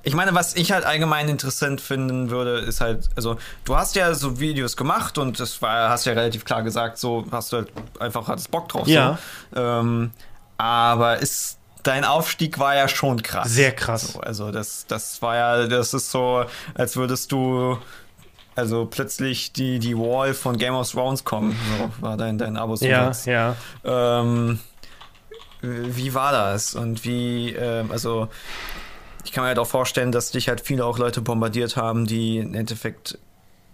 S3: ich meine, was ich halt allgemein interessant finden würde, ist halt, also du hast ja so Videos gemacht und das war, hast ja relativ klar gesagt, so hast du halt einfach hattest Bock drauf.
S2: Ja.
S3: So. Ähm, aber ist dein Aufstieg war ja schon krass.
S2: Sehr krass.
S3: So, also das, das war ja, das ist so, als würdest du also plötzlich die, die Wall von Game of Thrones kommen. So war dein, dein Abo
S2: Ja, ja.
S3: ähm, wie war das? Und wie, ähm, also, ich kann mir halt auch vorstellen, dass dich halt viele auch Leute bombardiert haben, die im Endeffekt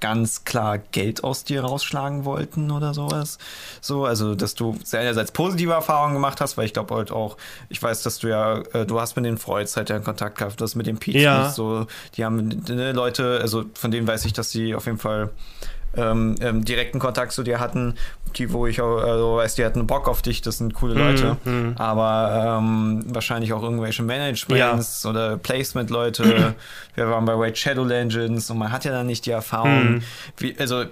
S3: ganz klar Geld aus dir rausschlagen wollten oder sowas. So, also, dass du einerseits positive Erfahrungen gemacht hast, weil ich glaube halt auch, ich weiß, dass du ja, äh, du hast mit den Freuds halt ja Kontakt gehabt, das mit den Peach,
S2: Ja.
S3: so, die haben ne, Leute, also von denen weiß ich, dass die auf jeden Fall ähm, ähm, direkten Kontakt zu dir hatten, die, wo ich auch, also weiß, die hatten Bock auf dich, das sind coole Leute,
S2: mhm.
S3: aber ähm, wahrscheinlich auch irgendwelche Managements oder Placement-Leute. Wir waren bei Raid Shadow Legends und man hat ja dann nicht die Erfahrung,
S2: Mhm.
S3: wie, also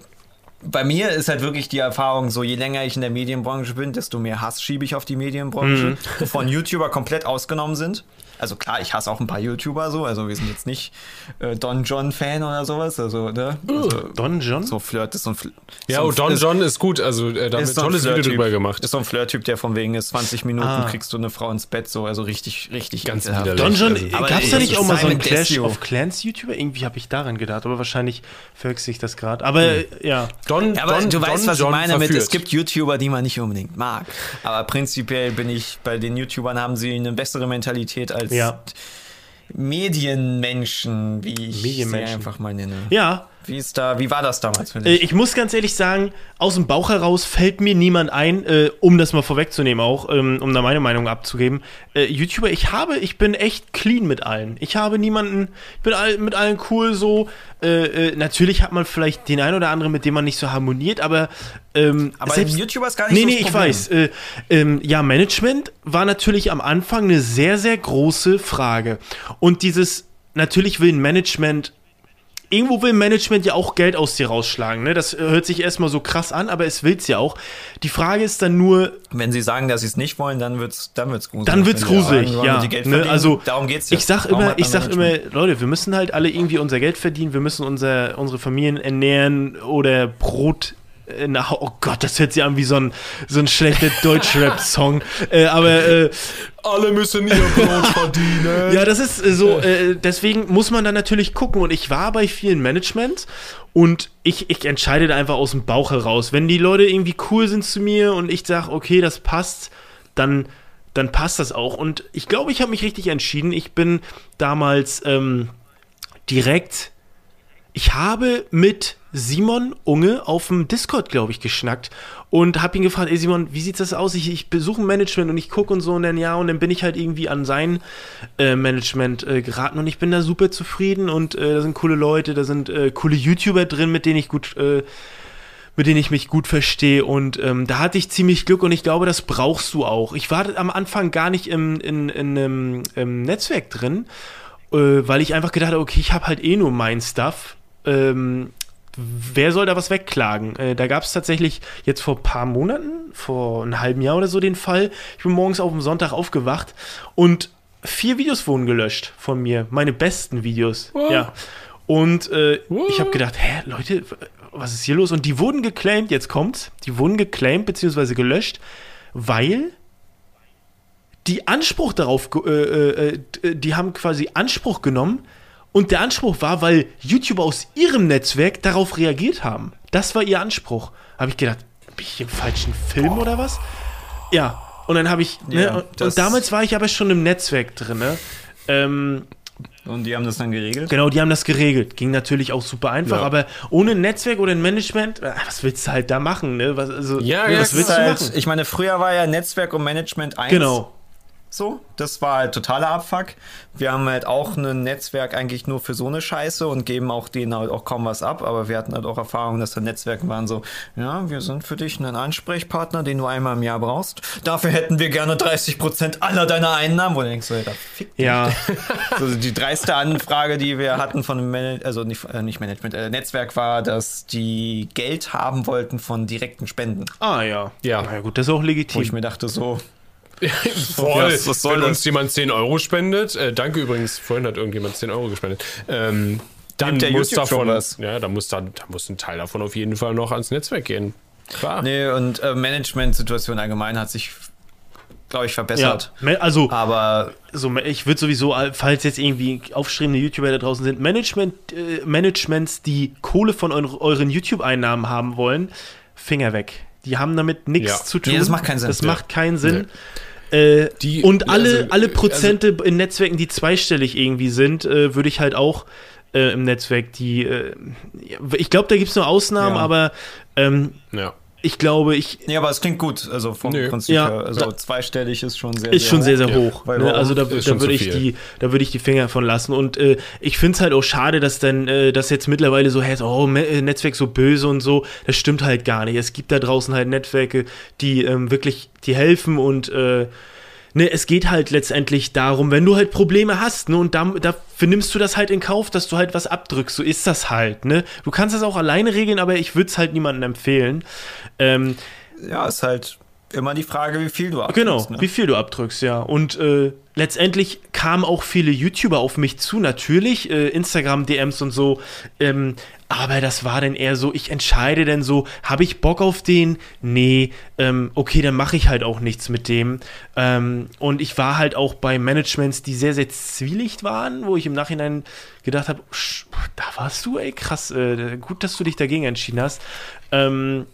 S3: bei mir ist halt wirklich die Erfahrung, so je länger ich in der Medienbranche bin, desto mehr Hass schiebe ich auf die Medienbranche, wovon YouTuber komplett ausgenommen sind. Also klar, ich hasse auch ein paar YouTuber so, also wir sind jetzt nicht äh, Don John Fan oder sowas, also ne? Also,
S2: Don John?
S3: so Flirt ist so ein Fl
S1: ja,
S3: so ein-
S1: oh, Don
S3: ist-
S1: John ist gut. Also, äh, da haben wir
S3: ist
S1: ein tolles Video drüber gemacht.
S3: Ist so ein Flirt-Typ, der von wegen ist 20 Minuten
S2: Ah.
S3: kriegst du eine Frau ins Bett, so, also richtig, richtig
S1: Ganz widerlich.
S2: Don John,
S1: Also,
S3: aber
S2: gab es da nicht auch mal so einen Clash
S3: Desio.
S2: of Clans YouTuber? Irgendwie habe ich daran gedacht, aber wahrscheinlich verwechsel ich das gerade. Aber äh, ja.
S1: Don,
S3: Ja, aber
S1: Don,
S3: du
S1: Don
S3: weißt, was
S1: John
S3: ich meine mit,
S1: verführt.
S3: es gibt YouTuber, die man nicht unbedingt mag. Aber prinzipiell bin ich, bei den YouTubern haben sie eine bessere Mentalität als
S2: Ja.
S3: Medienmenschen, wie ich sie
S2: Medienmenschen.
S3: einfach mal nenne.
S2: Ja,
S3: Wie ist da, wie war das damals für
S2: Äh,
S3: dich?
S2: Ich muss ganz ehrlich sagen, aus dem Bauch heraus fällt mir niemand ein, äh, um das mal vorwegzunehmen auch, ähm, um da meine Meinung abzugeben. Äh, YouTuber, ich habe, ich bin echt clean mit allen. Ich habe niemanden, ich bin all, mit allen cool so. Äh, äh, natürlich hat man vielleicht den einen oder anderen, mit dem man nicht so harmoniert, aber ähm,
S3: aber
S2: selbst,
S3: YouTuber ist gar nicht
S2: Nee,
S3: so
S2: nee,
S3: das
S2: ich weiß. Äh, ähm, ja, Management war natürlich am Anfang eine sehr, sehr große Frage. Und dieses, natürlich will ein Management irgendwo will Management ja auch Geld aus dir rausschlagen. Ne? Das hört sich erstmal so krass an, aber es will's ja auch. Die Frage ist dann nur,
S3: Wenn sie sagen, dass sie es nicht wollen, dann wird's, dann wird's gruselig.
S2: dann wird's
S3: Wenn sie
S2: gruselig,
S3: sagen,
S2: ja. Ne? Also
S3: darum geht's ja.
S2: ich sag
S3: Darum
S2: immer, ich sag immer. Leute, wir müssen halt alle irgendwie unser Geld verdienen, wir müssen unser, unsere Familien ernähren oder Brot äh, nach, oh Gott, das hört sich an wie so ein, so ein schlechter Deutschrap-Song. äh, aber äh,
S1: Alle müssen ihr Brot verdienen.
S2: ja, das ist äh, so, äh, deswegen muss man dann natürlich gucken. Und ich war bei vielen Management und ich, ich entscheide da einfach aus dem Bauch heraus. Wenn die Leute irgendwie cool sind zu mir und ich sage, okay, das passt, dann, dann passt das auch. Und ich glaube, ich habe mich richtig entschieden. Ich bin damals ähm, direkt, ich habe mit Simon Unge auf dem Discord, glaube ich, geschnackt und habe ihn gefragt, ey Simon, wie sieht das aus? Ich, ich besuche ein Management und ich gucke und so und dann ja und dann bin ich halt irgendwie an sein äh, Management äh, geraten und ich bin da super zufrieden und äh, da sind coole Leute, da sind äh, coole YouTuber drin, mit denen ich gut äh, mit denen ich mich gut verstehe und ähm, da hatte ich ziemlich Glück und ich glaube, das brauchst du auch. Ich war am Anfang gar nicht im, in, in, einem im Netzwerk drin, äh, weil ich einfach gedacht habe, okay, ich habe halt eh nur mein Stuff. Ähm, wer soll da was wegklagen? Äh, da gab es tatsächlich jetzt vor ein paar Monaten, vor einem halben Jahr oder so den Fall. Ich bin morgens auf dem Sonntag aufgewacht und vier Videos wurden gelöscht von mir. Meine besten Videos.
S1: What?
S2: Ja. Und äh, ich habe gedacht, hä, Leute, was ist hier los? Und die wurden geclaimed, jetzt kommt's, die wurden geclaimed bzw. gelöscht, weil die Anspruch darauf, ge- äh, äh, d- die haben quasi Anspruch genommen und der Anspruch war, weil YouTuber aus ihrem Netzwerk darauf reagiert haben. Das war ihr Anspruch. Habe ich gedacht, bin ich hier im falschen Film oder was? Ja. Und dann habe ich, ne,
S3: Ja,
S2: und, und damals war ich aber schon im Netzwerk drin, ne? Ähm,
S3: Und die haben das dann geregelt?
S2: Genau, die haben das geregelt. Ging natürlich auch super einfach,
S1: Ja.
S2: aber ohne ein Netzwerk oder ein Management, äh, was willst du halt da machen, ne? Was, also,
S1: Ja,
S2: ne, was willst du
S3: halt,
S2: machen?
S3: ich meine, früher war ja Netzwerk und Management eins.
S2: Genau.
S3: So, das war halt totaler Abfuck. Wir haben halt auch ein Netzwerk eigentlich nur für so eine Scheiße und geben auch denen halt auch kaum was ab, aber wir hatten halt auch Erfahrungen, dass da Netzwerke waren so, ja, wir sind für dich ein Ansprechpartner, den du einmal im Jahr brauchst. Dafür hätten wir gerne 30% aller deiner Einnahmen, wo du denkst, so, Alter, fick dich.
S2: Ja,
S3: Also die dreiste Anfrage, die wir hatten von dem Man also nicht, äh, nicht Management, äh, Netzwerk war, dass die Geld haben wollten von direkten Spenden.
S2: ah ja.
S1: Ja.
S2: Na ja, gut, das ist auch
S3: Wo ich
S2: legitim.
S3: mir dachte, so,
S1: Voll.
S3: was- was soll
S1: Wenn
S3: das?
S1: uns jemand 10 Euro spendet, äh, danke übrigens, vorhin hat irgendjemand 10 Euro gespendet, ähm, dann muss
S3: YouTube
S1: davon,
S3: was?
S1: ja, da muss, dann, da muss ein Teil davon auf jeden Fall noch ans Netzwerk gehen. Klar.
S3: Nee, und äh, Management-Situation allgemein hat sich, glaube ich,
S2: Ja,
S3: verbessert.
S2: me- also,
S3: Aber
S2: so, ich würde sowieso, äh, falls jetzt irgendwie aufstrebende YouTuber da draußen sind, Management, äh, Managements, die Kohle von euren, euren YouTube-Einnahmen haben wollen, Finger weg. Die haben damit nichts
S1: Ja.
S2: zu tun.
S3: Nee, das macht keinen Sinn.
S2: Das
S3: Ja.
S2: macht keinen Sinn. Äh,
S1: Die-
S2: und alle,
S1: also,
S2: alle
S1: äh,
S2: Prozente in Netzwerken, die zweistellig irgendwie sind, äh, würde ich halt auch äh, im Netzwerk die. Äh, ich glaube, da gibt es nur Ausnahmen,
S3: Ja.
S2: aber ähm,
S1: Ja.
S2: Ich glaube, ich.
S3: nee, aber es klingt gut. Also vom
S1: Nö.
S3: Prinzip
S2: Ja.
S3: her. Also zweistellig ist schon sehr,
S2: Ist schon sehr, sehr
S1: Ja.
S2: hoch.
S3: Weil
S2: Ne? Also da, da würde ich die, da würde ich die Finger von lassen. Und äh, ich finde es halt auch schade, dass dann äh, das jetzt mittlerweile so heißt, oh, äh, Netzwerk so böse und so. Das stimmt halt gar nicht. Es gibt da draußen halt Netzwerke, die ähm, wirklich, die helfen und äh, Ne, es geht halt letztendlich darum, wenn du halt Probleme hast, ne, und da, dafür nimmst du das halt in Kauf, dass du halt was abdrückst. So ist das halt, ne? Du kannst das auch alleine regeln, aber ich würde es halt niemandem empfehlen. Ähm,
S3: Ja, ist halt immer die Frage, wie viel du abgibst.
S2: Genau,
S3: Ne?
S2: wie viel du abdrückst, ja. Und äh, letztendlich kamen auch viele YouTuber auf mich zu, natürlich, äh, Instagram-DMs und so. Ähm, aber das war dann eher so, ich entscheide dann so, habe ich Bock auf den? Nee, ähm, okay, dann mache ich halt auch nichts mit dem. Ähm, und ich war halt auch bei Managements, die sehr, sehr zwielicht waren, wo ich im Nachhinein gedacht habe, da warst du, ey, krass, äh, gut, dass du dich dagegen entschieden hast. Ähm,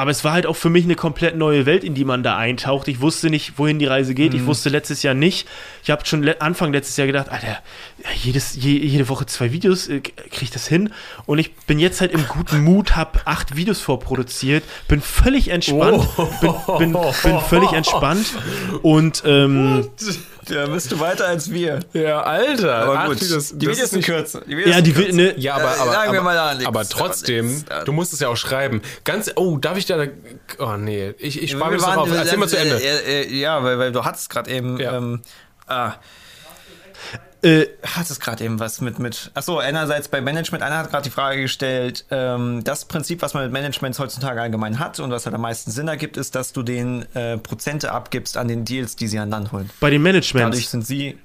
S2: aber es war halt auch für mich eine komplett neue Welt, in die man da eintaucht. Ich wusste nicht, wohin die Reise geht. Ich wusste letztes Jahr nicht. Ich habe schon le Anfang letztes Jahr gedacht, Alter, jedes, je, jede Woche zwei Videos, äh, kriege ich das hin? Und ich bin jetzt halt im guten Mut, habe acht Videos vorproduziert, bin völlig entspannt, bin, bin, bin völlig entspannt und ähm,
S3: Ja, bist du weiter als wir.
S1: Ja, Alter.
S3: Aber
S1: Ach,
S3: gut,
S1: das-
S3: die
S1: das
S3: Videos sind
S1: nicht-
S3: kürzer. Die Videos
S2: ja, die
S3: kürzer.
S2: ne,
S1: Ja, aber,
S3: Äh,
S1: aber, aber,
S3: da nichts,
S1: aber
S3: aber
S1: trotzdem, du musst es ja auch schreiben. Ganz, oh, darf ich da, oh nee, ich, ich spare noch
S3: waren-
S1: auf. Erzähl mal zu Ende.
S3: Äh, äh, ja, weil, weil du hattest gerade eben.
S1: Ja.
S3: Ähm, ah,
S2: äh,
S3: hattest gerade eben was mit mit. Achso, einerseits bei Management. Einer hat gerade die Frage gestellt. Ähm, das Prinzip, was man mit Managements heutzutage allgemein hat und was halt am meisten Sinn ergibt, ist, dass du den äh, Prozente abgibst an den Deals, die sie an Land holen.
S2: bei den Managements.
S3: Dadurch sind sie.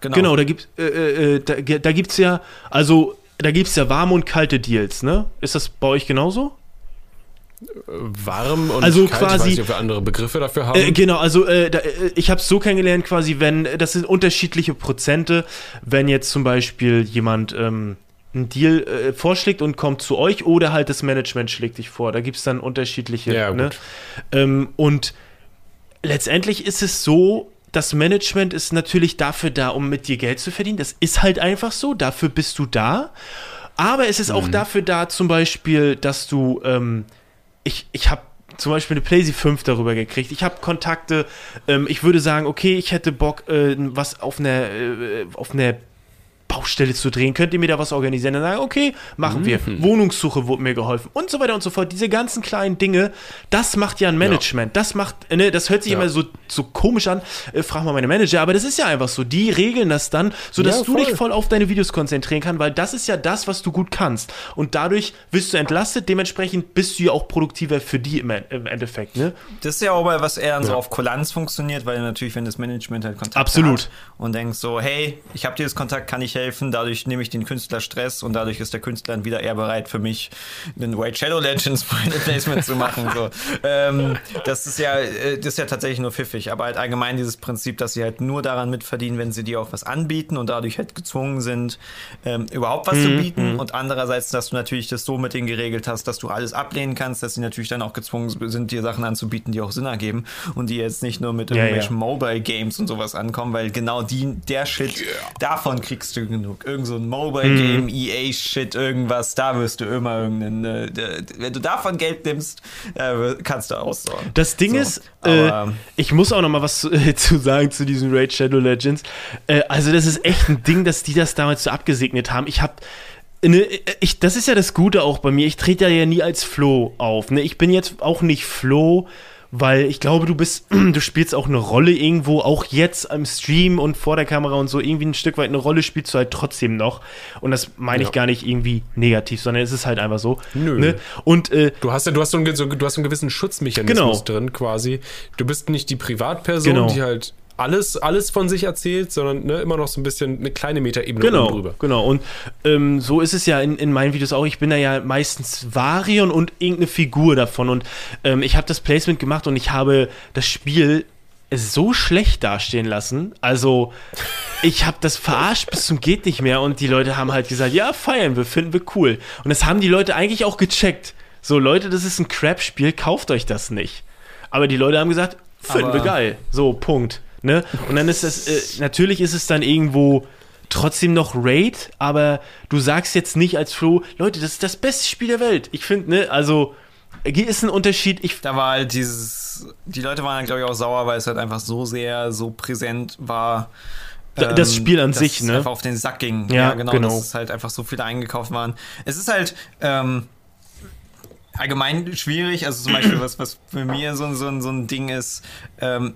S3: Genau.
S2: Genau, da gibt äh, äh, da, da gibt's ja, also da gibt's ja warme und kalte Deals, ne? Ist das bei euch genauso?
S1: Warm und
S2: Also
S1: kalt,
S2: quasi-
S1: ich weiß nicht, ob wir andere Begriffe dafür haben.
S2: Äh, genau, also äh, da, äh, ich habe es so kennengelernt, quasi, wenn das sind unterschiedliche Prozente, wenn jetzt zum Beispiel jemand ähm, einen Deal äh, vorschlägt und kommt zu euch oder halt das Management schlägt dich vor. Da gibt es dann unterschiedliche.
S1: Ja,
S2: ne? ähm, und letztendlich ist es so, das Management ist natürlich dafür da, um mit dir Geld zu verdienen. Das ist halt einfach so. Dafür bist du da. Aber es ist auch
S1: Mhm.
S2: dafür da, zum Beispiel, dass du, ähm, ich, ich habe zum Beispiel eine PlayStation 5 darüber gekriegt. Ich habe Kontakte. Ähm, ich würde sagen, okay, ich hätte Bock, äh, was auf einer, äh, auf einer Baustelle zu drehen. Könnt ihr mir da was organisieren? Dann sagen, okay, machen wir.
S1: Mhm.
S2: Wohnungssuche wurde mir geholfen und so weiter und so fort. Diese ganzen kleinen Dinge, das macht ja ein Management. Das macht, ne, das hört sich
S1: Ja.
S2: immer so, so komisch an. Äh, frag mal meine Manager, aber das ist ja einfach so. Die regeln das dann, sodass
S1: Ja,
S2: du dich
S1: voll.
S2: auf deine Videos konzentrieren kannst, weil das ist ja das, was du gut kannst. Und dadurch wirst du entlastet, dementsprechend bist du ja auch produktiver für die im, im Endeffekt, ne?
S3: Das ist ja auch mal, was eher so
S1: Ja.
S3: auf Kulanz funktioniert, weil natürlich, wenn das Management halt Kontakt
S2: Absolut.
S3: hat und denkst so, hey, ich habe dir das Kontakt, kann ich helfen? Helfen. Dadurch nehme ich den Künstler Stress und dadurch ist der Künstler dann wieder eher bereit für mich, einen White Shadow Legends Final Placement zu machen. So. Ähm, das ist ja, äh, das ist ja tatsächlich nur pfiffig, aber halt allgemein dieses Prinzip, dass sie halt nur daran mitverdienen, wenn sie dir auch was anbieten und dadurch halt gezwungen sind, ähm, überhaupt was mhm. zu bieten. Mhm. Und andererseits, dass du natürlich das so mit denen geregelt hast, dass du alles ablehnen kannst, dass sie natürlich dann auch gezwungen sind, dir Sachen anzubieten, die auch Sinn ergeben und die jetzt nicht nur mit irgendwelchen ja, ja. Mobile Games und sowas ankommen, weil genau die, der Shit, yeah. davon kriegst du genug. Irgend so ein Mobile mhm. Game, EA Shit, irgendwas, da wirst du immer irgendeinen, äh, wenn du davon Geld nimmst, äh, kannst du aussorgen.
S2: Das Ding so. ist, äh, ich muss auch noch mal was zu, äh, zu sagen zu diesen Raid Shadow Legends. Äh, also das ist echt ein Ding, dass die das damals so abgesegnet haben. Ich habe Ne, ich, das ist ja das Gute auch bei mir. Ich trete ja nie als Flo auf. Ne? Ich bin jetzt auch nicht Flo, weil ich glaube, du bist, du spielst auch eine Rolle irgendwo, auch jetzt am Stream und vor der Kamera und so, irgendwie ein Stück weit eine Rolle spielst du halt trotzdem noch. Und das meine ja. ich gar nicht irgendwie negativ, sondern es ist halt einfach so. Nö. Ne? Und äh,
S1: du hast ja, du hast so einen, du hast einen gewissen Schutzmechanismus genau. drin, quasi. Du bist nicht die Privatperson, genau. die halt alles, alles von sich erzählt, sondern ne, immer noch so ein bisschen eine kleine Metaebene
S2: genau, drüber. Genau, und ähm, so ist es ja in, in meinen Videos auch. Ich bin da ja meistens Varion und irgendeine Figur davon. Und ähm, ich habe das Placement gemacht und ich habe das Spiel so schlecht dastehen lassen. Also, ich habe das verarscht bis zum geht nicht mehr und die Leute haben halt gesagt, ja, feiern wir, finden wir cool. Und das haben die Leute eigentlich auch gecheckt. So, Leute, das ist ein Crap-Spiel, kauft euch das nicht. Aber die Leute haben gesagt, finden Aber wir geil. So, Punkt. Ne? Und dann ist das, äh, natürlich ist es dann irgendwo trotzdem noch Raid, aber du sagst jetzt nicht als Flo, Leute, das ist das beste Spiel der Welt. Ich finde, ne, also ist ein Unterschied. Ich
S3: da war halt dieses, die Leute waren, glaube ich, auch sauer, weil es halt einfach so sehr, so präsent war.
S2: Das ähm, Spiel an sich, ne?
S3: Einfach auf den Sack ging.
S2: Ja, ja genau, genau. Dass
S3: es halt einfach so viele eingekauft waren. Es ist halt, ähm, allgemein schwierig. Also zum Beispiel, was, was für mir so, so, so ein Ding ist, ähm,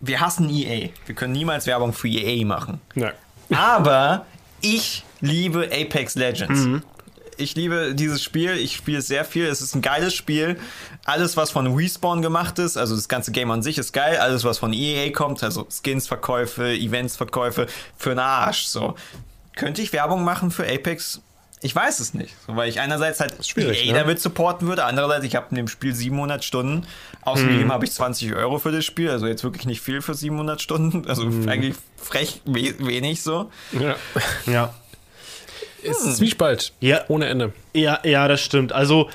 S3: wir hassen EA. Wir können niemals Werbung für EA machen.
S1: Nein.
S3: Aber ich liebe Apex Legends. Mhm. Ich liebe dieses Spiel. Ich spiele es sehr viel. Es ist ein geiles Spiel. Alles, was von Respawn gemacht ist, also das ganze Game an sich ist geil. Alles, was von EA kommt, also Skins-Verkäufe, Events-Verkäufe, für einen Arsch. So. Könnte ich Werbung machen für Apex ich weiß es nicht, weil ich einerseits halt EA ne? damit supporten würde, andererseits ich habe in dem Spiel 700 Stunden, außerdem hm. habe ich 20 Euro für das Spiel, also jetzt wirklich nicht viel für 700 Stunden, also hm. eigentlich frech we wenig so.
S1: Ja. ja. Es ist Zwiespalt.
S2: Ja.
S1: Ohne Ende.
S2: Ja, ja, das stimmt. Also,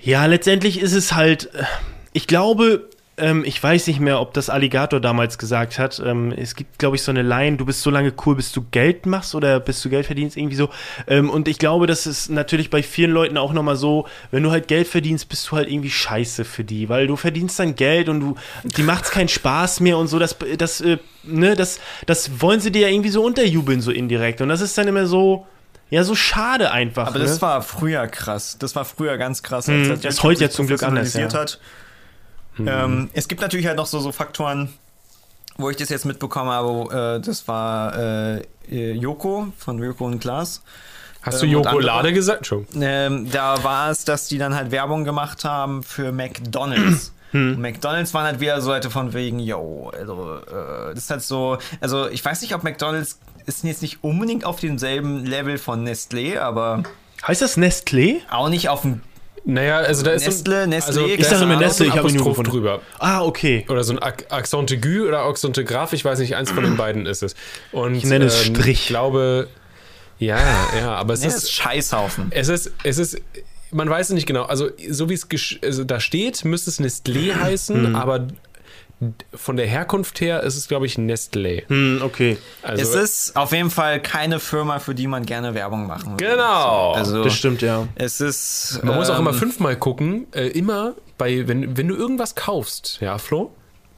S2: ja, letztendlich ist es halt, äh, ich glaube, ähm, ich weiß nicht mehr, ob das Alligator damals gesagt hat. Ähm, es gibt, glaube ich, so eine Line, du bist so lange cool, bis du Geld machst oder bis du Geld verdienst, irgendwie so. Ähm, und ich glaube, das ist natürlich bei vielen Leuten auch nochmal so, wenn du halt Geld verdienst, bist du halt irgendwie scheiße für die, weil du verdienst dann Geld und du, die macht's keinen Spaß mehr und so, das, das, äh, ne, das, das wollen sie dir ja irgendwie so unterjubeln, so indirekt. Und das ist dann immer so, ja, so schade einfach.
S3: Aber
S2: ne?
S3: das war früher krass. Das war früher ganz krass.
S2: Als hm, das ist heute ja zum Glück anders. Ja.
S3: Hat. Mhm. Ähm, es gibt natürlich halt noch so, so Faktoren, wo ich das jetzt mitbekommen habe. Äh, das war äh, Joko von Joko und Klaas.
S1: Hast du ähm, Joko Lade gesagt?
S3: Schon. Ähm, da war es, dass die dann halt Werbung gemacht haben für McDonalds. Hm. McDonalds waren halt wieder so Leute von wegen, yo, also, äh, das ist halt so, also ich weiß nicht, ob McDonalds ist jetzt nicht unbedingt auf demselben Level von Nestlé, aber.
S2: Heißt das Nestlé?
S3: Auch nicht auf dem
S1: naja, also da ist
S3: Nestle,
S1: so,
S3: Nestle, also
S2: ich sage immer Nestle, ich habe ihn nur
S1: drüber.
S2: Ah, okay.
S1: Oder so ein Accent aigu oder Accent graph, ich weiß nicht, eins von den beiden ist es. Und,
S2: ich nenne es ähm, Strich.
S1: Ich glaube, ja, ja, aber es nee, ist,
S3: ist Scheißhaufen.
S1: Es ist, es ist, man weiß es nicht genau. Also so wie es also da steht, müsste es Nestlé heißen, mhm. aber von der Herkunft her ist es, glaube ich, Nestlé.
S2: Hm, okay.
S3: Also, es ist auf jeden Fall keine Firma, für die man gerne Werbung machen
S1: würde. Genau.
S2: Also, das stimmt, ja.
S3: Es ist.
S1: Man ähm, muss auch immer ähm, fünfmal gucken. Äh, immer bei, wenn, wenn du irgendwas kaufst, ja, Flo?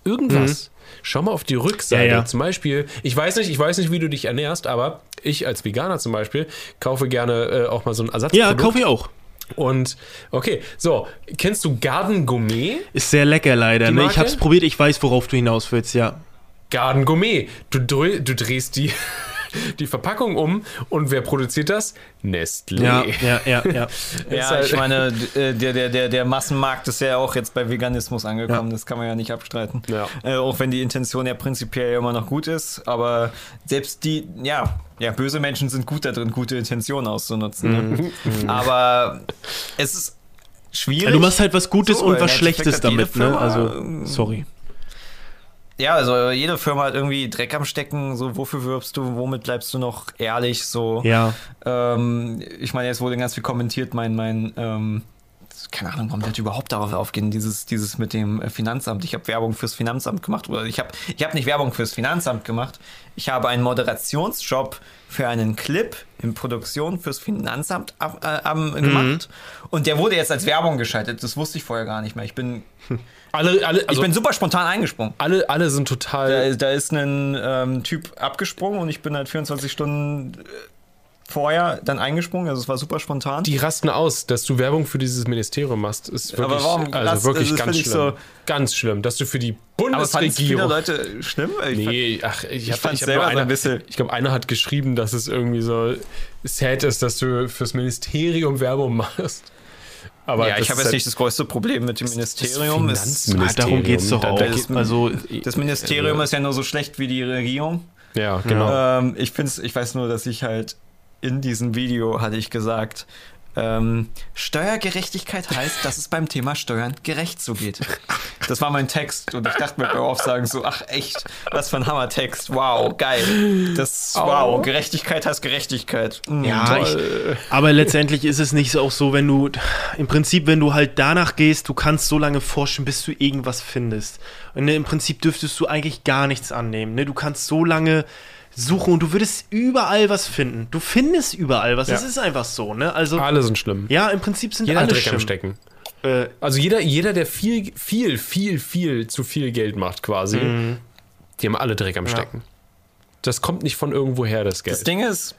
S1: Irgendwas. Mhm. Schau mal auf die Rückseite. Ja, ja. Zum Beispiel, ich weiß nicht, ich weiß nicht, wie du dich ernährst, aber ich als Veganer zum Beispiel kaufe gerne äh, auch mal so ein Ersatzprodukt.
S2: Ja, kaufe ich auch.
S1: Und okay, so, kennst du Garden Gourmet?
S2: Ist sehr lecker leider. Ne? Ich hab's probiert, ich weiß, worauf du hinaus willst, ja.
S1: Garden Gourmet. Du, du drehst die. Die Verpackung um und wer produziert das? Nestlé.
S2: Ja, ja, ja, ja.
S3: Ja,
S1: halt-
S3: ich meine, d- der, der, der, der Massenmarkt ist ja auch jetzt bei Veganismus angekommen, das kann man ja nicht abstreiten.
S1: Ja.
S3: Äh, auch wenn die Intention ja prinzipiell immer noch gut ist, aber selbst die, ja, ja, böse Menschen sind gut da drin, gute Intentionen auszunutzen. Ne? Aber es ist schwierig.
S2: Du machst halt was Gutes
S3: So,
S2: und was Schlechtes damit, ne? Also, sorry.
S3: Ja, also jede Firma hat irgendwie Dreck am Stecken, so wofür wirbst du, womit bleibst du noch ehrlich, so.
S2: Ja.
S3: Ähm, ich meine, jetzt wurde ganz viel kommentiert, mein, mein, ähm, keine Ahnung, warum Leute überhaupt darauf aufgehen, dieses, dieses mit dem äh, Finanzamt. Ich habe Werbung fürs Finanzamt gemacht, oder ich habe ich hab nicht Werbung fürs Finanzamt gemacht. Ich habe einen Moderationsjob für einen Clip in Produktion fürs Finanzamt ab, äh, am- gemacht. Und der wurde jetzt als Werbung geschaltet. Das wusste ich vorher gar nicht mehr. Ich bin,
S1: Alle, alle, also
S3: ich bin super spontan eingesprungen.
S1: alle, alle sind total.
S3: Da, da ist ein ähm, Typ abgesprungen und ich bin halt 24 Stunden äh, vorher dann eingesprungen. Also es war super spontan.
S1: die rasten aus, dass du Werbung für dieses Ministerium machst, ist wirklich,
S3: Aber warum
S1: also
S3: rast-
S1: wirklich
S3: das
S1: ganz
S3: ich
S1: schlimm.
S3: so-
S1: ganz schlimm, dass du für die
S3: Aber es
S1: Bundesregierung.
S3: Leute schlimm? Ich fand-
S1: Nee, ach, ich, hab,
S3: fand's
S1: ich
S3: selber
S1: nur
S3: so ein
S1: einer,
S3: bisschen-
S1: Ich glaube, einer hat geschrieben, dass es irgendwie so sad ist, dass du fürs Ministerium Werbung machst. Aber
S3: ja,
S1: das
S3: ich habe
S1: ist
S3: jetzt
S1: halt-
S3: nicht das größte Problem mit dem Ministerium.
S1: das
S3: Es-
S1: Finanzministerium.
S2: Ah, darum geht's doch
S1: Da-
S2: auch.
S1: da geht-
S2: also,
S3: Das Ministerium ist ja nur so schlecht wie die Regierung.
S1: Ja, genau.
S3: Ähm, ich find's, ich weiß nur, dass ich halt in diesem Video hatte ich gesagt, ähm, Steuergerechtigkeit heißt, dass es beim Thema Steuern gerecht zugeht. Das war mein Text und ich dachte mir beim Aufsagen so, ach echt, was für ein Hammertext, wow, geil. Das, wow, Gerechtigkeit heißt Gerechtigkeit. Mm,
S2: Ja,
S3: toll.
S2: ich, aber letztendlich ist es nicht auch so, wenn du, im Prinzip, wenn du halt danach gehst, du kannst so lange forschen, bis du irgendwas findest. Und ne, im Prinzip dürftest du eigentlich gar nichts annehmen. Ne? Du kannst so lange suchen und du würdest überall was finden. Du findest überall was.
S1: Ja.
S2: Es ist einfach so, ne? Also,
S1: alle sind schlimm.
S2: ja, im Prinzip sind
S1: Jeder
S2: alle
S1: hat Dreck am
S2: schlimm.
S1: Stecken.
S2: Äh,
S1: Also jeder, jeder, der viel, viel, viel, viel zu viel Geld macht, quasi,
S2: Mhm.
S1: die haben alle Dreck am Stecken. Das kommt nicht von irgendwo her, das Geld.
S3: das Ding ist,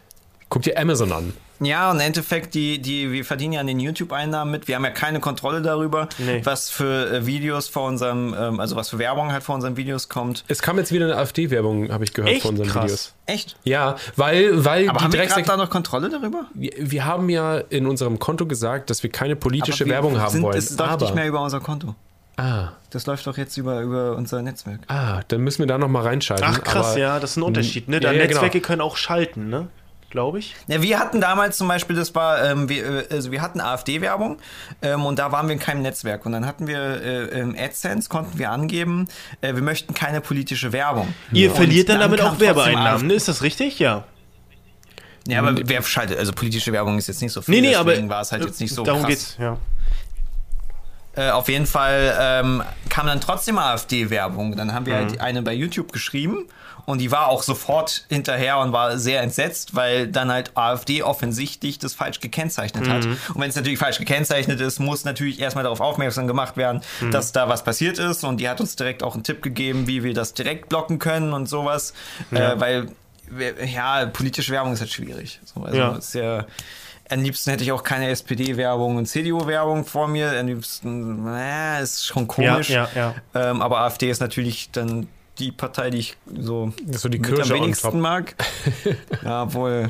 S1: Guck dir Amazon an.
S3: Ja, und im Endeffekt, die, die, wir verdienen ja an den YouTube-Einnahmen mit. Wir haben ja keine Kontrolle darüber,
S2: Nee.
S3: was für äh, Videos vor unserem, ähm, also was für Werbung halt vor unseren Videos kommt.
S1: Es kam jetzt wieder eine AfD-Werbung, habe ich gehört,
S2: Echt
S1: von unseren
S2: krass.
S1: Videos.
S3: Echt?
S1: Ja, weil, weil
S3: Aber
S1: die
S3: haben wir da noch Kontrolle darüber?
S1: wir, wir haben ja in unserem Konto gesagt, dass wir keine politische
S3: Aber wir
S1: Werbung haben
S3: sind,
S1: wollen.
S3: Es läuft
S1: aber,
S3: nicht mehr über unser Konto.
S1: ah,
S3: Das läuft doch jetzt über, über unser Netzwerk.
S1: ah, dann müssen wir da noch mal reinschalten.
S2: ach krass,
S1: aber,
S2: ja, das ist ein Unterschied, ne?
S1: Ja,
S2: Da
S1: ja, genau.
S2: Netzwerke können auch schalten, ne? Glaube ich.
S3: Ja, wir hatten damals zum Beispiel, das war, ähm, wir, äh, also wir hatten AfD-Werbung ähm, und da waren wir in keinem Netzwerk. Und dann hatten wir äh, AdSense, konnten wir angeben, äh, wir möchten keine politische Werbung.
S2: Ihr
S3: Und
S2: verliert dann damit
S3: kam
S2: auch Werbeeinnahmen, ne? Ist das richtig? Ja.
S3: Ja, aber wer schaltet? Also politische Werbung ist jetzt nicht so viel.
S2: Nee, nee, aber
S3: deswegen war es halt jetzt nicht so
S2: darum
S3: krass.
S2: geht's, ja.
S3: Äh, auf jeden Fall ähm, kam dann trotzdem AfD-Werbung. Dann haben wir halt eine bei YouTube geschrieben und die war auch sofort hinterher und war sehr entsetzt, weil dann halt AfD offensichtlich das falsch gekennzeichnet hat. Und wenn es natürlich falsch gekennzeichnet ist, muss natürlich erstmal darauf aufmerksam gemacht werden, dass da was passiert ist. Und die hat uns direkt auch einen Tipp gegeben, wie wir das direkt blocken können und sowas. Äh, weil, ja, politische Werbung ist halt schwierig. So, also
S2: Ja.
S3: ist ja am liebsten hätte ich auch keine SPD-Werbung und CDU-Werbung vor mir. Am liebsten, äh, ist schon komisch.
S2: Ja, ja,
S3: Ähm, aber AfD ist natürlich dann die Partei, die ich so,
S1: so die
S3: mit am wenigsten mag. ja, obwohl,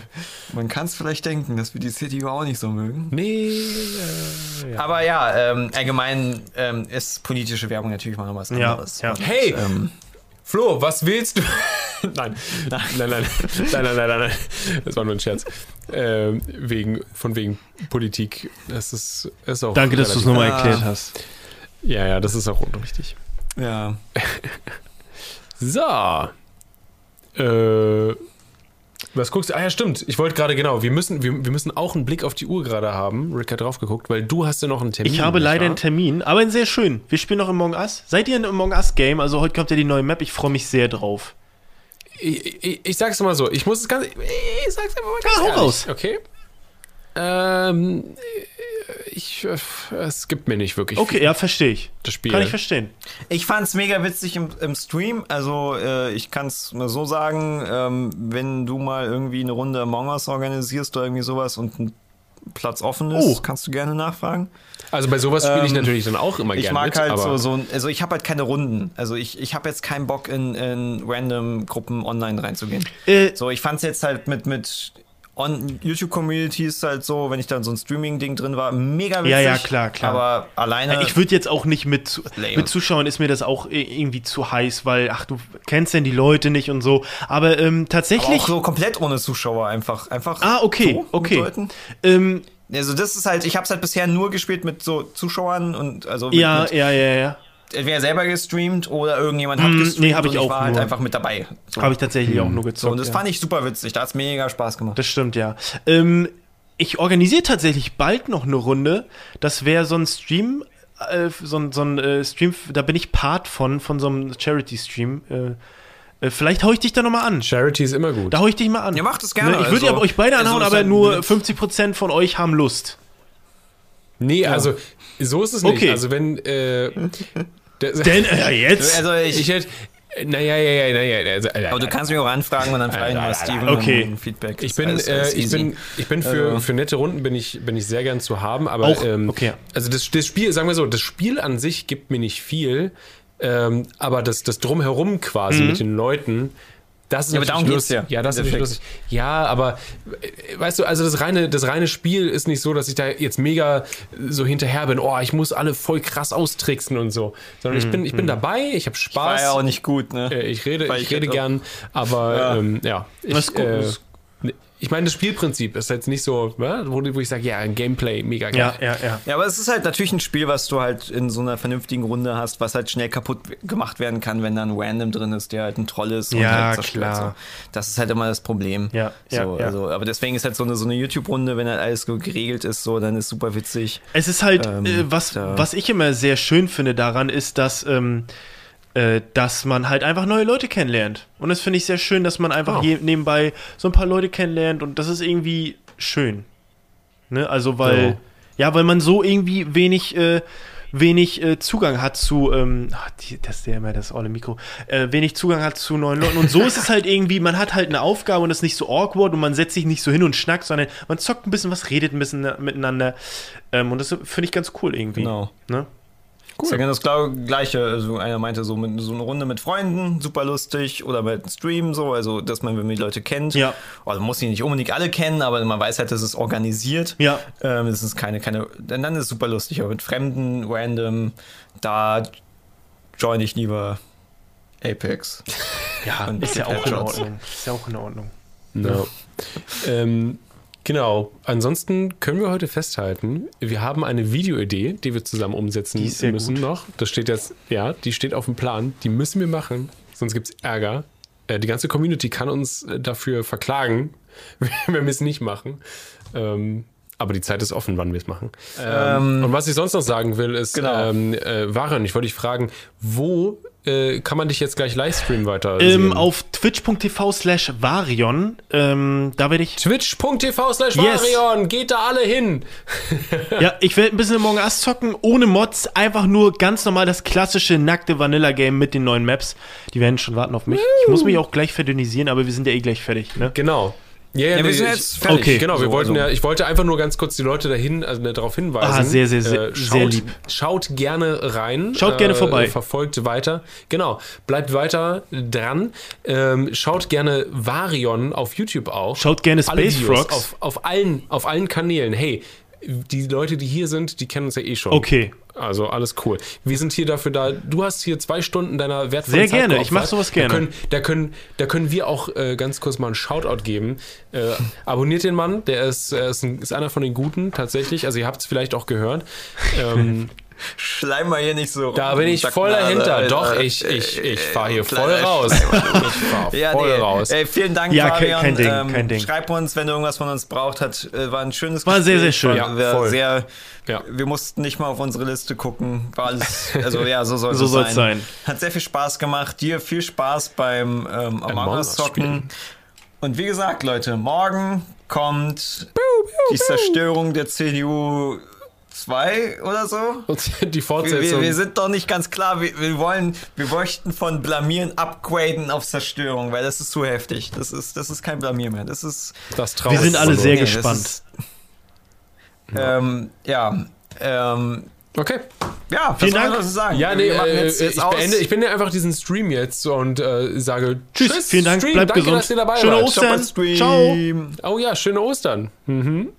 S3: man kann es vielleicht denken, dass wir die CDU auch nicht so mögen.
S1: Nee, äh, ja.
S3: Aber ja, ähm, allgemein ähm, ist politische Werbung natürlich mal noch was
S2: Ja,
S3: anderes.
S2: ja.
S3: Und,
S1: Hey!
S3: ähm,
S1: Flo, was willst du? nein. nein, nein, nein, nein, nein, nein, nein, nein. Das war nur ein Scherz. Ähm, wegen, von wegen Politik. Das ist, ist auch.
S2: Danke, dass du es nochmal
S3: Ah.
S2: erklärt hast.
S1: Ja, ja, das ist auch unrichtig.
S3: ja.
S1: So. Äh, was guckst du? Ah ja, stimmt. Ich wollte gerade genau. Wir müssen, wir, wir müssen auch einen Blick auf die Uhr gerade haben. Rick hat drauf geguckt, weil du hast ja noch einen Termin.
S2: Ich habe leider
S1: wahr?
S2: einen Termin, aber einen sehr schön. Wir spielen noch im Among Us. Seid ihr in Among Us Game? Also heute kommt ja die neue Map. Ich freue mich sehr drauf.
S1: Ich, ich, ich sag's mal so. Ich muss es ganz. Ich sag's einfach mal ganz
S2: Ja, raus.
S1: Okay. Ähm, ich, äh, es gibt mir nicht wirklich
S2: Okay, ja, verstehe ich.
S1: das Spiel.
S2: Kann ich verstehen.
S3: Ich fand's mega witzig im, im Stream. Also, äh, ich kann's mal so sagen, ähm, wenn du mal irgendwie eine Runde Among Us organisierst oder irgendwie sowas und ein Platz offen ist,
S2: Oh.
S3: kannst du gerne nachfragen.
S1: Also bei sowas spiele ich
S3: Ähm,
S1: natürlich dann auch immer
S3: Ich
S1: gerne
S3: mag
S1: mit,
S3: halt
S1: aber
S3: so, so, ein- also ich habe halt keine Runden. Also ich, ich habe jetzt keinen Bock in, in random Gruppen online reinzugehen.
S2: Äh,
S3: So, ich fand es jetzt halt mit, mit on YouTube-Communities halt so, wenn ich dann so ein Streaming-Ding drin war, mega witzig.
S2: Ja, ja, klar, klar.
S3: Aber alleine.
S2: Ich würde jetzt auch nicht mit,
S3: Lame.
S2: mit Zuschauern ist mir das auch irgendwie zu heiß, weil, ach, du kennst denn die Leute nicht und so. Aber ähm,
S3: aber
S2: tatsächlich.
S3: auch so komplett ohne Zuschauer einfach. einfach
S2: ah, okay,
S3: so
S2: okay. Ähm,
S3: Also das ist halt, ich habe es halt bisher nur gespielt mit so Zuschauern und also mit,
S2: ja,
S3: mit,
S2: ja, ja, ja.
S3: Entweder selber gestreamt oder irgendjemand hat
S2: Mm,
S3: gestreamt
S2: nee, hab ich
S3: und
S2: auch
S3: war halt
S2: nur.
S3: einfach mit dabei. So.
S2: Habe ich tatsächlich auch nur
S3: So,
S2: gezockt.
S3: und das
S2: ja.
S3: fand ich super witzig, da hat's mega Spaß gemacht.
S2: Das stimmt, ja. Ähm, ich organisiere tatsächlich bald noch eine Runde. Das wäre so ein Stream, äh, so ein, so ein äh, Stream, da bin ich Part von, von so einem Charity-Stream. Äh, äh, vielleicht hau ich dich da nochmal an.
S1: Charity ist immer gut.
S2: Da hau ich dich mal an.
S3: Ja, macht es gerne,
S2: Ne, ich würde
S3: also-
S2: ja euch beide
S3: also
S2: anhauen,
S3: es
S2: aber
S3: hat-
S2: nur 50% von euch haben Lust.
S1: Nee, also so ist es nicht.
S2: Okay.
S1: Also wenn äh, der,
S2: Denn, äh, jetzt?
S3: Also ich,
S1: ich hätte naja, ja, ja, naja, also, äh,
S3: aber du kannst mich auch anfragen und dann frage ich mal Steven
S2: Okay.
S3: um Feedback.
S1: Ich
S3: Das
S1: bin,
S3: ist alles- alles
S1: äh, ich bin, ich bin für,
S3: Also-
S1: für nette Runden bin ich, bin ich sehr gern zu haben, aber
S2: Auch?
S1: ähm,
S2: Okay.
S1: also das, das Spiel, sagen wir so, das Spiel an sich gibt mir nicht viel, ähm, aber das, das drumherum quasi mit den Leuten, das ist
S3: Ja, aber darum geht's ja,
S1: Ja, das ist lustig. Ja, aber äh, weißt du, also das reine, das reine Spiel ist nicht so, dass ich da jetzt mega so hinterher bin, oh, ich muss alle voll krass austricksen und so, sondern ich bin, ich bin dabei, ich habe
S3: War
S1: Spaß.
S3: ja auch nicht gut, ne?
S1: Äh, ich rede, ich
S3: ich
S1: rede gern, aber
S3: Ja.
S1: ähm, ja ich,
S2: Das ist gut,
S1: äh, ich meine, das Spielprinzip ist jetzt nicht so, wo, wo ich sage, ja, Gameplay, mega geil.
S2: Ja, ja, ja.
S3: Ja, aber es ist halt natürlich ein Spiel, was du halt in so einer vernünftigen Runde hast, was halt schnell kaputt gemacht werden kann, wenn da ein Random drin ist, der halt ein Troll ist und
S2: Ja,
S3: halt zerstört.
S2: klar.
S3: So. Das ist halt immer das Problem.
S2: Ja,
S3: so,
S2: ja, ja.
S3: Also, aber deswegen ist halt so eine, so eine YouTube-Runde, wenn halt alles so geregelt ist, so, dann ist super witzig.
S2: Es ist halt,
S3: Ähm,
S2: äh, was, was ich immer sehr schön finde daran, ist, dass, ähm, äh, dass man halt einfach neue Leute kennenlernt. Und das finde ich sehr schön, dass man einfach
S1: Oh.
S2: nebenbei so ein paar Leute kennenlernt und das ist irgendwie schön. Ne? Also, weil, ja, weil man so irgendwie wenig, äh, wenig äh, Zugang hat zu, ähm, ach, die, das ist ja immer das olle Mikro, äh, wenig Zugang hat zu neuen Leuten. Und so ist es halt irgendwie, man hat halt eine Aufgabe und ist nicht so awkward und man setzt sich nicht so hin und schnackt, sondern man zockt ein bisschen was, redet ein bisschen miteinander. Ähm, und das finde ich ganz cool irgendwie.
S3: Genau.
S2: Ne?
S3: Cool. Ist ja genau das Glau- gleiche. Also einer meinte so, mit, so eine Runde mit Freunden, super lustig. Oder mit einem Stream, so, also dass man, wenn man die Leute kennt.
S2: Ja.
S3: Also man muss sie nicht unbedingt alle kennen, aber man weiß halt, dass es organisiert.
S2: Ja.
S3: Ähm, es ist keine, keine. Dann ist es super lustig, aber mit Fremden, random, da join ich lieber Apex.
S2: Ja, ist ja auch in. Ordnung. Ist ja auch in Ordnung.
S1: No. ähm, genau. Ansonsten können wir heute festhalten, wir haben eine Videoidee, die wir zusammen umsetzen müssen
S2: gut.
S1: noch. Das steht jetzt, ja, die steht auf dem Plan. Die müssen wir machen, sonst gibt es Ärger. Äh, die ganze Community kann uns äh, dafür verklagen, wenn wir es nicht machen. Ähm, aber die Zeit ist offen, wann wir es machen. Ähm, und was ich sonst noch sagen will, ist,
S3: Genau.
S1: ähm, äh, Varian, ich wollte dich fragen, wo äh, kann man dich jetzt gleich Livestream weiter
S2: Ähm, auf twitch.tv slash Varion, ähm, da werde ich,
S1: Twitch.tv slash
S2: Yes.
S1: Varion, geht da alle hin.
S2: ja, ich werde ein bisschen Among Us zocken, ohne Mods, einfach nur ganz normal das klassische nackte Vanilla-Game mit den neuen Maps. Die werden schon warten auf mich. Ich muss mich auch gleich verdünnisieren, aber wir sind ja eh gleich fertig, ne?
S1: Genau. Ja,
S3: Ja, wir
S1: nee,
S3: sind
S1: ich-
S3: jetzt fertig.
S2: Okay.
S1: Genau, wir
S3: So,
S1: wollten
S3: also-
S1: ja, ich wollte einfach nur ganz kurz die Leute dahin, also ne, darauf hinweisen.
S2: Ah, sehr, sehr, sehr-
S1: Äh,
S2: sehr
S1: schaut,
S2: lieb.
S1: Schaut gerne rein.
S2: Schaut gerne vorbei.
S1: Verfolgt weiter. Genau, bleibt weiter dran. Ähm, schaut gerne Varion auf YouTube auch.
S2: Schaut gerne Space Frogs.
S1: Auf, auf, allen, auf allen Kanälen. Hey, die Leute, die hier sind, die kennen uns ja eh schon.
S2: Okay.
S1: Also alles cool. Wir sind hier dafür da. Du hast hier zwei Stunden deiner wertvollen
S2: Sehr
S1: Zeit
S2: gerne. Ich mach sowas gerne.
S1: Da können, da können, da können wir auch äh, ganz kurz mal einen Shoutout geben. Äh, abonniert den Mann. Der ist, ist, ein, ist einer von den Guten tatsächlich. Also ihr habt es vielleicht auch gehört. Ähm,
S3: Schleim mal hier nicht so. rum,
S1: da bin ich voll dahinter.
S3: Alter.
S1: Doch, ich, ich, ich fahr hier voll
S3: kleiner
S1: raus. Ich fahr
S3: Ja,
S1: voll
S3: nee.
S1: raus.
S3: Ey, vielen Dank,
S2: Ja,
S3: Fabian.
S2: kein Ding,
S3: ähm,
S2: kein Ding.
S3: Schreib uns, wenn du irgendwas von uns braucht hat. Äh, War ein schönes
S2: War sehr, sehr
S3: Gespräch,
S2: schön.
S1: Ja,
S3: war
S1: voll.
S3: sehr,
S1: Ja.
S3: Wir mussten nicht mal auf unsere Liste gucken. War alles, also ja, so soll
S2: So
S3: es sein.
S2: sein.
S3: Hat sehr viel Spaß gemacht. Dir viel Spaß beim ähm, Among Us zocken. Und wie gesagt, Leute, morgen kommt die Zerstörung der CDU 2 oder so.
S1: Und die
S3: Wir,
S1: Fortsetzung.
S3: wir, wir sind doch nicht ganz klar. Wir, wir wollen, wir möchten von Blamieren upgraden auf Zerstörung, weil das ist zu heftig. Das ist, das ist kein Blamier mehr. Das ist.
S1: das Traum.
S2: Wir sind alle sehr
S3: nee,
S2: gespannt.
S3: ist- Ähm, ja. Ähm,
S1: Okay.
S3: ja,
S2: Vielen
S3: was
S2: Dank.
S3: noch sagen?
S1: Ja, nee,
S3: Wir machen
S1: äh,
S3: jetzt- jetzt
S1: ich,
S3: aus.
S1: beende, ich beende einfach diesen Stream jetzt und äh, sage
S2: Tschüss, vielen Dank,
S1: Stream,
S2: bleibt
S1: danke,
S2: gesund.
S1: dass ihr dabei
S2: Schöne
S1: wart.
S2: Ostern. Ciao.
S1: Oh ja, schöne Ostern. Mhm.